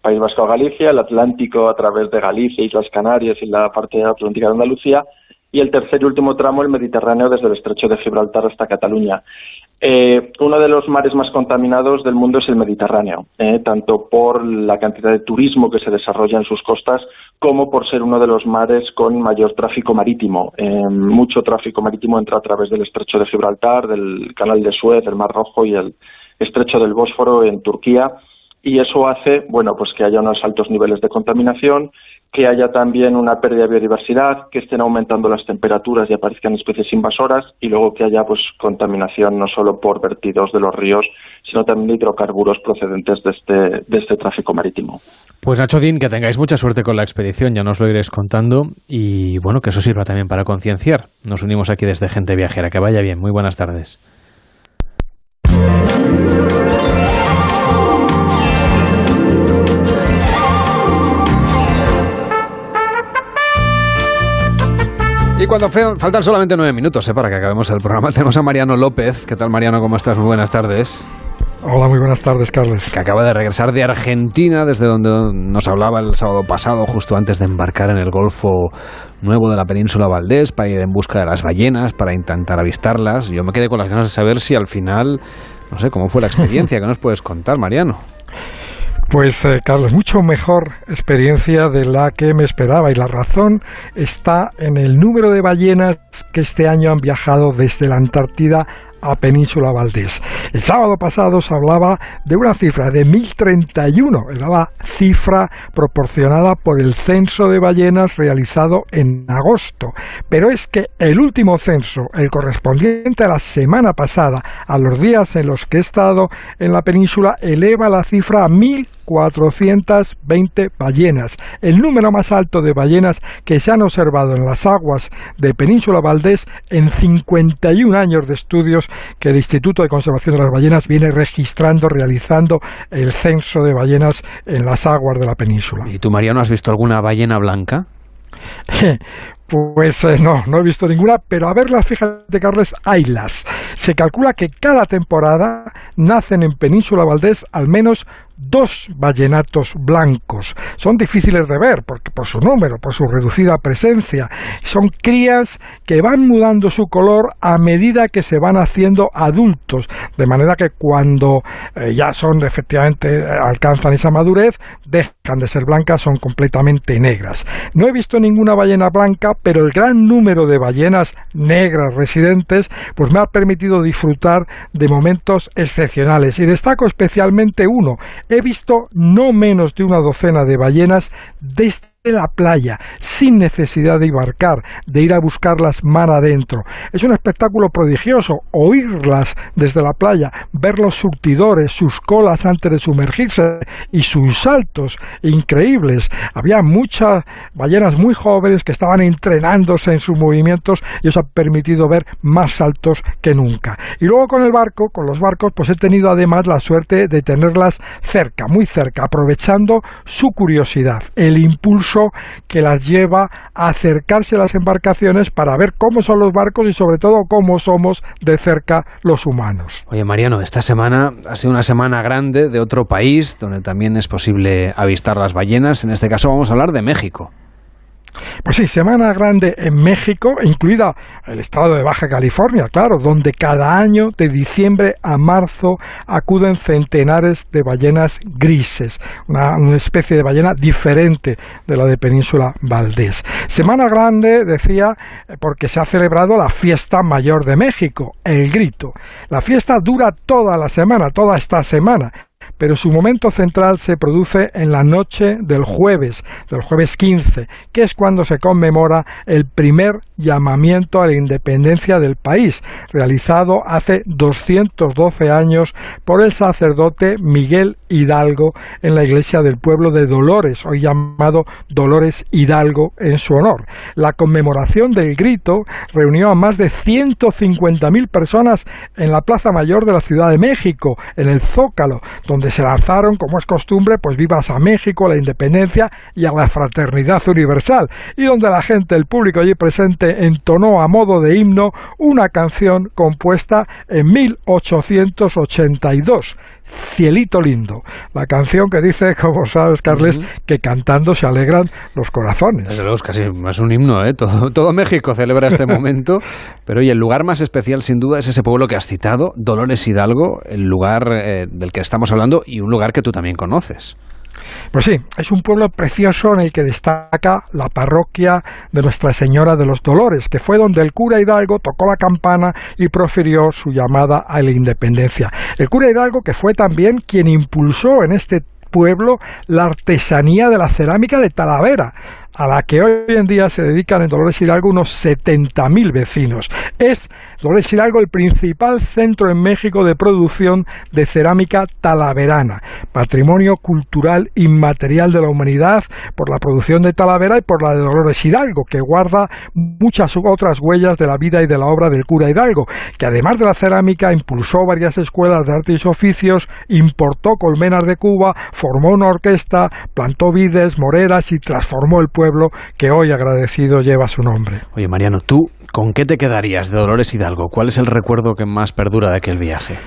S41: País Vasco a Galicia, el Atlántico a través de Galicia, Islas Canarias y la parte atlántica de Andalucía, y el tercer y último tramo, el Mediterráneo, desde el estrecho de Gibraltar hasta Cataluña. Eh, uno de los mares más contaminados del mundo es el Mediterráneo, eh, tanto por la cantidad de turismo que se desarrolla en sus costas como por ser uno de los mares con mayor tráfico marítimo. Eh, mucho tráfico marítimo entra a través del estrecho de Gibraltar, del canal de Suez, del Mar Rojo y el estrecho del Bósforo en Turquía y eso hace bueno pues que haya unos altos niveles de contaminación que haya también una pérdida de biodiversidad, que estén aumentando las temperaturas y aparezcan especies invasoras y luego que haya pues contaminación no solo por vertidos de los ríos, sino también de hidrocarburos procedentes de este, de este tráfico marítimo.
S1: Pues Nacho Din, que tengáis mucha suerte con la expedición, ya nos lo iréis contando y bueno, que eso sirva también para concienciar. Nos unimos aquí desde Gente Viajera. Que vaya bien. Muy buenas tardes. Cuando faltan solamente nueve minutos eh, para que acabemos el programa, <laughs> tenemos a Mariano López. ¿Qué tal, Mariano? ¿Cómo estás? Muy buenas tardes.
S42: Hola, muy buenas tardes, Carlos.
S1: Que acaba de regresar de Argentina, desde donde nos hablaba el sábado pasado, justo antes de embarcar en el Golfo Nuevo de la península Valdés, para ir en busca de las ballenas, para intentar avistarlas. Yo me quedé con las ganas de saber si al final, no sé, cómo fue la experiencia. <laughs> ¿Qué nos puedes contar, Mariano?
S42: Pues eh, Carlos, mucho mejor experiencia de la que me esperaba y la razón está en el número de ballenas que este año han viajado desde la Antártida a Península Valdés. El sábado pasado se hablaba de una cifra de 1031, era la cifra proporcionada por el censo de ballenas realizado en agosto. Pero es que el último censo, el correspondiente a la semana pasada, a los días en los que he estado en la península, eleva la cifra a 1420 ballenas, el número más alto de ballenas que se han observado en las aguas de Península Valdés en 51 años de estudios que el Instituto de Conservación de las Ballenas viene registrando, realizando el censo de ballenas en las aguas de la península.
S1: ¿Y tú, Mariano, has visto alguna ballena blanca? <laughs>
S42: Pues eh, no, no he visto ninguna, pero a verlas, fíjate, Carles, haylas. Se calcula que cada temporada nacen en Península Valdés al menos dos ballenatos blancos. Son difíciles de ver porque por su número, por su reducida presencia. Son crías que van mudando su color a medida que se van haciendo adultos, de manera que cuando eh, ya son efectivamente eh, alcanzan esa madurez, dejan de ser blancas, son completamente negras. No he visto ninguna ballena blanca, pero el gran número de ballenas negras residentes pues me ha permitido disfrutar de momentos excepcionales y destaco especialmente uno, he visto no menos de una docena de ballenas desde la playa, sin necesidad de embarcar, de ir a buscarlas mar adentro. Es un espectáculo prodigioso, oírlas desde la playa, ver los surtidores, sus colas antes de sumergirse y sus saltos increíbles. Había muchas ballenas muy jóvenes que estaban entrenándose en sus movimientos y eso ha permitido ver más saltos que nunca. Y luego con el barco, con los barcos, pues he tenido además la suerte de tenerlas cerca, muy cerca, aprovechando su curiosidad, el impulso que las lleva a acercarse a las embarcaciones para ver cómo son los barcos y sobre todo cómo somos de cerca los humanos.
S1: Oye Mariano, esta semana ha sido una semana grande de otro país donde también es posible avistar las ballenas. En este caso vamos a hablar de México.
S42: Pues sí, Semana Grande en México, incluida el estado de Baja California, claro, donde cada año de diciembre a marzo acuden centenares de ballenas grises, una, una especie de ballena diferente de la de Península Valdés. Semana Grande, decía, porque se ha celebrado la fiesta mayor de México, el grito. La fiesta dura toda la semana, toda esta semana pero su momento central se produce en la noche del jueves, del jueves 15, que es cuando se conmemora el primer llamamiento a la independencia del país, realizado hace 212 años por el sacerdote Miguel Hidalgo en la iglesia del pueblo de Dolores, hoy llamado Dolores Hidalgo en su honor. La conmemoración del grito reunió a más de 150.000 personas en la Plaza Mayor de la Ciudad de México, en el Zócalo, donde se lanzaron, como es costumbre, pues vivas a México, a la independencia y a la fraternidad universal, y donde la gente, el público allí presente, entonó a modo de himno una canción compuesta en 1882, Cielito Lindo. La canción que dice, <laughs> como sabes, Carles, que cantando se alegran los corazones.
S1: Desde luego, es casi es un himno, ¿eh? Todo, <laughs> todo México celebra este <laughs> momento. Pero oye, el lugar más especial, sin duda, es ese pueblo que has citado, Dolores Hidalgo, el lugar eh, del que estamos hablando y un lugar que tú también conoces.
S42: Pues sí, es un pueblo precioso en el que destaca la parroquia de Nuestra Señora de los Dolores, que fue donde el cura Hidalgo tocó la campana y profirió su llamada a la independencia. El cura Hidalgo que fue también quien impulsó en este pueblo la artesanía de la cerámica de Talavera, a la que hoy en día se dedican en Dolores Hidalgo unos 70.000 vecinos. Es Dolores Hidalgo el principal centro en México de producción de cerámica talaverana, patrimonio cultural inmaterial de la humanidad por la producción de Talavera y por la de Dolores Hidalgo, que guarda muchas otras huellas de la vida y de la obra del cura Hidalgo, que además de la cerámica impulsó varias escuelas de artes y oficios, importó colmenas de Cuba, formó una orquesta, plantó vides, moreras y transformó el pueblo que hoy agradecido lleva su nombre.
S1: Oye, Mariano, ¿tú con qué te quedarías de Dolores Hidalgo? ¿Cuál es el recuerdo que más perdura de aquel viaje?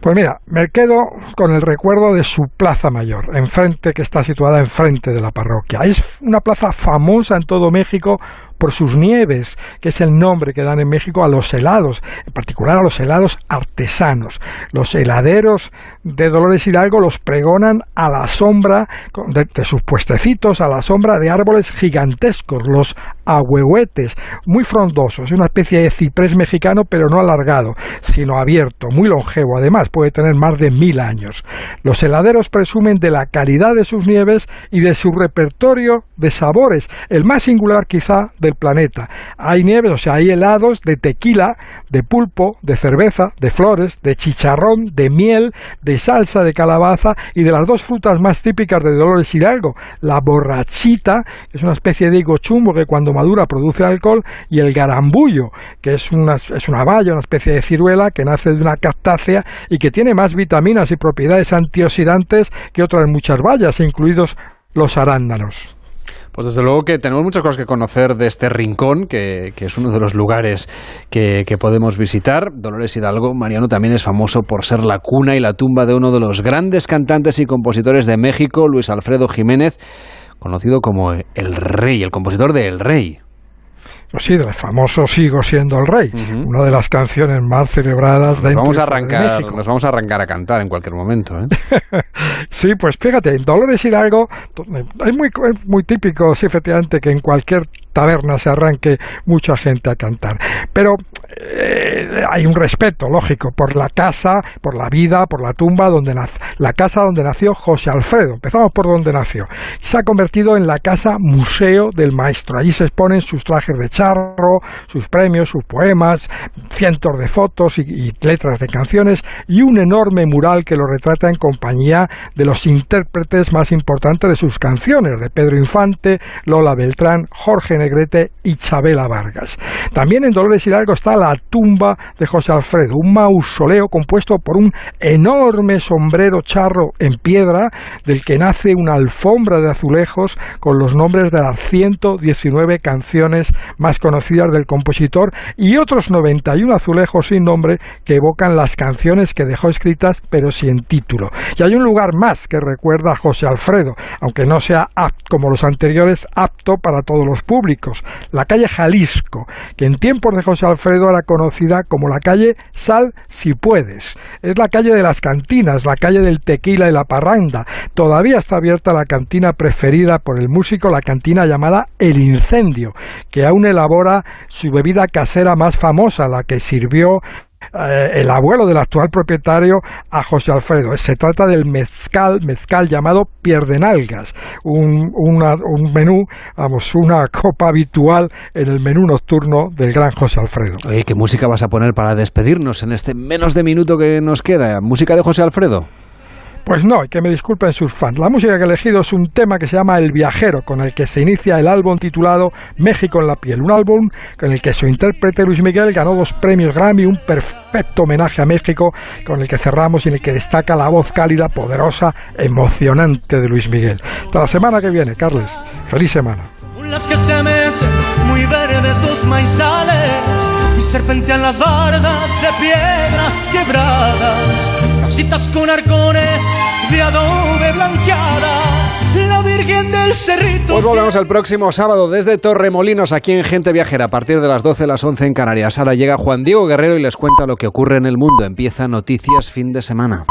S42: Pues mira, me quedo con el recuerdo de su plaza mayor, enfrente que está situada enfrente de la parroquia. Es una plaza famosa en todo México por sus nieves, que es el nombre que dan en México a los helados, en particular a los helados artesanos. Los heladeros de Dolores Hidalgo los pregonan a la sombra de, de sus puestecitos, a la sombra de árboles gigantescos, los ahuehuetes, muy frondosos, una especie de ciprés mexicano, pero no alargado, sino abierto, muy longevo, además puede tener más de mil años. Los heladeros presumen de la calidad de sus nieves y de su repertorio de sabores, el más singular quizá del planeta. Hay nieves, o sea, hay helados de tequila, de pulpo, de cerveza, de flores, de chicharrón, de miel, de salsa de calabaza y de las dos frutas más típicas de Dolores Hidalgo, la borrachita, que es una especie de higo chumbo que cuando madura produce alcohol, y el garambullo, que es una, es una baya, una especie de ciruela que nace de una cactácea y que tiene más vitaminas y propiedades antioxidantes que otras muchas bayas, incluidos los arándanos.
S1: Pues desde luego que tenemos muchas cosas que conocer de este rincón, que, que es uno de los lugares que, que, podemos visitar. Dolores Hidalgo, Mariano también es famoso por ser la cuna y la tumba de uno de los grandes cantantes y compositores de México, Luis Alfredo Jiménez, conocido como El Rey, el compositor de El Rey.
S42: Pues sí, del famoso Sigo siendo el rey, uh -huh. una de las canciones más celebradas de,
S1: vamos a arrancar, de Nos vamos a arrancar a cantar en cualquier momento. ¿eh? <laughs>
S42: sí, pues fíjate, en Dolores Hidalgo es muy, es muy típico, sí, efectivamente, que en cualquier taberna se arranque mucha gente a cantar. Pero eh, hay un respeto, lógico, por la casa, por la vida, por la tumba, donde la casa donde nació José Alfredo. Empezamos por donde nació. Se ha convertido en la casa museo del maestro. Allí se exponen sus trajes de charro, sus premios, sus poemas, cientos de fotos y, y letras de canciones y un enorme mural que lo retrata en compañía de los intérpretes más importantes de sus canciones, de Pedro Infante, Lola Beltrán, Jorge Negrete y Chabela Vargas. También en Dolores Hidalgo está la tumba de José Alfredo, un mausoleo compuesto por un enorme sombrero charro en piedra del que nace una alfombra de azulejos con los nombres de las 119 canciones más conocidas del compositor y otros 91 azulejos sin nombre que evocan las canciones que dejó escritas pero sin título. Y hay un lugar más que recuerda a José Alfredo, aunque no sea apto, como los anteriores apto para todos los públicos, la calle Jalisco, que en tiempos de José Alfredo conocida como la calle Sal si puedes. Es la calle de las cantinas, la calle del tequila y la parranda. Todavía está abierta la cantina preferida por el músico, la cantina llamada El Incendio, que aún elabora su bebida casera más famosa, la que sirvió eh, el abuelo del actual propietario a José Alfredo. Se trata del mezcal, mezcal llamado pierdenalgas, un, una, un menú, vamos, una <laughs> copa habitual en el menú nocturno del gran José Alfredo.
S1: Oye, ¿qué música vas a poner para despedirnos en este menos de minuto que nos queda? ¿Música de José Alfredo?
S42: Pues no, y que me disculpen sus fans. La música que he elegido es un tema que se llama El Viajero, con el que se inicia el álbum titulado México en la piel. Un álbum con el que su intérprete Luis Miguel ganó dos premios Grammy, un perfecto homenaje a México, con el que cerramos y en el que destaca la voz cálida, poderosa, emocionante de Luis Miguel. Hasta la semana que viene, Carles. Feliz semana.
S43: Casitas con arcones de adobe blanqueadas, la Virgen del Cerrito.
S1: Pues volvemos el próximo sábado desde Torremolinos, aquí en Gente Viajera, a partir de las 12, las 11 en Canarias. Ahora llega Juan Diego Guerrero y les cuenta lo que ocurre en el mundo. Empieza Noticias Fin de Semana.